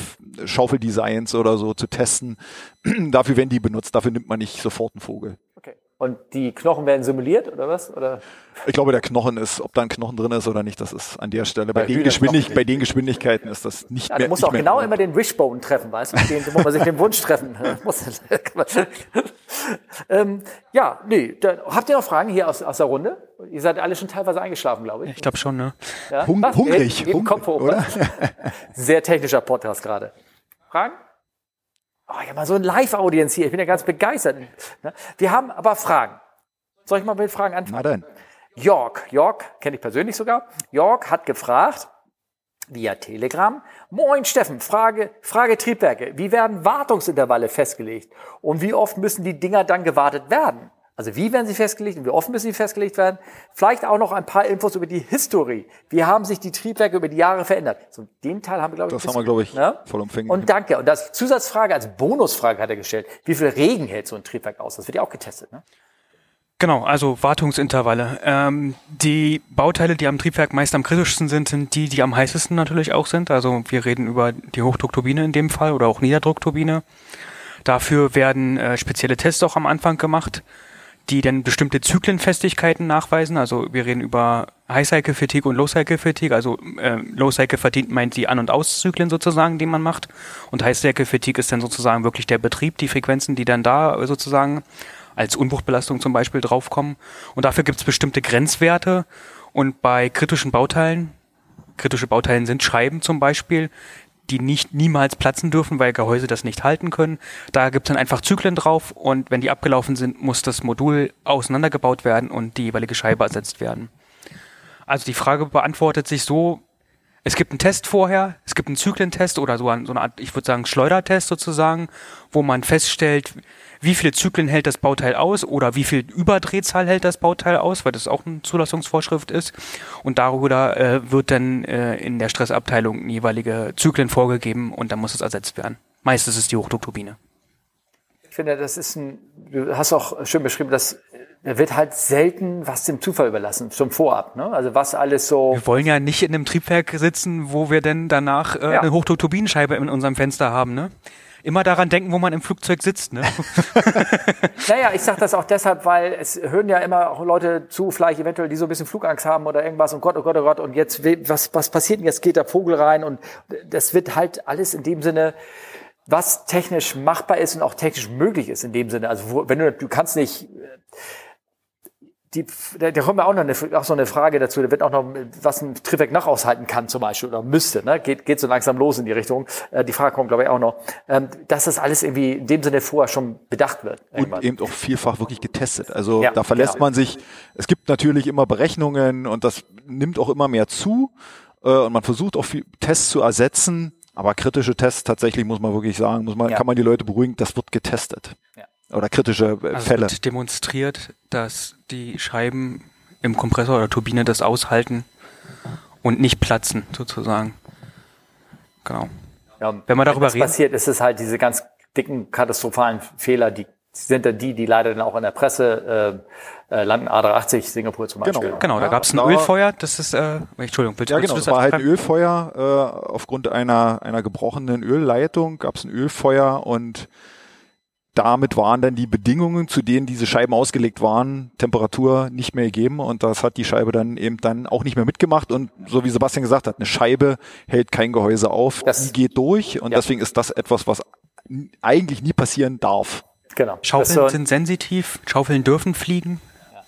Schaufeldesigns oder so zu testen, dafür werden die benutzt, dafür nimmt man nicht sofort einen Vogel. Und die Knochen werden simuliert oder was? Oder? Ich glaube, der Knochen ist, ob da ein Knochen drin ist oder nicht, das ist an der Stelle. Bei, bei den, Geschwindig bei den Geschwindigkeiten ist das nicht ja, mehr. Du musst auch genau immer den Wishbone treffen, weißt du? Den, wo man sich den Wunsch treffen muss. ähm, ja, nee. Dann, habt ihr noch Fragen hier aus, aus der Runde? Ihr seid alle schon teilweise eingeschlafen, glaube ich. Ich glaube schon, ne? Ja? Hung, hungrig. Hung, Kopf hoch, oder? Sehr technischer Podcast gerade. Fragen? Oh, ich habe mal so ein Live-Audience hier. Ich bin ja ganz begeistert. Ne? Wir haben aber Fragen. Soll ich mal mit Fragen anfangen? Na dann. York, York, kenne ich persönlich sogar. York hat gefragt, via Telegram. Moin Steffen, Frage, Frage Triebwerke. Wie werden Wartungsintervalle festgelegt? Und wie oft müssen die Dinger dann gewartet werden? Also wie werden sie festgelegt und wie oft müssen sie festgelegt werden? Vielleicht auch noch ein paar Infos über die Historie. Wie haben sich die Triebwerke über die Jahre verändert? So den Teil haben wir, glaube ich, Das haben wir, glaube ich, ne? vollumfänglich. Und danke. Und das Zusatzfrage als Bonusfrage hat er gestellt. Wie viel Regen hält so ein Triebwerk aus? Das wird ja auch getestet, ne? Genau, also Wartungsintervalle. Ähm, die Bauteile, die am Triebwerk meist am kritischsten sind, sind die, die am heißesten natürlich auch sind. Also wir reden über die Hochdruckturbine in dem Fall oder auch Niederdruckturbine. Dafür werden äh, spezielle Tests auch am Anfang gemacht die dann bestimmte Zyklenfestigkeiten nachweisen. Also wir reden über High-Cycle-Fatigue und Low-Cycle-Fatigue. Also äh, Low-Cycle-Fatigue meint die An- und Auszyklen sozusagen, die man macht. Und High-Cycle-Fatigue ist dann sozusagen wirklich der Betrieb, die Frequenzen, die dann da sozusagen als Unbruchbelastung zum Beispiel draufkommen. Und dafür gibt es bestimmte Grenzwerte. Und bei kritischen Bauteilen, kritische Bauteilen sind Scheiben zum Beispiel, die nicht niemals platzen dürfen, weil Gehäuse das nicht halten können. Da gibt es dann einfach Zyklen drauf und wenn die abgelaufen sind, muss das Modul auseinandergebaut werden und die jeweilige Scheibe ersetzt werden. Also die Frage beantwortet sich so, es gibt einen Test vorher, es gibt einen Zyklentest oder so, eine Art, ich würde sagen, Schleudertest sozusagen, wo man feststellt, wie viele Zyklen hält das Bauteil aus oder wie viel Überdrehzahl hält das Bauteil aus, weil das auch eine Zulassungsvorschrift ist. Und darüber äh, wird dann äh, in der Stressabteilung jeweilige Zyklen vorgegeben und dann muss es ersetzt werden. Meistens ist es die Hochdruckturbine. Ich finde, das ist ein, du hast auch schön beschrieben, dass da wird halt selten was dem Zufall überlassen, zum Vorab. Ne? Also was alles so. Wir wollen ja nicht in einem Triebwerk sitzen, wo wir denn danach äh, ja. eine Hochdruckturbinenscheibe in unserem Fenster haben. Ne? immer daran denken, wo man im Flugzeug sitzt. Ne? naja, ich sage das auch deshalb, weil es hören ja immer auch Leute zu, vielleicht eventuell, die so ein bisschen Flugangst haben oder irgendwas und Gott, oh Gott, oh Gott, und jetzt, was, was passiert denn? Jetzt geht der Vogel rein und das wird halt alles in dem Sinne was technisch machbar ist und auch technisch möglich ist in dem Sinne. Also wo, wenn du, du kannst nicht die, da, da kommt mir auch noch eine, auch so eine Frage dazu. Da wird auch noch, was ein Triebwerk noch aushalten kann zum Beispiel oder müsste. Ne? Geht, geht so langsam los in die Richtung. Äh, die Frage kommt, glaube ich, auch noch. Ähm, dass das alles irgendwie in dem Sinne vorher schon bedacht wird. Irgendwann. Und eben auch vielfach wirklich getestet. Also ja, da verlässt genau. man sich. Es gibt natürlich immer Berechnungen und das nimmt auch immer mehr zu. Äh, und man versucht auch viel Tests zu ersetzen. Aber kritische Tests tatsächlich muss man wirklich sagen, muss man, ja. kann man die Leute beruhigen, das wird getestet. Ja oder kritische äh, also Fälle. Wird demonstriert, dass die Scheiben im Kompressor oder Turbine das aushalten und nicht platzen, sozusagen. Genau. Ja, wenn man darüber redet. Was passiert, ist es halt diese ganz dicken katastrophalen Fehler, die sind dann die, die leider dann auch in der Presse äh, äh, landen, A380 Singapur zum genau. Beispiel. Genau, genau da gab es ein Ölfeuer, das ist, äh, Entschuldigung, bitte. Ja, genau, es war halt ein Ölfeuer, äh, aufgrund einer, einer gebrochenen Ölleitung gab es ein Ölfeuer und damit waren dann die Bedingungen, zu denen diese Scheiben ausgelegt waren, Temperatur nicht mehr gegeben und das hat die Scheibe dann eben dann auch nicht mehr mitgemacht und so wie Sebastian gesagt hat, eine Scheibe hält kein Gehäuse auf, das, die geht durch und ja. deswegen ist das etwas, was eigentlich nie passieren darf. Genau. Schaufeln so sind sensitiv, Schaufeln dürfen fliegen.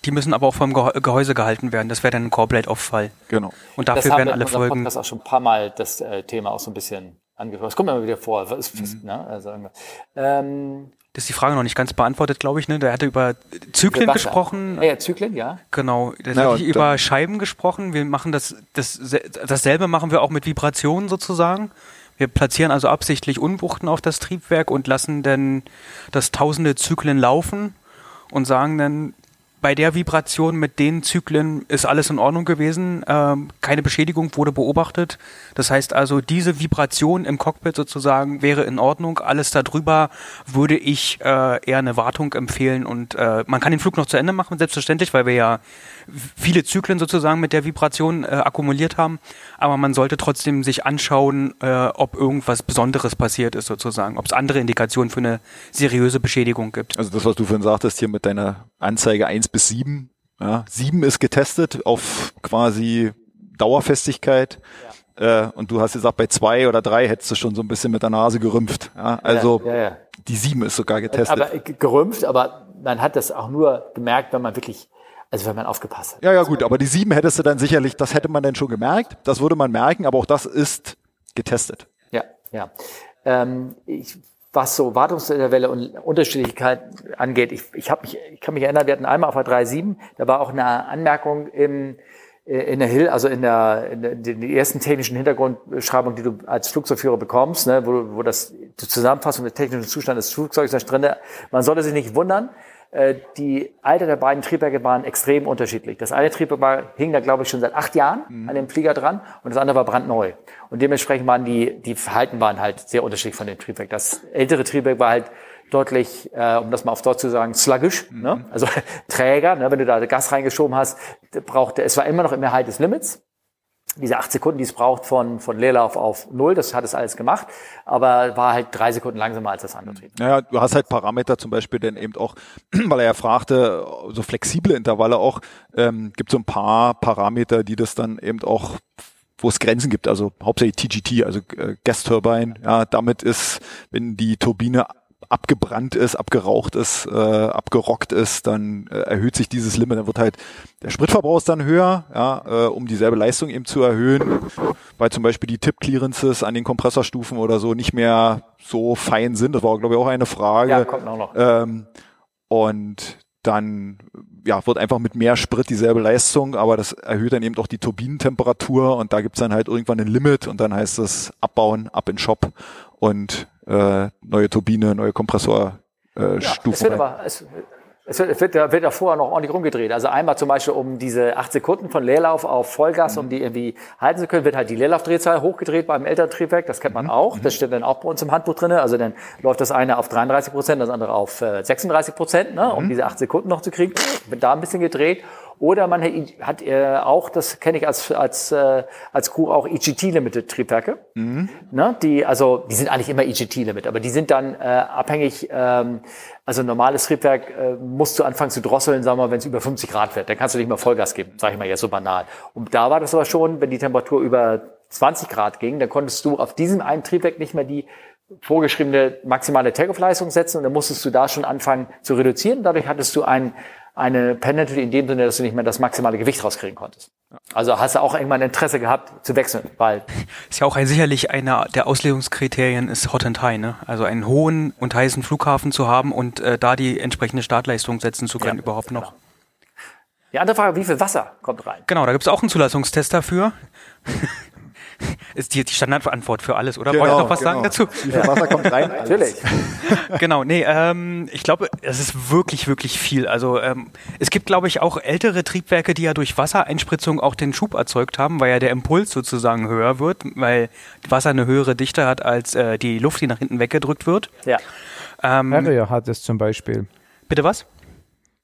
Die müssen aber auch vom Gehäuse gehalten werden. Das wäre dann ein Core-Blade-Off-Fall. Genau. Und dafür werden alle Folgen. Das auch schon ein paar Mal das äh, Thema auch so ein bisschen angesprochen. Das kommt immer wieder vor. Mhm. Ne? Also, ähm, das ist die Frage noch nicht ganz beantwortet, glaube ich. Ne? Der hatte über Zyklen gesprochen. Ja, ja, Zyklen, ja. Genau. Der ja, hatte über Scheiben gesprochen. Wir machen das, das, dasselbe machen wir auch mit Vibrationen sozusagen. Wir platzieren also absichtlich Unbuchten auf das Triebwerk und lassen dann das tausende Zyklen laufen und sagen dann, bei der Vibration mit den Zyklen ist alles in Ordnung gewesen. Ähm, keine Beschädigung wurde beobachtet. Das heißt also, diese Vibration im Cockpit sozusagen wäre in Ordnung. Alles darüber würde ich äh, eher eine Wartung empfehlen und äh, man kann den Flug noch zu Ende machen, selbstverständlich, weil wir ja viele Zyklen sozusagen mit der Vibration äh, akkumuliert haben. Aber man sollte trotzdem sich anschauen, äh, ob irgendwas Besonderes passiert ist sozusagen, ob es andere Indikationen für eine seriöse Beschädigung gibt. Also das, was du vorhin sagtest hier mit deiner Anzeige 1 bis 7. Ja, 7 ist getestet auf quasi Dauerfestigkeit. Ja. Äh, und du hast gesagt, bei zwei oder drei hättest du schon so ein bisschen mit der Nase gerümpft. Ja, also ja, ja, die 7 ist sogar getestet. Aber gerümpft, aber man hat das auch nur gemerkt, wenn man wirklich also wenn man aufgepasst hat. Ja, ja, gut, aber die sieben hättest du dann sicherlich, das hätte man dann schon gemerkt, das würde man merken, aber auch das ist getestet. Ja, ja. Ähm, ich was so Wartungsintervalle und Unterschiedlichkeit angeht. Ich, ich, hab mich, ich kann mich erinnern, wir hatten einmal auf der 3.7, da war auch eine Anmerkung im, äh, in der Hill, also in der, in der, in der ersten technischen Hintergrundbeschreibung, die du als Flugzeugführer bekommst, ne, wo, wo das die Zusammenfassung des technischen Zustandes des Flugzeugs da drin. Man sollte sich nicht wundern, die Alter der beiden Triebwerke waren extrem unterschiedlich. Das eine Triebwerk hing da, glaube ich, schon seit acht Jahren mhm. an dem Flieger dran und das andere war brandneu. Und dementsprechend waren die, die Verhalten waren halt sehr unterschiedlich von dem Triebwerk. Das ältere Triebwerk war halt deutlich, äh, um das mal auf Deutsch zu sagen, sluggish, mhm. ne? also träger. Ne? Wenn du da Gas reingeschoben hast, brauchte es war immer noch im Erhalt des Limits diese acht Sekunden, die es braucht von, von Leerlauf auf Null, das hat es alles gemacht, aber war halt drei Sekunden langsamer als das andere Trieb. Naja, du hast halt Parameter zum Beispiel denn eben auch, weil er ja fragte, so flexible Intervalle auch, ähm, gibt so ein paar Parameter, die das dann eben auch wo es Grenzen gibt, also hauptsächlich TGT, also äh, Gas Turbine, ja, damit ist, wenn die Turbine abgebrannt ist, abgeraucht ist, äh, abgerockt ist, dann äh, erhöht sich dieses Limit. Dann wird halt der Spritverbrauch ist dann höher, ja, äh, um dieselbe Leistung eben zu erhöhen, weil zum Beispiel die Tip-Clearances an den Kompressorstufen oder so nicht mehr so fein sind. Das war, glaube ich, auch eine Frage. Ja, kommt auch noch. Ähm, und dann ja, wird einfach mit mehr Sprit dieselbe Leistung, aber das erhöht dann eben auch die Turbinentemperatur und da gibt's dann halt irgendwann ein Limit und dann heißt es abbauen, ab in Shop und äh, neue Turbine, neue Kompressorstufen. Äh, ja, es wird aber, es, es wird, wird, wird ja vorher noch ordentlich rumgedreht. Also einmal zum Beispiel, um diese acht Sekunden von Leerlauf auf Vollgas, mhm. um die irgendwie halten zu können, wird halt die Leerlaufdrehzahl hochgedreht beim älteren Triebwerk. Das kennt man mhm. auch. Das mhm. steht dann auch bei uns im Handbuch drinne. Also dann läuft das eine auf 33 Prozent, das andere auf äh, 36 Prozent, ne, um mhm. diese acht Sekunden noch zu kriegen. Wird da ein bisschen gedreht. Oder man hat äh, auch, das kenne ich als, als, äh, als Crew auch EGT Limited Triebwerke. Mhm. Ne, die, also, die sind eigentlich immer EGT Limit, aber die sind dann äh, abhängig, ähm, also normales Triebwerk äh, musst du anfangen zu drosseln, sagen wir mal, wenn es über 50 Grad wird. Dann kannst du nicht mehr Vollgas geben, sage ich mal jetzt so banal. Und da war das aber schon, wenn die Temperatur über 20 Grad ging, dann konntest du auf diesem einen Triebwerk nicht mehr die vorgeschriebene maximale Takeoff-Leistung setzen und dann musstest du da schon anfangen zu reduzieren. Dadurch hattest du ein eine Penalty in dem Sinne, dass du nicht mehr das maximale Gewicht rauskriegen konntest. Also hast du auch irgendwann Interesse gehabt zu wechseln, weil ist ja auch ein, sicherlich einer der Auslegungskriterien ist Hot and High, ne? Also einen hohen und heißen Flughafen zu haben und äh, da die entsprechende Startleistung setzen zu können ja, überhaupt noch. Genau. Die andere Frage, wie viel Wasser kommt rein? Genau, da gibt es auch einen Zulassungstest dafür. ist die, die Standardantwort für alles, oder? Genau, Wollt ihr noch was genau. sagen dazu? Wie viel Wasser kommt rein? Natürlich. genau, nee, ähm, ich glaube, es ist wirklich, wirklich viel. Also ähm, es gibt, glaube ich, auch ältere Triebwerke, die ja durch Wassereinspritzung auch den Schub erzeugt haben, weil ja der Impuls sozusagen höher wird, weil Wasser eine höhere Dichte hat als äh, die Luft, die nach hinten weggedrückt wird. Ja. Ähm, Harrier hat es zum Beispiel. Bitte was?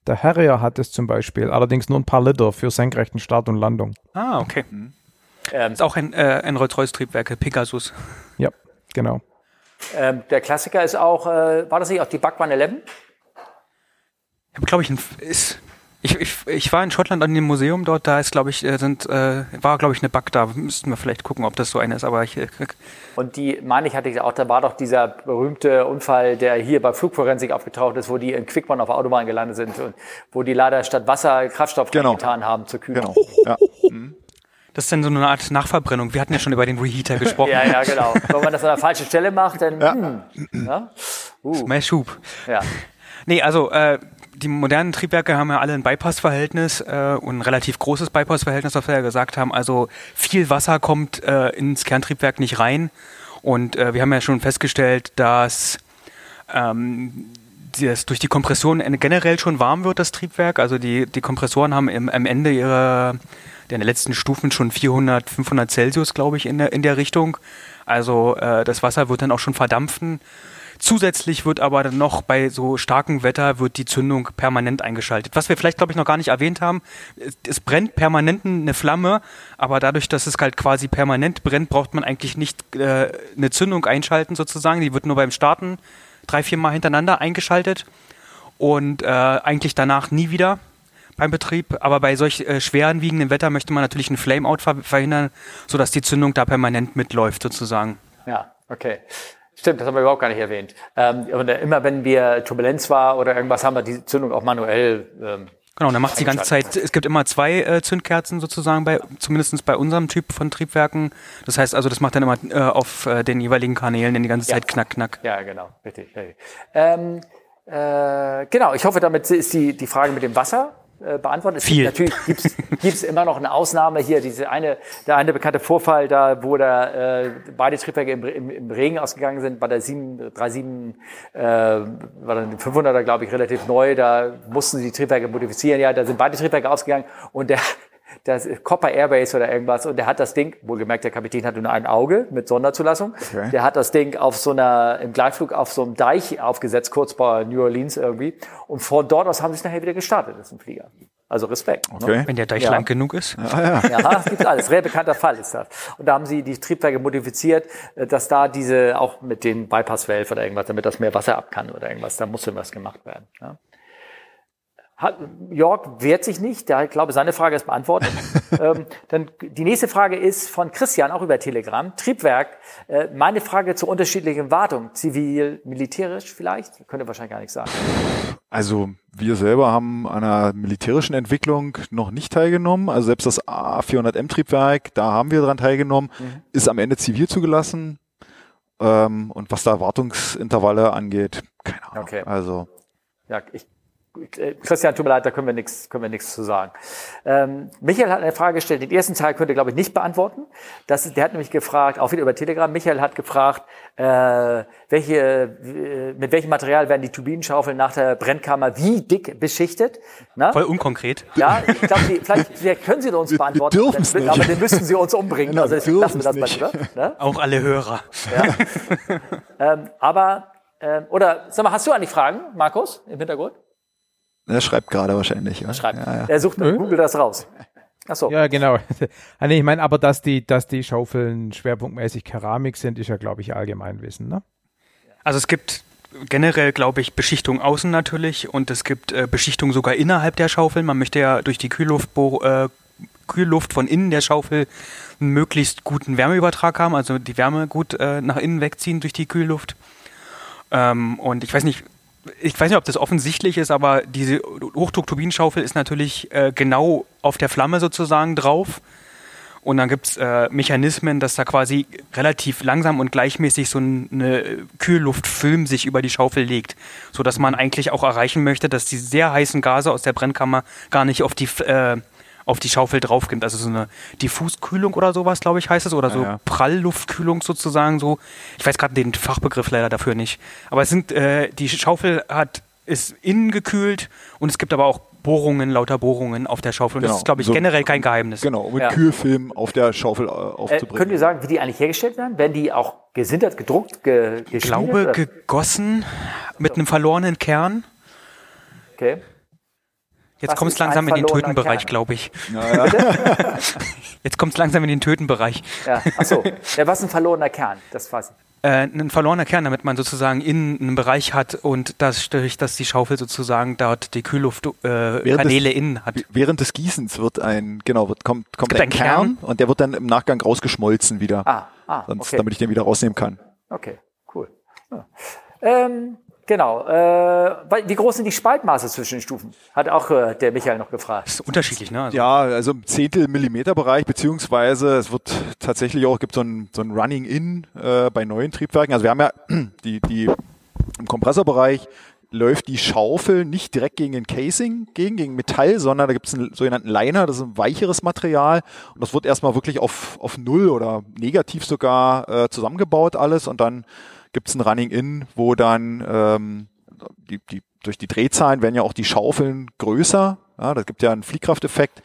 Der Harrier hat es zum Beispiel, allerdings nur ein paar Liter für senkrechten Start und Landung. Ah, okay. Mhm. Ähm, ist auch ein, äh, ein Rolls-Royce-Triebwerk, Pegasus. Ja, genau. Ähm, der Klassiker ist auch, äh, war das nicht auch die Bug 111? Ich habe, glaube ich, ein, ist, ich, ich, ich war in Schottland an dem Museum dort, da ist, glaube ich, äh, sind, äh, war, glaube ich, eine Bug da. Müssten wir vielleicht gucken, ob das so eine ist, aber ich. Äh, und die, meine ich, hatte ich auch, da war doch dieser berühmte Unfall, der hier bei Flugforensik aufgetaucht ist, wo die in Quickborn auf der Autobahn gelandet sind und wo die leider statt Wasser Kraftstoff genau. getan haben zur Kühlung. Genau. Ja. Mhm. Das ist dann so eine Art Nachverbrennung. Wir hatten ja schon über den Reheater gesprochen. ja, ja, genau. Wenn man das an der falschen Stelle macht, dann ja. Hm, ja? Uh. mehr Schub. Ja. Nee, also äh, die modernen Triebwerke haben ja alle ein Bypassverhältnis äh, und ein relativ großes Bypassverhältnis, was wir ja gesagt haben. Also viel Wasser kommt äh, ins Kerntriebwerk nicht rein. Und äh, wir haben ja schon festgestellt, dass ähm, das durch die Kompression generell schon warm wird, das Triebwerk. Also die, die Kompressoren haben im, am Ende ihrer der in den letzten Stufen schon 400, 500 Celsius, glaube ich, in der, in der Richtung. Also äh, das Wasser wird dann auch schon verdampfen. Zusätzlich wird aber dann noch bei so starkem Wetter wird die Zündung permanent eingeschaltet. Was wir vielleicht, glaube ich, noch gar nicht erwähnt haben, es, brennt permanent eine Flamme, aber dadurch, dass es halt quasi permanent brennt, braucht man eigentlich nicht äh, eine Zündung einschalten sozusagen. Die wird nur beim Starten drei, vier Mal hintereinander eingeschaltet und äh, eigentlich danach nie wieder beim Betrieb. Aber bei solch äh, schweren wiegenden Wetter möchte man natürlich einen Flameout ver verhindern, sodass die Zündung da permanent mitläuft sozusagen. Ja, okay. Stimmt, das haben wir überhaupt gar nicht erwähnt. Ähm, und immer wenn wir Turbulenz war oder irgendwas, haben wir die Zündung auch manuell. Ähm, genau, dann macht die ganze Zeit, es gibt immer zwei äh, Zündkerzen sozusagen, bei, zumindest bei unserem Typ von Triebwerken. Das heißt also, das macht dann immer äh, auf äh, den jeweiligen Kanälen in die ganze Zeit knack, knack. Ja, genau, richtig. richtig. Ähm, äh, genau, ich hoffe, damit ist die, die Frage mit dem Wasser äh, beantworten. Es Viel. Gibt, natürlich gibt es immer noch eine Ausnahme hier, diese eine, der eine bekannte Vorfall, da wo da äh, beide Triebwerke im, im, im Regen ausgegangen sind, bei der 737 äh, war dann 500er, glaube ich, relativ neu, da mussten sie die Triebwerke modifizieren, ja, da sind beide Triebwerke ausgegangen und der das Copper Airbase oder irgendwas und der hat das Ding, wohlgemerkt, der Kapitän hatte nur ein Auge mit Sonderzulassung, Okay. der hat das Ding auf so einer, im Gleitflug auf so einem Deich aufgesetzt, kurz bei New Orleans irgendwie und von dort aus haben sie es nachher wieder gestartet, das ist ein Flieger. Also Respekt. Ne? Okay. Wenn der Deich Ja. lang genug ist. Ja, das gibt's alles. Sehr bekannter Fall ist das. Und da haben sie die Triebwerke modifiziert, äh, dass da diese, auch mit den Bypass-Valve oder irgendwas, damit das mehr Wasser ab kann oder irgendwas, da musste was gemacht werden. Ja. Hat, Jörg wehrt sich nicht, da ich glaube, seine Frage ist beantwortet. ähm, dann die nächste Frage ist von Christian, auch über Telegram. Triebwerk, äh, meine Frage zur unterschiedlichen Wartung, zivil, militärisch vielleicht? Könnte wahrscheinlich gar nichts sagen. Also wir selber haben an einer militärischen Entwicklung noch nicht teilgenommen. Also selbst das A400M-Triebwerk, da haben wir dran teilgenommen, ist am Ende zivil zugelassen. Ähm, und was da Wartungsintervalle angeht, keine Ahnung. Okay. Also Ja, ich, Christian, tut mir leid, da können wir nichts, können wir nichts zu sagen. Ähm, Michael hat eine Frage gestellt. Den ersten Teil könnt ihr, glaube ich, nicht beantworten. Das ist, der hat nämlich gefragt, auch wieder über Telegram. Michael hat gefragt, äh, welche, äh, mit welchem Material werden die Turbinenschaufeln nach der Brennkammer wie dick beschichtet? Na? Voll unkonkret. Ja, ich glaube, vielleicht, vielleicht können Sie uns wir beantworten. dürfen's Dann- nicht. Aber dann müssten Sie uns umbringen. Genau, also wir lassen wir das dürfen's mal nicht. lieber. Ne? Auch alle Hörer. Ähm, aber, ähm, oder, sag mal, hast du eigentlich Fragen, Markus, im Hintergrund? Er schreibt gerade wahrscheinlich. Ja. Schreibt. Ja, ja. Er sucht, Google das raus. Ach so. Ja, genau. ah, nee, ich meine, aber dass die, dass die Schaufeln schwerpunktmäßig Keramik sind, ist ja, glaube ich, Allgemeinwissen, ne? Also es gibt generell, glaube ich, Beschichtung außen natürlich und es gibt äh, Beschichtung sogar innerhalb der Schaufel. Man möchte ja durch die Kühlluft, äh, Kühlluft von innen der Schaufel einen möglichst guten Wärmeübertrag haben, also die Wärme gut äh, nach innen wegziehen durch die Kühlluft. Ähm, und ich weiß nicht, ich weiß nicht, ob das offensichtlich ist, aber diese Hochdruckturbinenschaufel ist natürlich äh, genau auf der Flamme sozusagen drauf. Und dann gibt's äh, Mechanismen, dass da quasi relativ langsam und gleichmäßig so ein- eine Kühlluftfilm sich über die Schaufel legt, so dass man eigentlich auch erreichen möchte, dass die sehr heißen Gase aus der Brennkammer gar nicht auf die äh, auf die Schaufel draufgehen. Also so eine Diffuskühlung oder sowas, glaube ich, heißt es, oder so ja. Prallluftkühlung sozusagen so. Ich weiß gerade den Fachbegriff leider dafür nicht. Aber es sind äh, die Schaufel hat ist innen gekühlt und es gibt aber auch Bohrungen, lauter Bohrungen auf der Schaufel. Und Genau. das ist, glaube ich, So- generell kein Geheimnis. Genau, um Ja. mit Kühlfilm auf der Schaufel äh, Äh, aufzubringen. könnt ihr sagen, wie die eigentlich hergestellt werden? Werden die auch gesintert, gedruckt, ge Ich glaube, oder? gegossen mit einem verlorenen Kern. okay. Jetzt kommt es ein langsam in den Tötenbereich, glaube ich. ja, ja. Jetzt kommt es langsam in den Tötenbereich. Ja, ach so. Ja, was ist ein verlorener Kern? Das weiß ich. Äh, ein verlorener Kern, damit man sozusagen innen einen Bereich hat und das, durch dass die Schaufel sozusagen dort die Kühlluftkanäle äh, des- innen hat. Während des Gießens wird ein, genau, wird, kommt, kommt ein einen Kern, Kern. und der wird dann im Nachgang rausgeschmolzen wieder. Ah, ah, Sonst, okay. damit ich den wieder rausnehmen kann. Okay, cool. Ja. Ähm, genau. Äh, wie groß sind die Spaltmaße zwischen den Stufen? Hat auch äh, der Michael noch gefragt. Das ist unterschiedlich, ne? Also, Ja, also im Zehntel Millimeter Bereich, beziehungsweise es wird tatsächlich auch, gibt so ein, so ein Running In äh, bei neuen Triebwerken. Also wir haben ja die, die im Kompressorbereich läuft die Schaufel nicht direkt gegen den Casing, gegen, gegen Metall, sondern da gibt es einen sogenannten Liner, das ist ein weicheres Material und das wird erstmal wirklich auf, auf Null oder negativ sogar äh, zusammengebaut alles und dann gibt es ein Running In, wo dann ähm, die, die, durch die Drehzahlen werden ja auch die Schaufeln größer. Ja, das gibt ja einen Fliehkrafteffekt.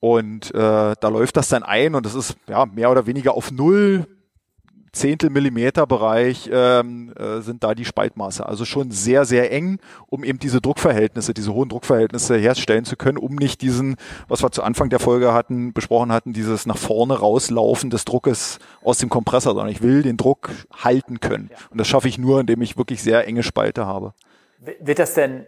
Und äh, da läuft das dann ein und das ist ja mehr oder weniger auf null Zehntel Millimeter Bereich ähm, äh, sind da die Spaltmaße. Also schon sehr, sehr eng, um eben diese Druckverhältnisse, diese hohen Druckverhältnisse herstellen zu können, um nicht diesen, was wir zu Anfang der Folge hatten, besprochen hatten, dieses nach vorne rauslaufen des Druckes aus dem Kompressor, sondern ich will den Druck halten können. Und das schaffe ich nur, indem ich wirklich sehr enge Spalte habe. Wird das denn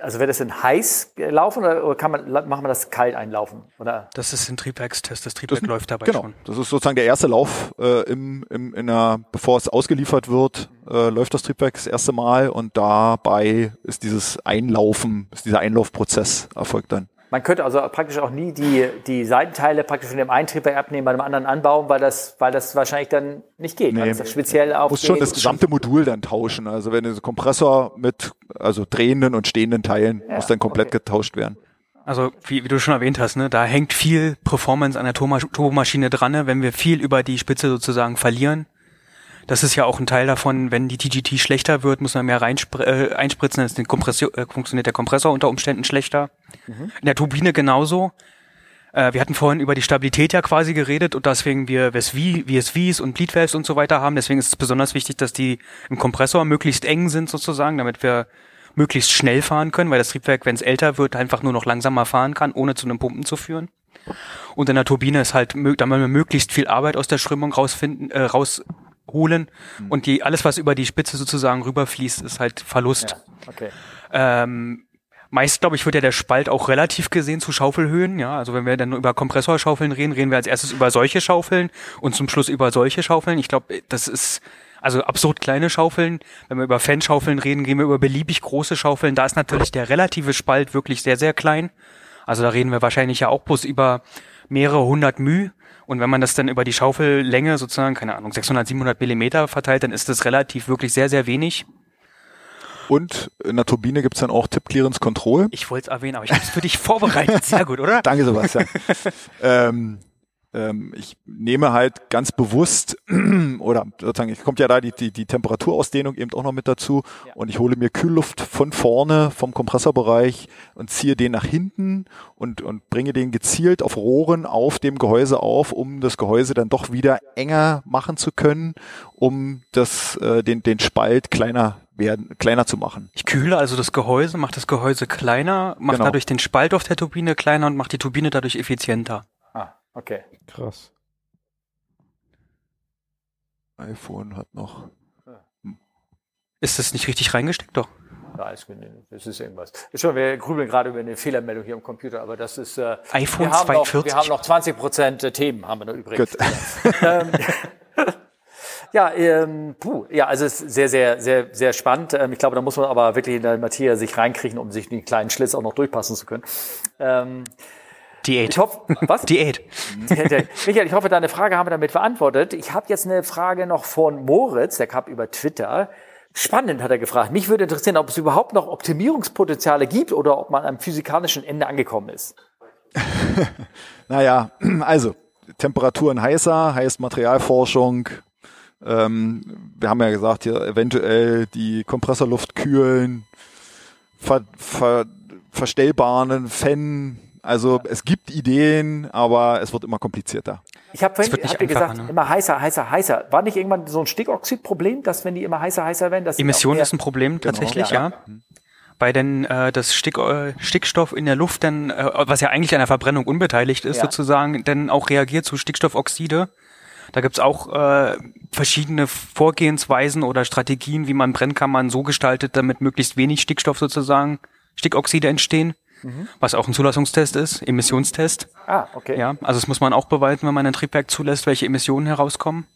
also wird das in heiß laufen oder, oder kann man, machen wir das kalt einlaufen? Oder? Das ist ein Triebwerkstest. Das Triebwerk Das- läuft dabei genau. schon. Das ist sozusagen der erste Lauf äh, im, im, in der, bevor es ausgeliefert wird, äh, läuft das Triebwerk das erste Mal und dabei ist dieses Einlaufen, ist dieser Einlaufprozess erfolgt dann. Man könnte also praktisch auch nie die, die Seitenteile praktisch von dem einen Triebwerk abnehmen, bei dem anderen anbauen, weil das, weil das wahrscheinlich dann nicht geht. Nee, das ja speziell auf muss schon das gesamte Modul dann tauschen. Also wenn der Kompressor mit also drehenden und stehenden Teilen muss dann komplett okay. getauscht werden. Also wie, wie du schon erwähnt hast, ne, da hängt viel Performance an der Turbomaschine dran, ne, wenn wir viel über die Spitze sozusagen verlieren. Das ist ja auch ein Teil davon, wenn die TGT schlechter wird, muss man mehr reinspr äh, einspritzen, dann ist die Kompression, äh, funktioniert der Kompressor unter Umständen schlechter. In der Turbine genauso. Äh, wir hatten vorhin über die Stabilität ja quasi geredet und deswegen wir VSV, VSVs und Bleed Valves und so weiter haben. Deswegen ist es besonders wichtig, dass die im Kompressor möglichst eng sind sozusagen, damit wir möglichst schnell fahren können, weil das Triebwerk, wenn es älter wird, einfach nur noch langsamer fahren kann, ohne zu einem Pumpen zu führen. Und in der Turbine ist halt, da wollen wir möglichst viel Arbeit aus der Strömung rausfinden, äh, rausholen. Und die, alles, was über die Spitze sozusagen rüberfließt, ist halt Verlust. Ja, okay. Ähm, meist, glaube ich, wird ja der Spalt auch relativ gesehen zu Schaufelhöhen. Ja, also wenn wir dann über Kompressorschaufeln reden, reden wir als erstes über solche Schaufeln und zum Schluss über solche Schaufeln. Ich glaube, das ist also absurd kleine Schaufeln. Wenn wir über Fanschaufeln reden, reden wir über beliebig große Schaufeln. Da ist natürlich der relative Spalt wirklich sehr, sehr klein. Also da reden wir wahrscheinlich ja auch bloß über mehrere hundert μ. Und wenn man das dann über die Schaufellänge sozusagen, keine Ahnung, 600, 700 Millimeter verteilt, dann ist das relativ wirklich sehr, sehr wenig. Und in der Turbine gibt's dann auch Tip Clearance Control. Ich wollte es erwähnen, aber ich habe es für dich vorbereitet. Sehr gut, oder? Danke, Sebastian. ähm, ich nehme halt ganz bewusst, oder sozusagen, es kommt ja da die, die, die Temperaturausdehnung eben auch noch mit dazu und ich hole mir Kühlluft von vorne vom Kompressorbereich und ziehe den nach hinten und, und bringe den gezielt auf Rohren auf dem Gehäuse auf, um das Gehäuse dann doch wieder enger machen zu können, um das, äh, den, den Spalt kleiner werden, kleiner zu machen. Ich kühle also das Gehäuse, mache das Gehäuse kleiner, mache Genau. dadurch den Spalt auf der Turbine kleiner und mache die Turbine dadurch effizienter. Okay. Krass. iPhone hat noch. Ist das nicht richtig reingesteckt? Doch. Ja, ist, das ist irgendwas. Schon, wir grübeln gerade über eine Fehlermeldung hier am Computer, aber das ist. Äh, iPhone wir haben noch, 42. Wir haben noch 20 Prozent Themen, haben wir noch übrig. Gut. ähm, ja, ähm, puh, ja, also es ist sehr, sehr, sehr, sehr spannend. Ähm, ich glaube, da muss man aber wirklich in der Materie sich reinkriegen, um sich den kleinen Schlitz auch noch durchpassen zu können. Ähm, Diät. ich hoffe, was? Diät. Michael, ich hoffe, deine Frage haben wir damit beantwortet. Ich habe jetzt eine Frage noch von Moritz, der kam über Twitter. Spannend hat er gefragt. Mich würde interessieren, ob es überhaupt noch Optimierungspotenziale gibt oder ob man am physikalischen Ende angekommen ist. Naja, also Temperaturen heißer, heißt Materialforschung. Ähm, wir haben ja gesagt, hier eventuell die Kompressorluft kühlen, ver, ver, verstellbaren Fan. Also es gibt Ideen, aber es wird immer komplizierter. Ich habe wird vorhin einfacher, gesagt, ne? immer heißer, heißer, heißer. War nicht irgendwann so ein Stickoxidproblem, dass wenn die immer heißer, heißer werden, dass sie Emission auch mehr- ist ein Problem tatsächlich, ja. ja. Weil denn äh, das Stick, äh, Stickstoff in der Luft dann, äh, was ja eigentlich an der Verbrennung unbeteiligt ist Ja. sozusagen, dann auch reagiert zu Stickstoffoxide. Da gibt's auch äh, verschiedene Vorgehensweisen oder Strategien, wie man Brennkammern so gestaltet, damit möglichst wenig Stickstoff sozusagen, Stickoxide entstehen, was auch ein Zulassungstest ist, Emissionstest. Ah, okay. Ja, also das muss man auch beweisen, wenn man ein Triebwerk zulässt, welche Emissionen herauskommen.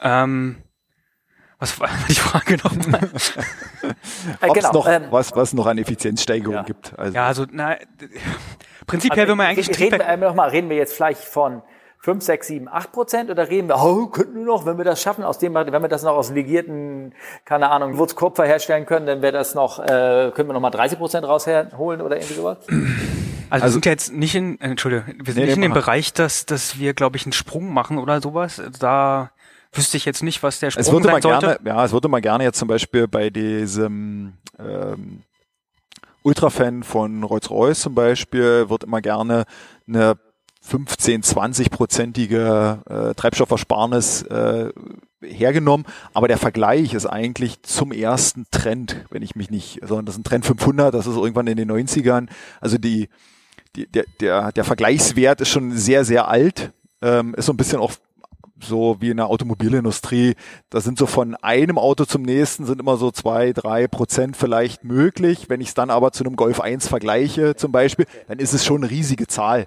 Ähm, was war die Frage nochmal? Äh, Ob es genau. noch ähm, was, was noch an Effizienzsteigerung Ja. gibt. Also, ja, also na, prinzipiell also will man eigentlich reden, wir, Triebwerk, noch mal, reden wir jetzt vielleicht von 5, 6, 7, 8 Prozent oder reden wir, oh, könnten wir noch, wenn wir das schaffen, aus dem, wenn wir das noch aus legierten, keine Ahnung, Wurzkupfer herstellen können, dann wäre das noch, äh, können wir noch mal 30 Prozent rausholen oder irgendwie sowas? also, wir sind ja jetzt nicht in, äh, Entschuldige, wir sind Nee, nicht in dem. Bereich, dass, dass wir, glaube ich, einen Sprung machen oder sowas. Da wüsste ich jetzt nicht, was der Es Sprung immer sein sollte. gerne, ja, es wird immer gerne jetzt zum Beispiel bei diesem ähm, Ultrafan von Rolls-Royce zum Beispiel wird immer gerne eine 15, 20-prozentige äh, Treibstoffversparnis äh, hergenommen, aber der Vergleich ist eigentlich zum ersten Trend, wenn ich mich nicht, sondern das ist ein Trend 500, das ist irgendwann in den 90ern, also die, die der, der, der Vergleichswert ist schon sehr, sehr alt, ähm, ist so ein bisschen auch so wie in der Automobilindustrie, da sind so von einem Auto zum nächsten sind immer so zwei, drei Prozent vielleicht möglich. Wenn ich es dann aber zu einem Golf 1 vergleiche zum Beispiel, dann ist es schon eine riesige Zahl.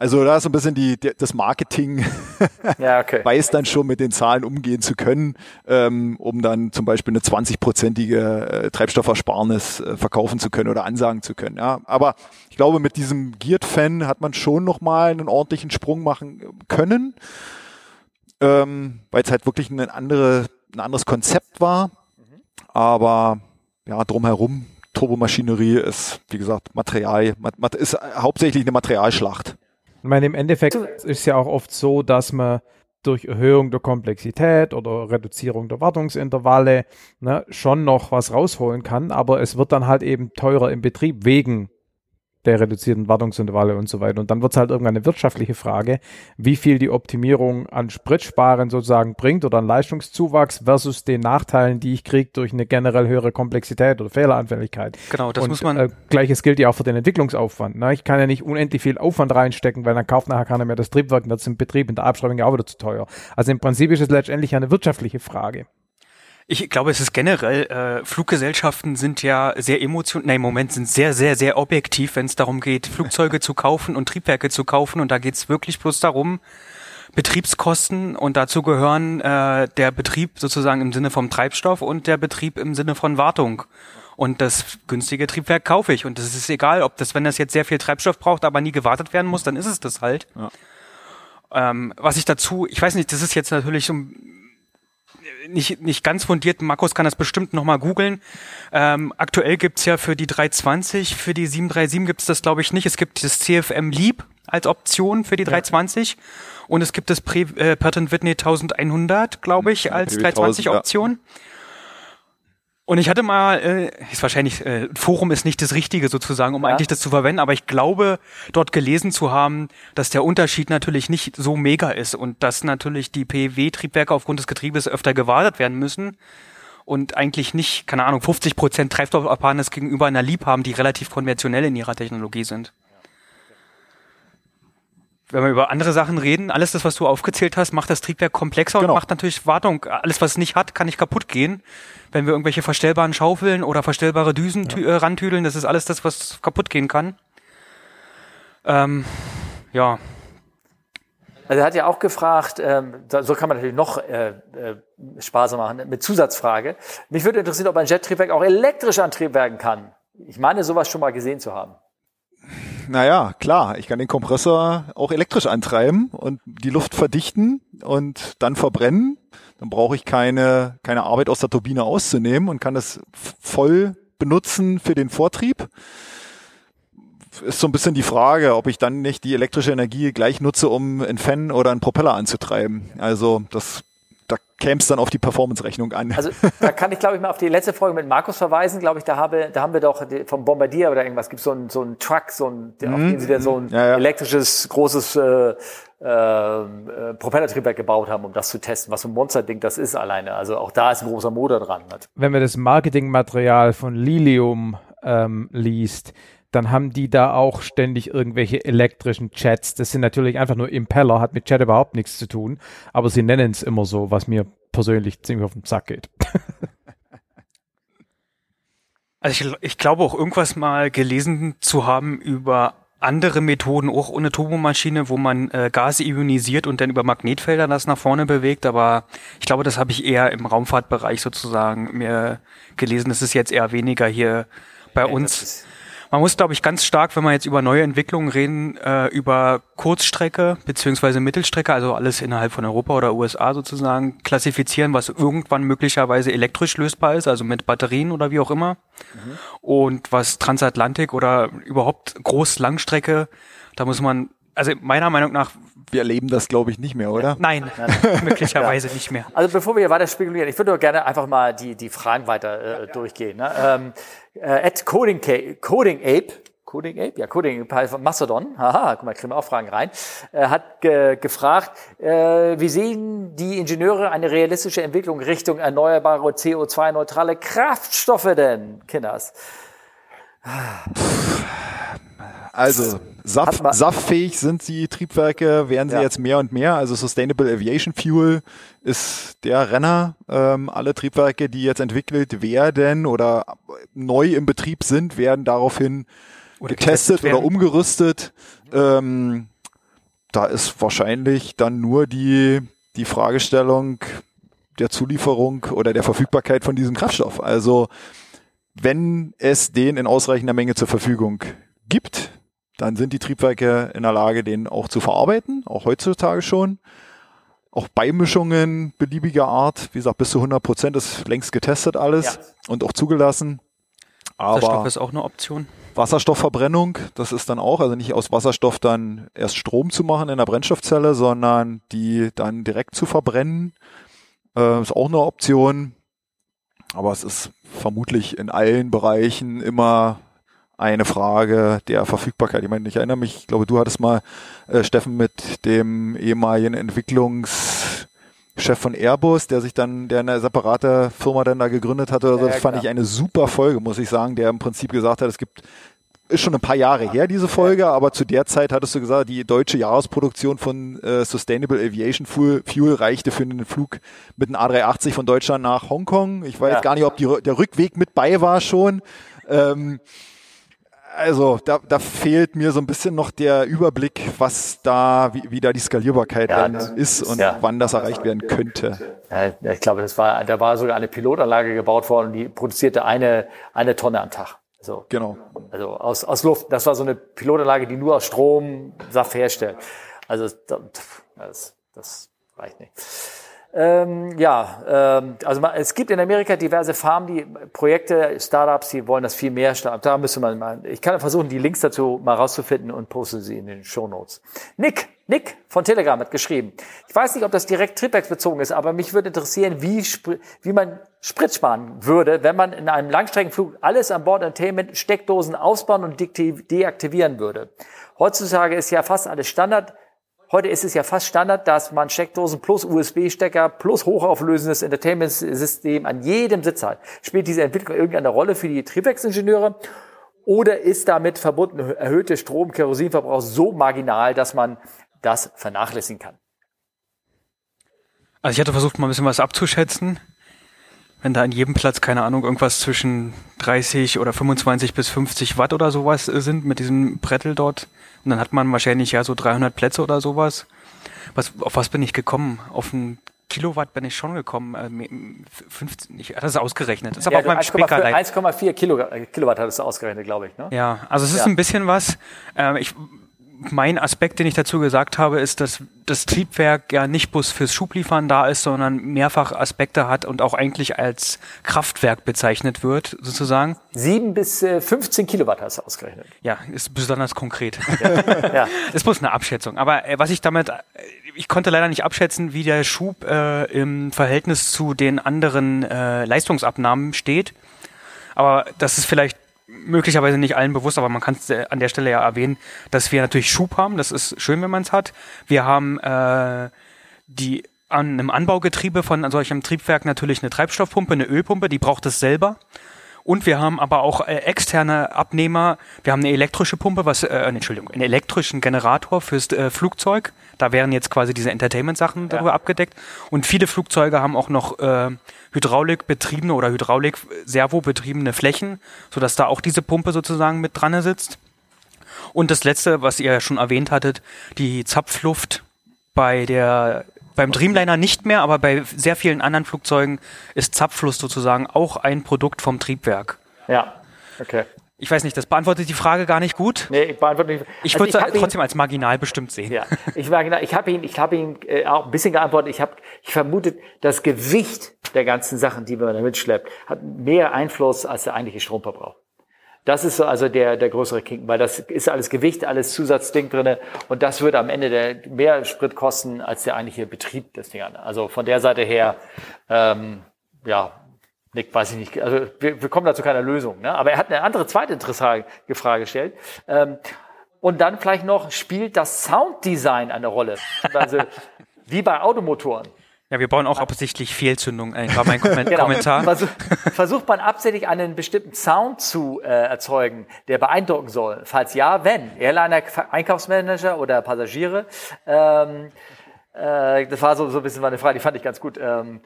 Also da ist so ein bisschen die, das Marketing ja, okay. weiß dann schon mit den Zahlen umgehen zu können, ähm, um dann zum Beispiel eine 20-prozentige äh, Treibstoffversparnis äh, verkaufen zu können oder ansagen zu können. Ja, aber ich glaube, mit diesem Geared-Fan hat man schon nochmal einen ordentlichen Sprung machen können ähm, weil es halt wirklich ein, andere, ein anderes Konzept war. Aber ja, drumherum, Turbomaschinerie ist, wie gesagt, Material, ist hauptsächlich eine Materialschlacht. Ich meine, im Endeffekt ist es ja auch oft so, dass man durch Erhöhung der Komplexität oder Reduzierung der Wartungsintervalle ne, schon noch was rausholen kann, aber es wird dann halt eben teurer im Betrieb wegen der reduzierten Wartungsintervalle und so weiter. Und dann wird es halt irgendwann eine wirtschaftliche Frage, wie viel die Optimierung an Spritsparen sozusagen bringt oder an Leistungszuwachs versus den Nachteilen, die ich kriege durch eine generell höhere Komplexität oder Fehleranfälligkeit. Genau, das und, muss man. Äh, Gleiches gilt ja auch für den Entwicklungsaufwand. Ne? Ich kann ja nicht unendlich viel Aufwand reinstecken, weil dann kauft nachher keiner mehr das Triebwerk, und das ist im Betrieb in der Abschreibung ja auch wieder zu teuer. Also im Prinzip ist es letztendlich eine wirtschaftliche Frage. Ich glaube, es ist generell, äh, Fluggesellschaften sind ja sehr emotional, nein, im Moment sind sehr, sehr, sehr objektiv, wenn es darum geht, Flugzeuge zu kaufen und Triebwerke zu kaufen. Und da geht es wirklich bloß darum, Betriebskosten und dazu gehören äh, der Betrieb sozusagen im Sinne vom Treibstoff und der Betrieb im Sinne von Wartung. Und das günstige Triebwerk kaufe ich. Und das ist egal, ob das, wenn das jetzt sehr viel Treibstoff braucht, aber nie gewartet werden muss, dann ist es das halt. Ja. Ähm, was ich dazu, ich weiß nicht, das ist jetzt natürlich so nicht, nicht ganz fundiert. Markus kann das bestimmt nochmal googeln. Ähm, aktuell gibt's ja für die 320, für die 737 gibt's das glaube ich nicht. Es gibt das CFM Leap als Option für die ja. 320 und es gibt das Pre äh, Patent Whitney 1100, glaube ich, als 320 Option. Ja. Und ich hatte mal, äh, ist wahrscheinlich, äh, Forum ist nicht das Richtige sozusagen, um ja. eigentlich das zu verwenden, aber ich glaube, dort gelesen zu haben, dass der Unterschied natürlich nicht so mega ist und dass natürlich die PW-Triebwerke aufgrund des Getriebes öfter gewartet werden müssen und eigentlich nicht, keine Ahnung, 50 Prozent Treibstofferpartners gegenüber einer Lieb haben, die relativ konventionell in ihrer Technologie sind wenn wir über andere Sachen reden, alles das, was du aufgezählt hast, macht das Triebwerk komplexer genau. und macht natürlich Wartung. Alles, was es nicht hat, kann nicht kaputt gehen. Wenn wir irgendwelche verstellbaren Schaufeln oder verstellbare Düsen ja. äh, rantüdeln, das ist alles das, was kaputt gehen kann. Ähm, ja. Also er hat ja auch gefragt, ähm, so kann man natürlich noch äh, äh, Spaß machen, mit Zusatzfrage. Mich würde interessieren, ob ein Jet-Triebwerk auch elektrisch antrieb werden kann. Ich meine, sowas schon mal gesehen zu haben. Naja, klar, ich kann den Kompressor auch elektrisch antreiben und die Luft verdichten und dann verbrennen. Dann brauche ich keine, keine Arbeit aus der Turbine auszunehmen und kann das voll benutzen für den Vortrieb. Ist so ein bisschen die Frage, ob ich dann nicht die elektrische Energie gleich nutze, um einen Fan oder einen Propeller anzutreiben. Also das da käme es dann auf die Performance-Rechnung an. Also da kann ich, glaube ich, mal auf die letzte Folge mit Markus verweisen. Glaube ich, da, habe, da haben wir doch vom Bombardier oder irgendwas, gibt so ein so ein Truck, so ein, mhm. auf den sie dann so ein ja, ja. elektrisches, großes äh, äh, äh, Propellertriebwerk gebaut haben, um das zu testen, was für ein Monsterding das ist alleine. Also auch da ist ein großer Motor dran. Wenn man das Marketingmaterial von Lilium ähm, liest, dann haben die da auch ständig irgendwelche elektrischen Chats. Das sind natürlich einfach nur Impeller, hat mit Chat überhaupt nichts zu tun, aber sie nennen es immer so, was mir persönlich ziemlich auf den Sack geht. Also ich, ich glaube auch irgendwas mal gelesen zu haben über andere Methoden, auch ohne Turbomaschine, wo man äh, Gase ionisiert und dann über Magnetfelder das nach vorne bewegt. Aber ich glaube, das habe ich eher im Raumfahrtbereich sozusagen mir gelesen. Das ist jetzt eher weniger hier bei ja, uns. Man muss, glaube ich, ganz stark, wenn wir jetzt über neue Entwicklungen reden, äh, über Kurzstrecke beziehungsweise Mittelstrecke, also alles innerhalb von Europa oder USA sozusagen, klassifizieren, was irgendwann möglicherweise elektrisch lösbar ist, also mit Batterien oder wie auch immer. Mhm. Und was Transatlantik oder überhaupt Groß-Langstrecke, da muss man also meiner Meinung nach, Wir erleben das, glaube ich, nicht mehr, oder? nein, möglicherweise nicht mehr. Also bevor wir hier weiter spekulieren, ich würde doch gerne einfach mal die, die Fragen weiter äh, durchgehen. Ne? Ähm, äh, at Coding, Ca- Coding Ape, Coding Ape, ja, Coding Ape von Mastodon, haha, guck mal, kriegen wir auch Fragen rein, äh, hat ge gefragt, äh, wie sehen die Ingenieure eine realistische Entwicklung Richtung erneuerbare CO2-neutrale Kraftstoffe denn, Kinders? Also, Saft, saftfähig sind die Triebwerke, werden sie Ja. jetzt mehr und mehr. Also Sustainable Aviation Fuel ist der Renner. Ähm, alle Triebwerke, die jetzt entwickelt werden oder neu im Betrieb sind, werden daraufhin Oder getestet oder umgerüstet. Ähm, da ist wahrscheinlich dann nur die, die Fragestellung der Zulieferung oder der Verfügbarkeit von diesem Kraftstoff. Also wenn es den in ausreichender Menge zur Verfügung gibt, dann sind die Triebwerke in der Lage, den auch zu verarbeiten, auch heutzutage schon. Auch Beimischungen beliebiger Art, wie gesagt, bis zu 100 Prozent ist längst getestet alles Ja. und auch zugelassen. Aber Wasserstoff ist auch eine Option. Wasserstoffverbrennung, das ist dann auch, also nicht aus Wasserstoff dann erst Strom zu machen in der Brennstoffzelle, sondern die dann direkt zu verbrennen, äh, ist auch eine Option. Aber es ist vermutlich in allen Bereichen immer eine Frage der Verfügbarkeit. Ich meine, ich erinnere mich, ich glaube, du hattest mal, äh, Steffen, mit dem ehemaligen Entwicklungschef von Airbus, der sich dann, der eine separate Firma dann da gegründet hatte oder so. Ja, Das fand ich eine super Folge, muss ich sagen, der im Prinzip gesagt hat, es gibt ist schon ein paar Jahre her, diese Folge, aber zu der Zeit hattest du gesagt, die deutsche Jahresproduktion von äh, Sustainable Aviation Fuel, Fuel reichte für einen Flug mit einem A380 von Deutschland nach Hongkong. Ich weiß Ja. gar nicht, ob die, der Rückweg mit bei war schon. Ähm, also da, da fehlt mir so ein bisschen noch der Überblick, was da, wie, wie da die Skalierbarkeit Ja, dann das- ist und ja. wann das erreicht werden könnte. Ja, ich glaube, das war, da war sogar eine Pilotanlage gebaut worden, die produzierte eine, eine Tonne am Tag. So. Genau. Also aus, aus Luft. Das war so eine Pilotanlage, die nur aus Strom Saft herstellt. Also das, das reicht nicht. Ähm, ja, ähm, also man, es gibt in Amerika diverse Farmen, die Projekte, Startups, die wollen das viel mehr. Da müsste man mal, ich kann versuchen, die Links dazu mal rauszufinden und poste sie in den Show Notes. Nick, Nick von Telegram hat geschrieben. Ich weiß nicht, ob das direkt triebwerksbezogen ist, aber mich würde interessieren, wie, wie man Sprit sparen würde, wenn man in einem Langstreckenflug alles an Bord Entertainment Steckdosen ausbauen und deaktivieren würde. Heutzutage ist ja fast alles Standard. Heute ist es ja fast Standard, dass man Steckdosen plus USB-Stecker plus hochauflösendes Entertainment-System an jedem Sitz hat. Spielt diese Entwicklung irgendeine Rolle für die Triebwerksingenieure? Oder ist damit verbunden erhöhte Strom-, Kerosinverbrauch so marginal, dass man das vernachlässigen kann? Also ich hatte versucht, mal ein bisschen was abzuschätzen. Wenn da an jedem Platz, keine Ahnung, irgendwas zwischen 30 oder 25 bis 50 Watt oder sowas äh, sind mit diesem Brettel dort. Und dann hat man wahrscheinlich ja so 300 Plätze oder sowas. Was, auf was bin ich gekommen? Auf ein Kilowatt bin ich schon gekommen. Äh, me- 15, ich hatte es ausgerechnet. Das ist aber Ja, auf meinem 1,4 Speaker 1,4 Kilo, äh, Kilowatt hat es ausgerechnet, glaube ich. Ne? Ja, also es ist Ja. ein bisschen was. Ähm, ich, mein Aspekt, den ich dazu gesagt habe, ist, dass das Triebwerk ja nicht bloß fürs Schubliefern da ist, sondern mehrfach Aspekte hat und auch eigentlich als Kraftwerk bezeichnet wird, sozusagen. 7 bis äh, 15 Kilowatt hat es ausgerechnet. Ja, ist besonders konkret. Ja. ist bloß eine Abschätzung. Aber äh, was ich damit, äh, ich konnte leider nicht abschätzen, wie der Schub äh, im Verhältnis zu den anderen äh, Leistungsabnahmen steht. Aber das ist vielleicht möglicherweise nicht allen bewusst, aber man kann es äh, an der Stelle ja erwähnen, dass wir natürlich Schub haben. Das ist schön, wenn man es hat. Wir haben äh, die an einem Anbaugetriebe von solchem Triebwerk natürlich eine Treibstoffpumpe, eine Ölpumpe, die braucht es selber. Und wir haben aber auch äh, externe Abnehmer. Wir haben eine elektrische Pumpe, was, äh, nee, Entschuldigung, einen elektrischen Generator fürs äh, Flugzeug. Da wären jetzt quasi diese Entertainment-Sachen darüber abgedeckt. Und viele Flugzeuge haben auch noch äh, Hydraulikbetriebene oder Hydraulik-Servo-betriebene Flächen, sodass da auch diese Pumpe sozusagen mit dran sitzt. Und das letzte, was ihr ja schon erwähnt hattet, die Zapfluft bei der beim Dreamliner nicht mehr, aber bei sehr vielen anderen Flugzeugen ist Zapfluft sozusagen auch ein Produkt vom Triebwerk. Ja, okay. Ich weiß nicht, das beantwortet die Frage gar nicht gut. Nee, ich beantworte nicht. Ich Also würde es hab ihn- trotzdem als marginal bestimmt sehen. Ja, ich genau, ich habe ihn, ich habe ihn äh, auch ein bisschen geantwortet. Ich habe, ich vermutet, das Gewicht der ganzen Sachen, die man da mitschleppt, hat mehr Einfluss als der eigentliche Stromverbrauch. Das ist so also der, der größere Kink, weil das ist alles Gewicht, alles Zusatzding drinne und das würde am Ende der mehr Sprit kosten als der eigentliche Betrieb des Ding. Also von der Seite her, ähm, ja, Nick, weiß ich nicht. Also wir, wir kommen da zu keiner Lösung. Ne? Aber er hat eine andere zweite interessante Frage gestellt. Ähm, und dann vielleicht noch, spielt das Sounddesign eine Rolle? Also wie bei Automotoren. Ja, wir bauen auch absichtlich Fehlzündungen ein, war mein Komment genau. Kommentar. Versuch, versucht man absichtlich einen bestimmten Sound zu äh, erzeugen, der beeindrucken soll? Falls ja, wenn? Airliner, Einkaufsmanager oder Passagiere? Ähm, äh, das war so, so ein bisschen meine Frage, die fand ich ganz gut. Ähm,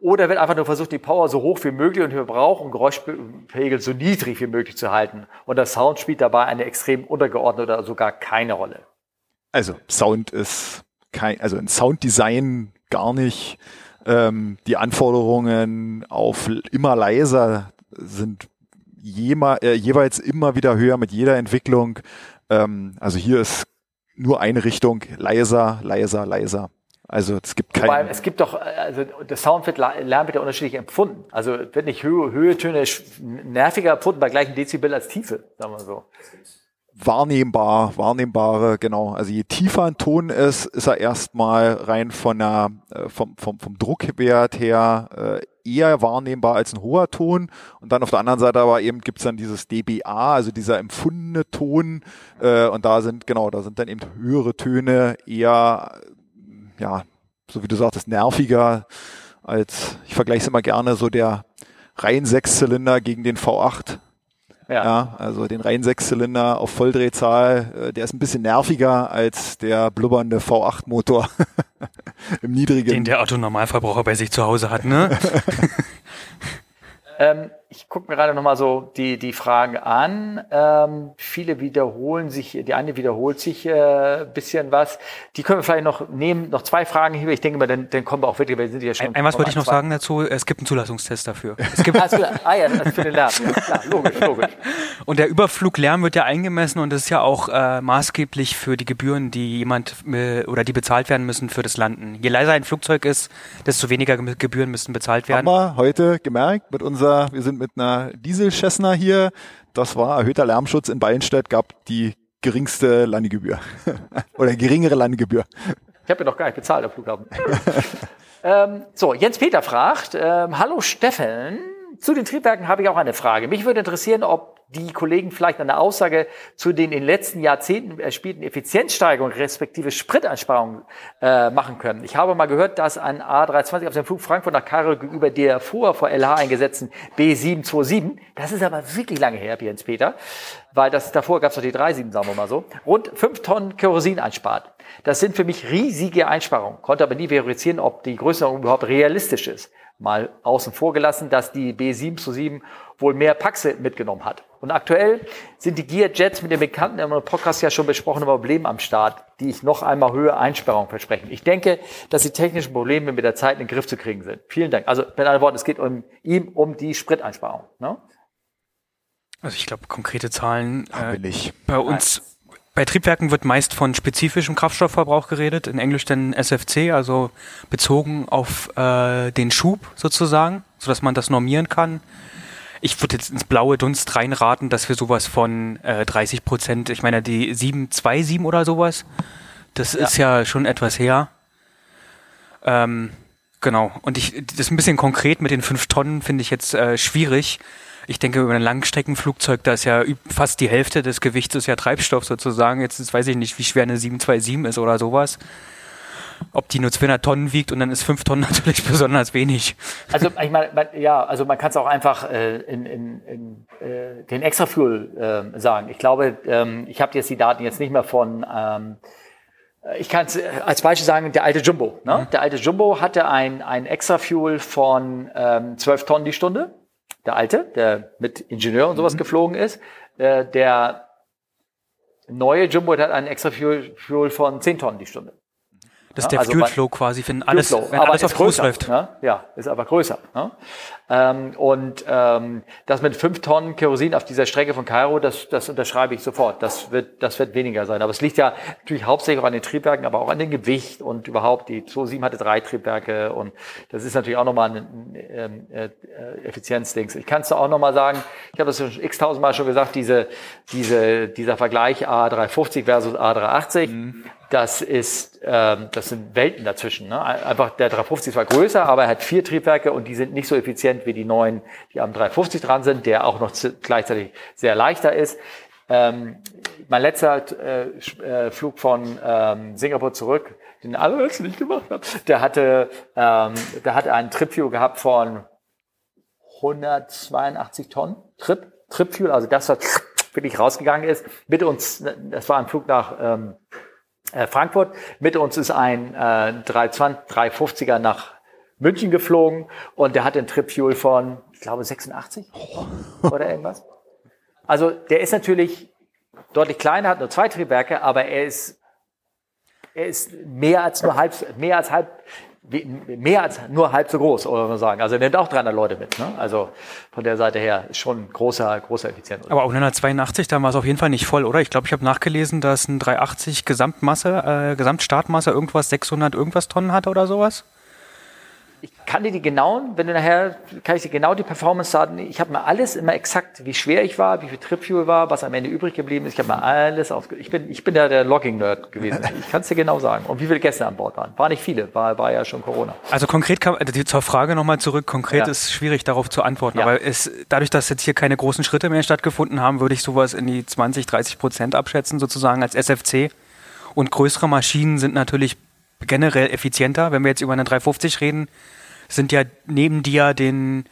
oder wird einfach nur versucht, die Power so hoch wie möglich und Verbrauch und Geräuschpegel so niedrig wie möglich zu halten. Und der Sound spielt dabei eine extrem untergeordnete oder sogar keine Rolle. Also Sound ist kein, also ein Sounddesign gar nicht. Ähm, die Anforderungen auf immer leiser sind jema, äh, jeweils immer wieder höher mit jeder Entwicklung. Ähm, also hier ist nur eine Richtung, leiser, leiser, leiser. Also es gibt keinen. es gibt doch, also der Sound wird Lärm wird ja unterschiedlich empfunden. Also wird nicht Höhe, Höhe Töne nerviger empfunden bei gleichen Dezibel als Tiefe, sagen wir so wahrnehmbar, wahrnehmbare, genau. Also je tiefer ein Ton ist, ist er erstmal rein von der, äh, vom, vom, vom Druckwert her äh, eher wahrnehmbar als ein hoher Ton. Und dann auf der anderen Seite aber eben gibt's dann dieses dBA, also dieser empfundene Ton. Äh, und da sind, genau, da sind dann eben höhere Töne eher, ja, so wie du sagtest, nerviger als, ich vergleiche es immer gerne, so der rein Sechszylinder gegen den V8 ja. ja. also den reinen Sechszylinder auf Volldrehzahl, äh, der ist ein bisschen nerviger als der blubbernde V8-Motor im niedrigen. Den der Autonormalverbraucher bei sich zu Hause hat, ne? ähm, ich gucke mir gerade nochmal so die, die Fragen an. Ähm, viele wiederholen sich, die eine wiederholt sich äh, bisschen was. Die können wir vielleicht noch nehmen, noch zwei Fragen hier. Ich denke mal, dann, dann kommen wir auch wirklich, wir sind ja schon. Ein, was wollte ich noch zwei. sagen dazu? Es gibt einen Zulassungstest dafür. Es gibt also, ah ja, das für den Lärm. Ja, klar, logisch, logisch. Und der Überfluglärm wird ja eingemessen und das ist ja auch äh, maßgeblich für die Gebühren, die jemand äh, oder die bezahlt werden müssen für das Landen. Je leiser ein Flugzeug ist, desto weniger Gebühren müssen bezahlt werden. Haben wir heute gemerkt mit unserer, wir sind mit einer Diesel-Cessna hier. Das war erhöhter Lärmschutz in Ballenstedt, gab die geringste Landegebühr oder geringere Landegebühr. Ich habe ja noch gar nicht bezahlt am Flughafen. ähm, so, Jens Peter fragt, ähm, hallo Steffen, zu den Triebwerken habe ich auch eine Frage. Mich würde interessieren, ob die Kollegen vielleicht eine Aussage zu den in den letzten Jahrzehnten erspielten Effizienzsteigerungen respektive Spriteinsparungen äh, machen können. Ich habe mal gehört, dass ein A320 auf dem Flug Frankfurt nach Kairo gegenüber der vorher vor LH eingesetzten B727, das ist aber wirklich lange her, Jens Peter, weil das davor gab es doch die 37, sagen wir mal so, rund fünf Tonnen Kerosin einspart. Das sind für mich riesige Einsparungen, konnte aber nie verifizieren, ob die Größenordnung überhaupt realistisch ist mal außen vor gelassen, dass die B7 zu 7 wohl mehr Paxe mitgenommen hat. Und aktuell sind die Gear Jets mit den bekannten im Podcast ja schon besprochenen Problemen am Start, die ich noch einmal höhere Einsperrung versprechen. Ich denke, dass die technischen Probleme mit der Zeit in den Griff zu kriegen sind. Vielen Dank. Also mit anderen Worten, es geht um ihm um die Spriteinsparung. Ne? Also ich glaube, konkrete Zahlen äh, bei uns bei Triebwerken wird meist von spezifischem Kraftstoffverbrauch geredet, in Englisch dann SFC, also bezogen auf äh, den Schub sozusagen, sodass man das normieren kann. Ich würde jetzt ins blaue Dunst reinraten, dass wir sowas von äh, 30 Prozent, ich meine die 727 oder sowas, das ja. ist ja schon etwas her. Ähm, genau, und ich, das ist ein bisschen konkret mit den fünf Tonnen finde ich jetzt äh, schwierig ich denke, über ein Langstreckenflugzeug, da ist ja fast die Hälfte des Gewichts ist ja Treibstoff sozusagen. Jetzt, jetzt weiß ich nicht, wie schwer eine 727 ist oder sowas. Ob die nur 200 Tonnen wiegt und dann ist 5 Tonnen natürlich besonders wenig. Also ich meine, man, ja, also man kann es auch einfach äh, in, in, in äh, den Extra Fuel äh, sagen. Ich glaube, ähm, ich habe jetzt die Daten jetzt nicht mehr von ähm, ich kann es als Beispiel sagen, der alte Jumbo. Ne? Mhm. Der alte Jumbo hatte ein, ein Extra Fuel von ähm, 12 Tonnen die Stunde der Alte, der mit Ingenieur und sowas mhm. geflogen ist. Äh, der neue Jumbo hat einen extra Fuel, Fuel von 10 Tonnen die Stunde. Das ist der also Fuel Flow quasi, wenn alles, wenn alles auf Kurs läuft. Ne? Ja, ist aber größer. Ne? Ähm, und ähm, das mit fünf Tonnen Kerosin auf dieser Strecke von Kairo, das, das unterschreibe ich sofort. Das wird, das wird weniger sein. Aber es liegt ja natürlich hauptsächlich auch an den Triebwerken, aber auch an dem Gewicht und überhaupt. Die 207 hatte drei Triebwerke und das ist natürlich auch nochmal ein, ein äh, äh, Effizienzdings. Ich kann es auch nochmal sagen, ich habe das schon x-tausendmal schon gesagt, diese, diese, dieser Vergleich A350 versus A380. Mhm das ist, ähm, das sind Welten dazwischen. Ne? Einfach der 350 war größer, aber er hat vier Triebwerke und die sind nicht so effizient wie die neuen, die am 350 dran sind, der auch noch gleichzeitig sehr leichter ist. Ähm, mein letzter äh, äh, Flug von ähm, Singapur zurück, den alle nicht gemacht habe, der hatte, ähm, der hatte einen Tripfuel gehabt von 182 Tonnen Trip, Tripfuel, also das, was wirklich rausgegangen ist, mit uns, das war ein Flug nach ähm, äh, Frankfurt. Mit uns ist ein äh, 320, 350er nach München geflogen und der hat den Trip Fuel von, ich glaube, 86 oder irgendwas. Also der ist natürlich deutlich kleiner, hat nur zwei Triebwerke, aber er ist, er ist mehr als nur halb, mehr als halb, mehr als nur halb so groß, oder man sagen. Also er nimmt auch 300 Leute mit. Ne? Also von der Seite her schon großer, großer Effizienz. Aber auch 182, da war es auf jeden Fall nicht voll, oder? Ich glaube, ich habe nachgelesen, dass ein 380 Gesamtmasse, äh, Gesamtstartmasse irgendwas 600 irgendwas Tonnen hatte oder sowas ich kann dir die genauen, wenn du nachher, kann ich dir genau die Performance-Daten, ich habe mir alles immer exakt, wie schwer ich war, wie viel Tripfuel war, was am Ende übrig geblieben ist, ich habe mir alles auf, ich bin, ich bin ja der Logging-Nerd gewesen, ich kann es dir genau sagen. Und wie viele Gäste an Bord waren. War nicht viele, war, war ja schon Corona. Also konkret kam, also zur Frage nochmal zurück, konkret ja. ist schwierig darauf zu antworten, ja. aber es, dadurch, dass jetzt hier keine großen Schritte mehr stattgefunden haben, würde ich sowas in die 20, 30 Prozent abschätzen, sozusagen als SFC. Und größere Maschinen sind natürlich generell effizienter. Wenn wir jetzt über eine 350 reden, sind ja neben dir den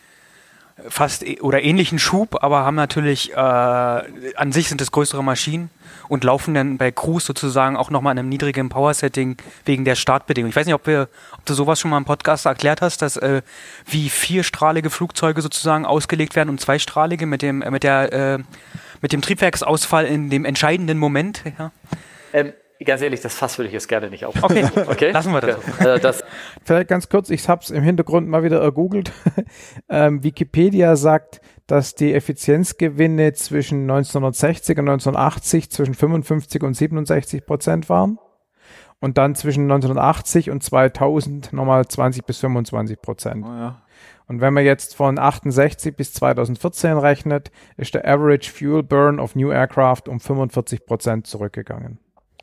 fast e- oder ähnlichen Schub, aber haben natürlich äh, an sich sind es größere Maschinen und laufen dann bei Cruise sozusagen auch nochmal in einem niedrigen Power-Setting wegen der Startbedingungen. Ich weiß nicht, ob, wir, ob du sowas schon mal im Podcast erklärt hast, dass äh, wie vierstrahlige Flugzeuge sozusagen ausgelegt werden und zweistrahlige mit dem äh, mit der äh, mit dem Triebwerksausfall in dem entscheidenden Moment. Ja. Ähm, ganz ehrlich, das Fass würde ich jetzt gerne nicht auf. Okay, okay? lassen wir das. Also das. Vielleicht ganz kurz, ich habe es im Hintergrund mal wieder ergoogelt. ähm, Wikipedia sagt, dass die Effizienzgewinne zwischen 1960 und 1980 zwischen 55 und 67 Prozent waren. Und dann zwischen 1980 und 2000 nochmal 20 bis 25 Prozent. Oh ja. Und wenn man jetzt von 68 bis 2014 rechnet, ist der Average Fuel Burn of New Aircraft um 45 Prozent zurückgegangen.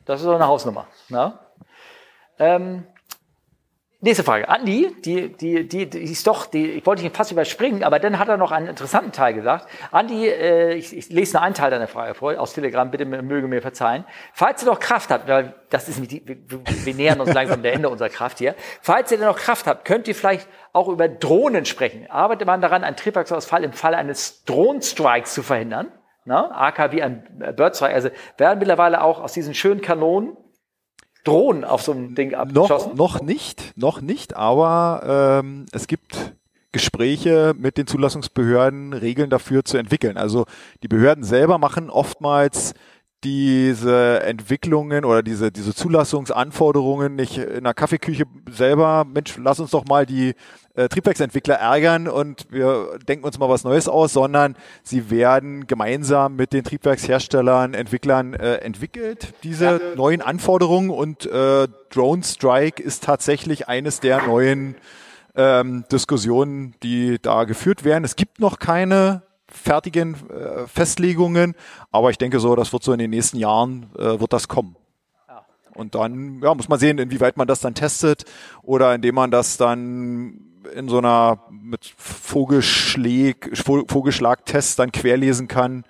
Das ist so eine Hausnummer. Ne? Ähm, nächste Frage. Andi, die, die, die, die ist doch, die, ich wollte ihn fast überspringen, aber dann hat er noch einen interessanten Teil gesagt. Andi, äh, ich, ich lese nur einen Teil deiner Frage vor, aus Telegram, bitte möge mir verzeihen. Falls ihr noch Kraft habt, weil das ist, die, wir, wir nähern uns langsam der Ende unserer Kraft hier. Falls ihr noch Kraft habt, könnt ihr vielleicht auch über Drohnen sprechen. Arbeitet man daran, einen Triebwerksausfall im Falle eines Drohnenstrikes zu verhindern? Ne? AK wie ein Birdstrike. Also werden mittlerweile auch aus diesen schönen Kanonen Drohnen auf so einem Ding abgeschossen? Noch, noch nicht, noch nicht, aber ähm, es gibt Gespräche mit den Zulassungsbehörden, Regeln dafür zu entwickeln. Also die Behörden selber machen oftmals diese Entwicklungen oder diese, diese Zulassungsanforderungen nicht in der Kaffeeküche selber, Mensch, lass uns doch mal die äh, Triebwerksentwickler ärgern und wir denken uns mal was Neues aus, sondern sie werden gemeinsam mit den Triebwerksherstellern, Entwicklern äh, entwickelt, diese ja. neuen Anforderungen und äh, Drone Strike ist tatsächlich eines der neuen ähm, Diskussionen, die da geführt werden. Es gibt noch keine fertigen äh, Festlegungen, aber ich denke so, das wird so in den nächsten Jahren, äh, wird das kommen. Und dann ja, muss man sehen, inwieweit man das dann testet oder indem man das dann in so einer mit Vogelschläg, Vogelschlagtest dann querlesen kann.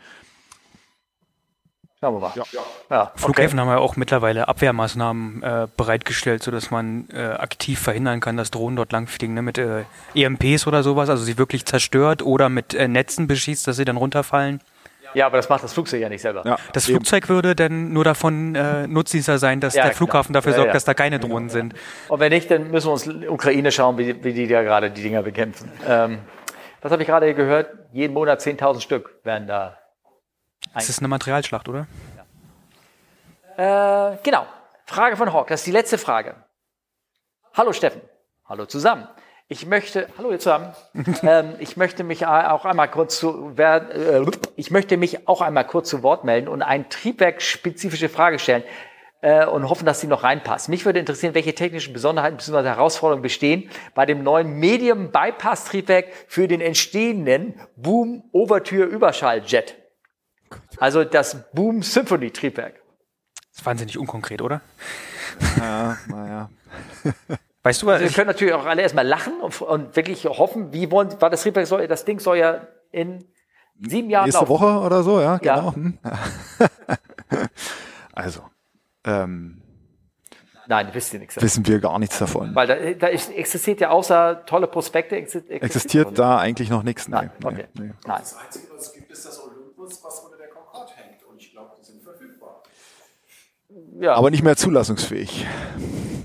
Schauen wir mal. Ja. Ja, Flughäfen okay. haben ja auch mittlerweile Abwehrmaßnahmen äh, bereitgestellt, sodass man äh, aktiv verhindern kann, dass Drohnen dort langfliegen, ne, mit äh, EMPs oder sowas, also sie wirklich zerstört oder mit äh, Netzen beschießt, dass sie dann runterfallen. Ja, aber das macht das Flugzeug ja nicht selber. Ja, das eben. Flugzeug würde dann nur davon äh, Nutznießer sein, dass ja, der Flughafen dafür ja, sorgt, dass da keine Drohnen sind. Und wenn nicht, dann müssen wir uns Ukraine schauen, wie, wie die da gerade die Dinger bekämpfen. Ähm, was habe ich gerade gehört? Jeden Monat 10.000 Stück werden da. Das ist eine Materialschlacht, oder? Äh, genau. Frage von Hawk. Das ist die letzte Frage. Hallo Steffen. Hallo zusammen. Ich möchte, hallo ihr zusammen, ähm, ich möchte mich auch einmal kurz zu, äh, ich möchte mich auch einmal kurz zu Wort melden und eine triebwerkspezifische Frage stellen äh, und hoffen, dass sie noch reinpasst. Mich würde interessieren, welche technischen Besonderheiten bzw. Herausforderungen bestehen bei dem neuen Medium Bypass Triebwerk für den entstehenden Boom Overtür Überschalljet. Also das Boom Symphony Triebwerk. Das ist wahnsinnig unkonkret, oder? Ja, naja. Weißt du, was Wir können natürlich auch alle erstmal lachen und, und wirklich hoffen, wie wollen, war das Triebwerk soll, das Ding soll ja in sieben Jahren Nächste laufen. Woche oder so, ja, Ja. genau. Hm. also, ähm, Nein, wisst ihr nichts. davon. wissen wir gar nichts davon. Weil da, da ist, existiert ja außer tolle Prospekte, exi- Existiert da eigentlich noch nichts? Nein, nee, okay. nee. Nein. Das Einzige, was es gibt, ist das Olympus, was unter der Concorde hängt. Und ich glaube, die sind verfügbar. Ja. Aber nicht mehr zulassungsfähig.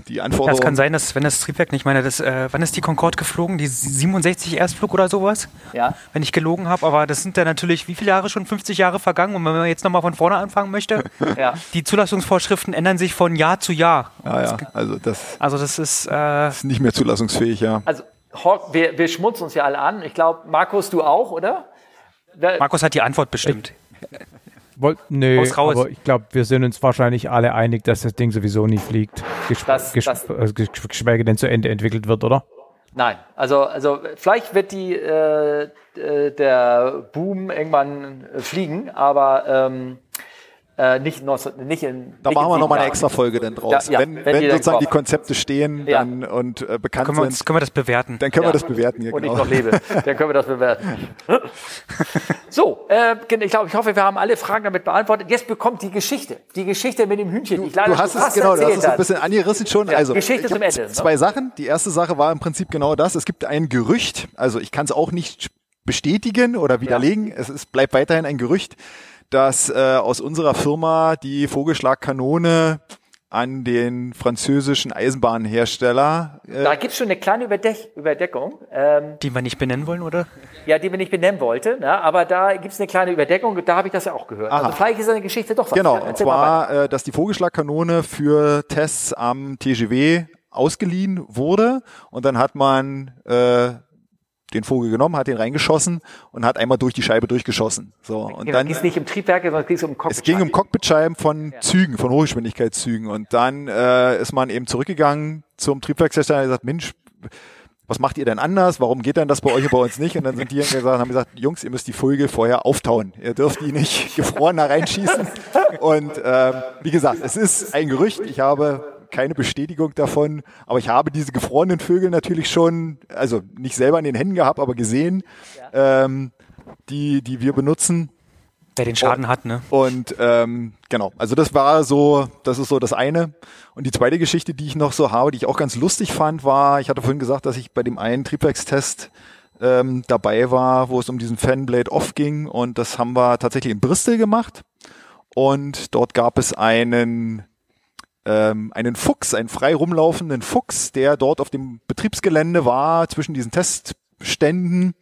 Die das Anforderungen. kann sein, dass wenn das Triebwerk nicht meine, das, äh, wann ist die Concorde geflogen? Die 67 Erstflug oder sowas? ja. Wenn ich gelogen habe, aber das sind ja natürlich wie viele Jahre schon? 50 Jahre vergangen und wenn man jetzt nochmal von vorne anfangen möchte, Ja. die Zulassungsvorschriften ändern sich von Jahr zu Jahr. Ja, ja, also das Also das ist, äh, ist nicht mehr zulassungsfähig, ja. Also, Hawk, wir, wir schmunzen uns ja alle an. Ich glaube, Markus, du auch, oder? Markus hat die Antwort bestimmt. Woll, nö, aber ich glaube, wir sind uns wahrscheinlich alle einig, dass das Ding sowieso nie fliegt. Gesp Das- gesp das- also gesch- geschweige denn zu Ende entwickelt wird, oder? Nein, also, also vielleicht wird die, äh, äh, der Boom irgendwann äh, fliegen, aber ähm, äh, nicht, 19, nicht in. Da nicht machen wir nochmal eine extra Folge dann draus. Ja, ja, wenn wenn wenn die sozusagen die. Konzepte stehen Ja. dann, und äh, bekannt Können wir, sind, uns, können wir das bewerten? dann können Ja. wir das bewerten. Hier, und genau. ich noch lebe, dann können wir das bewerten. so, äh, ich glaube, ich hoffe, wir haben alle Fragen damit beantwortet. Jetzt bekommt die Geschichte, die Geschichte mit dem Hühnchen. die ich leider Du hast es genau, du hast es ein bisschen angerissen schon. Ja, also Geschichte zum Ende, ne? Zwei Sachen. Die erste Sache war im Prinzip genau das. Es gibt ein Gerücht. Also ich kann es auch nicht bestätigen oder widerlegen. Es ist, bleibt weiterhin ein Gerücht, dass äh, aus unserer Firma die Vogelschlagkanone an den französischen Eisenbahnhersteller äh, Da gibt es schon eine kleine Überdeck Überdeckung, ähm, Die wir nicht benennen wollen, oder? ja, die wir nicht benennen wollten, ne? aber da gibt es eine kleine Überdeckung und da habe ich das ja auch gehört. Aha. Also vielleicht ist eine Geschichte doch was. Genau, und zwar, äh, dass die Vogelschlagkanone für Tests am TGW ausgeliehen wurde und dann hat man äh, den Vogel genommen, hat den reingeschossen und hat einmal durch die Scheibe durchgeschossen. So und Genau, dann ging es nicht um Triebwerke, sondern ging es um Cockpit. es ging um Cockpitscheiben von Zügen, von Hochgeschwindigkeitszügen und dann äh, ist man eben zurückgegangen zum Triebwerkshersteller und hat gesagt, Mensch, was macht ihr denn anders? Warum geht denn das bei euch und bei uns nicht? Und dann sind die gesagt, haben gesagt, Jungs, ihr müsst die Vögel vorher auftauen. Ihr dürft die nicht gefroren da reinschießen. Und ähm, wie gesagt, es ist ein Gerücht. Ich habe keine Bestätigung davon, aber ich habe diese gefrorenen Vögel natürlich schon, also nicht selber in den Händen gehabt, aber gesehen, ähm, die, die wir benutzen. Wer den Schaden hat, ne? Und ähm, genau, also das war so, das ist so das eine. Und die zweite Geschichte, die ich noch so habe, die ich auch ganz lustig fand, war, ich hatte vorhin gesagt, dass ich bei dem einen Triebwerkstest ähm, dabei war, wo es um diesen Fanblade Off ging. Und das haben wir tatsächlich in Bristol gemacht. Und dort gab es einen ähm, einen Fuchs, einen frei rumlaufenden Fuchs, der dort auf dem Betriebsgelände war, zwischen diesen Testständen.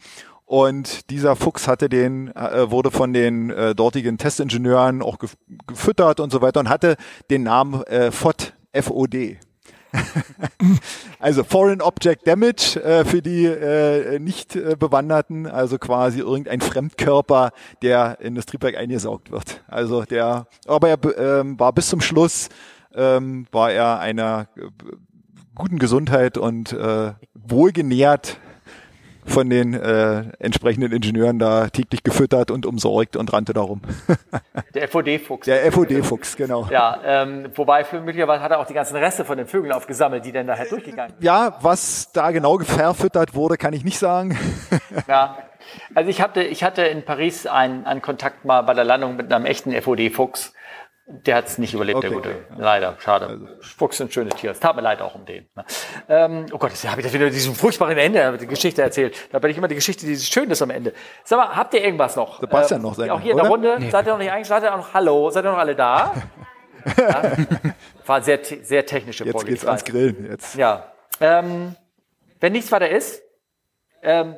Und dieser Fuchs hatte den, äh, wurde von den äh, dortigen Testingenieuren auch gef gefüttert und so weiter und hatte den Namen äh, FOD, FOD. also Foreign Object Damage äh, für die äh, nicht äh, Bewanderten, also quasi irgendein Fremdkörper, der in das Triebwerk eingesaugt wird. Also der, aber er ähm, war bis zum Schluss ähm, war er einer äh, guten Gesundheit und äh, wohlgenährt von den äh, entsprechenden Ingenieuren da täglich gefüttert und umsorgt und rannte darum. Der FOD-Fuchs. Der FOD-Fuchs, genau. Ja, ähm, wobei für möglicherweise hat er auch die ganzen Reste von den Vögeln aufgesammelt, die dann nachher durchgegangen sind. Ja, was da genau verfüttert wurde, kann ich nicht sagen. Ja. Also ich hatte, ich hatte in Paris einen, einen Kontakt mal bei der Landung mit einem echten FOD-Fuchs. Der hat es nicht überlebt, der Okay. Gute. Leider, schade. Fuchs sind schöne Tiere. Es tat mir leid auch um den. ne. Ähm, oh Gott, jetzt habe ich das wieder mit diesem furchtbaren Ende die Geschichte erzählt. Da bin ich immer die Geschichte, die schön ist am Ende. Sag mal, habt ihr irgendwas noch? Sebastian noch sein, Auch hier in der oder? Runde. Seid ihr noch nicht eigentlich? Seid ihr noch Hallo? Seid ihr noch alle da? ja? War sehr, sehr technische Jetzt Folge. geht's ich ans. Grillen. Jetzt. Ja. Ähm, wenn nichts weiter ist, ähm,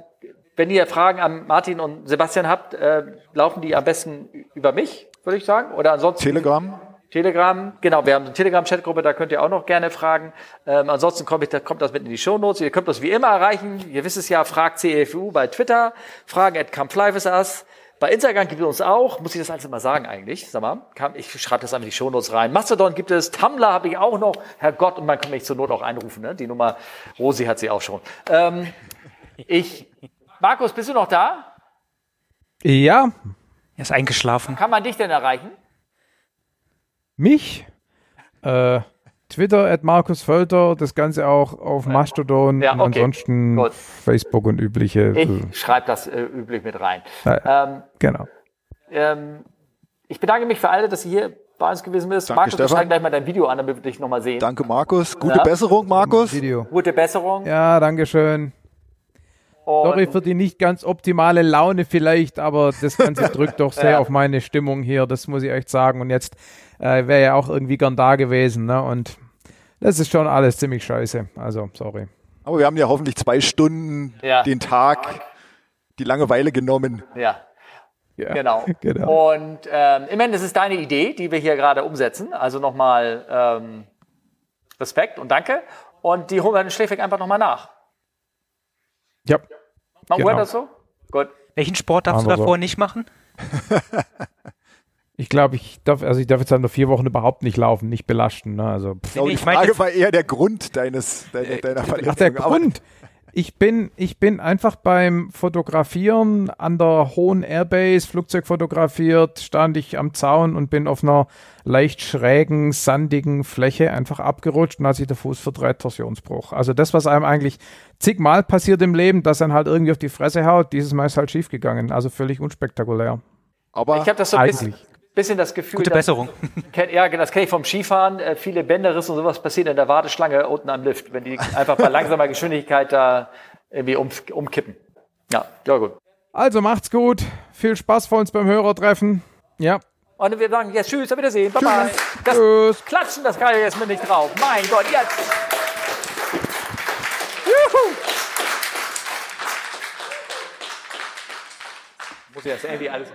wenn ihr Fragen an Martin und Sebastian habt, äh, laufen die am besten über mich, würde ich sagen. Oder ansonsten Telegram. Telegram, genau, wir haben eine Telegram-Chatgruppe, da könnt ihr auch noch gerne fragen. Ähm, ansonsten kommt, ich, da kommt das mit in die Shownotes. Ihr könnt das wie immer erreichen. Ihr wisst es ja, fragt CFU bei Twitter, fragen at Us. Bei Instagram gibt es uns auch, muss ich das alles immer sagen eigentlich, sag mal, Kam- ich schreibe das einfach in die Shownotes rein. Mastodon gibt es, Tumblr habe ich auch noch, Herrgott, und man kann mich zur Not auch einrufen, ne? die Nummer, Rosi hat sie auch schon. Ähm, ich, Markus, bist du noch da? Ja, Er ist eingeschlafen. Kann man dich denn erreichen? mich, äh, Twitter at Markus Völter, das Ganze auch auf Mastodon Ja, und okay. ansonsten Gut. Facebook und übliche. Ich äh, schreibe das äh, üblich mit rein. Ja. Ähm, genau. ähm, ich bedanke mich für alle, dass ihr hier bei uns gewesen bist. Danke, Markus, wir Stefan. zeigen gleich mal dein Video an, damit wir dich nochmal sehen. Danke, Markus. Gute Ja. Besserung, Markus. Video. Gute Besserung. Ja, dankeschön. Und Sorry für die nicht ganz optimale Laune vielleicht, aber das Ganze drückt doch sehr Ja. auf meine Stimmung hier, das muss ich echt sagen. Und jetzt äh, wäre ja auch irgendwie gern da gewesen, ne? Und das ist schon alles ziemlich scheiße. Also, sorry. Aber wir haben ja hoffentlich zwei Stunden Ja. den Tag, die Langeweile genommen. ja, Ja, genau. genau. Und ähm, immerhin, das ist deine Idee, die wir hier gerade umsetzen. Also nochmal ähm, Respekt und Danke. Und die holen wir den Schläfig einfach nochmal nach. Ja. Machen wir Genau. das so? Gut. Welchen Sport darfst Machen du wir so. davor nicht machen? Ich glaube, ich darf, also ich darf jetzt halt noch vier Wochen überhaupt nicht laufen, nicht belasten. Ne? Also, pff. Die ich meine Frage jetzt- war eher der Grund deines, deiner, deiner Verletzung. Ach, der Grund. Ich bin, ich bin einfach beim Fotografieren an der hohen Airbase, Flugzeug fotografiert, stand ich am Zaun und bin auf einer leicht schrägen, sandigen Fläche einfach abgerutscht und hat sich der Fuß verdreht, Torsionsbruch. Also das, was einem eigentlich zigmal passiert im Leben, dass dann halt irgendwie auf die Fresse haut, dieses Mal ist halt schief gegangen. Also völlig unspektakulär. aber Ich habe das so ein bisschen, Eigentlich. Bisschen das Gefühl, Gute dass- Besserung. Kenn, ja, das kenne ich vom Skifahren. Äh, viele Bänderrisse und sowas passieren in der Warteschlange unten am Lift, wenn die einfach bei langsamer Geschwindigkeit da irgendwie um, umkippen. Ja, ja gut. Also macht's gut. Viel Spaß vor uns beim Hörertreffen. Ja. Und wir sagen jetzt Tschüss, auf Wiedersehen, bye bye. Das Tschüss. Klatschen, das kann ich jetzt mit nicht drauf. Mein Gott, jetzt. Juhu. Muss ich jetzt irgendwie alles...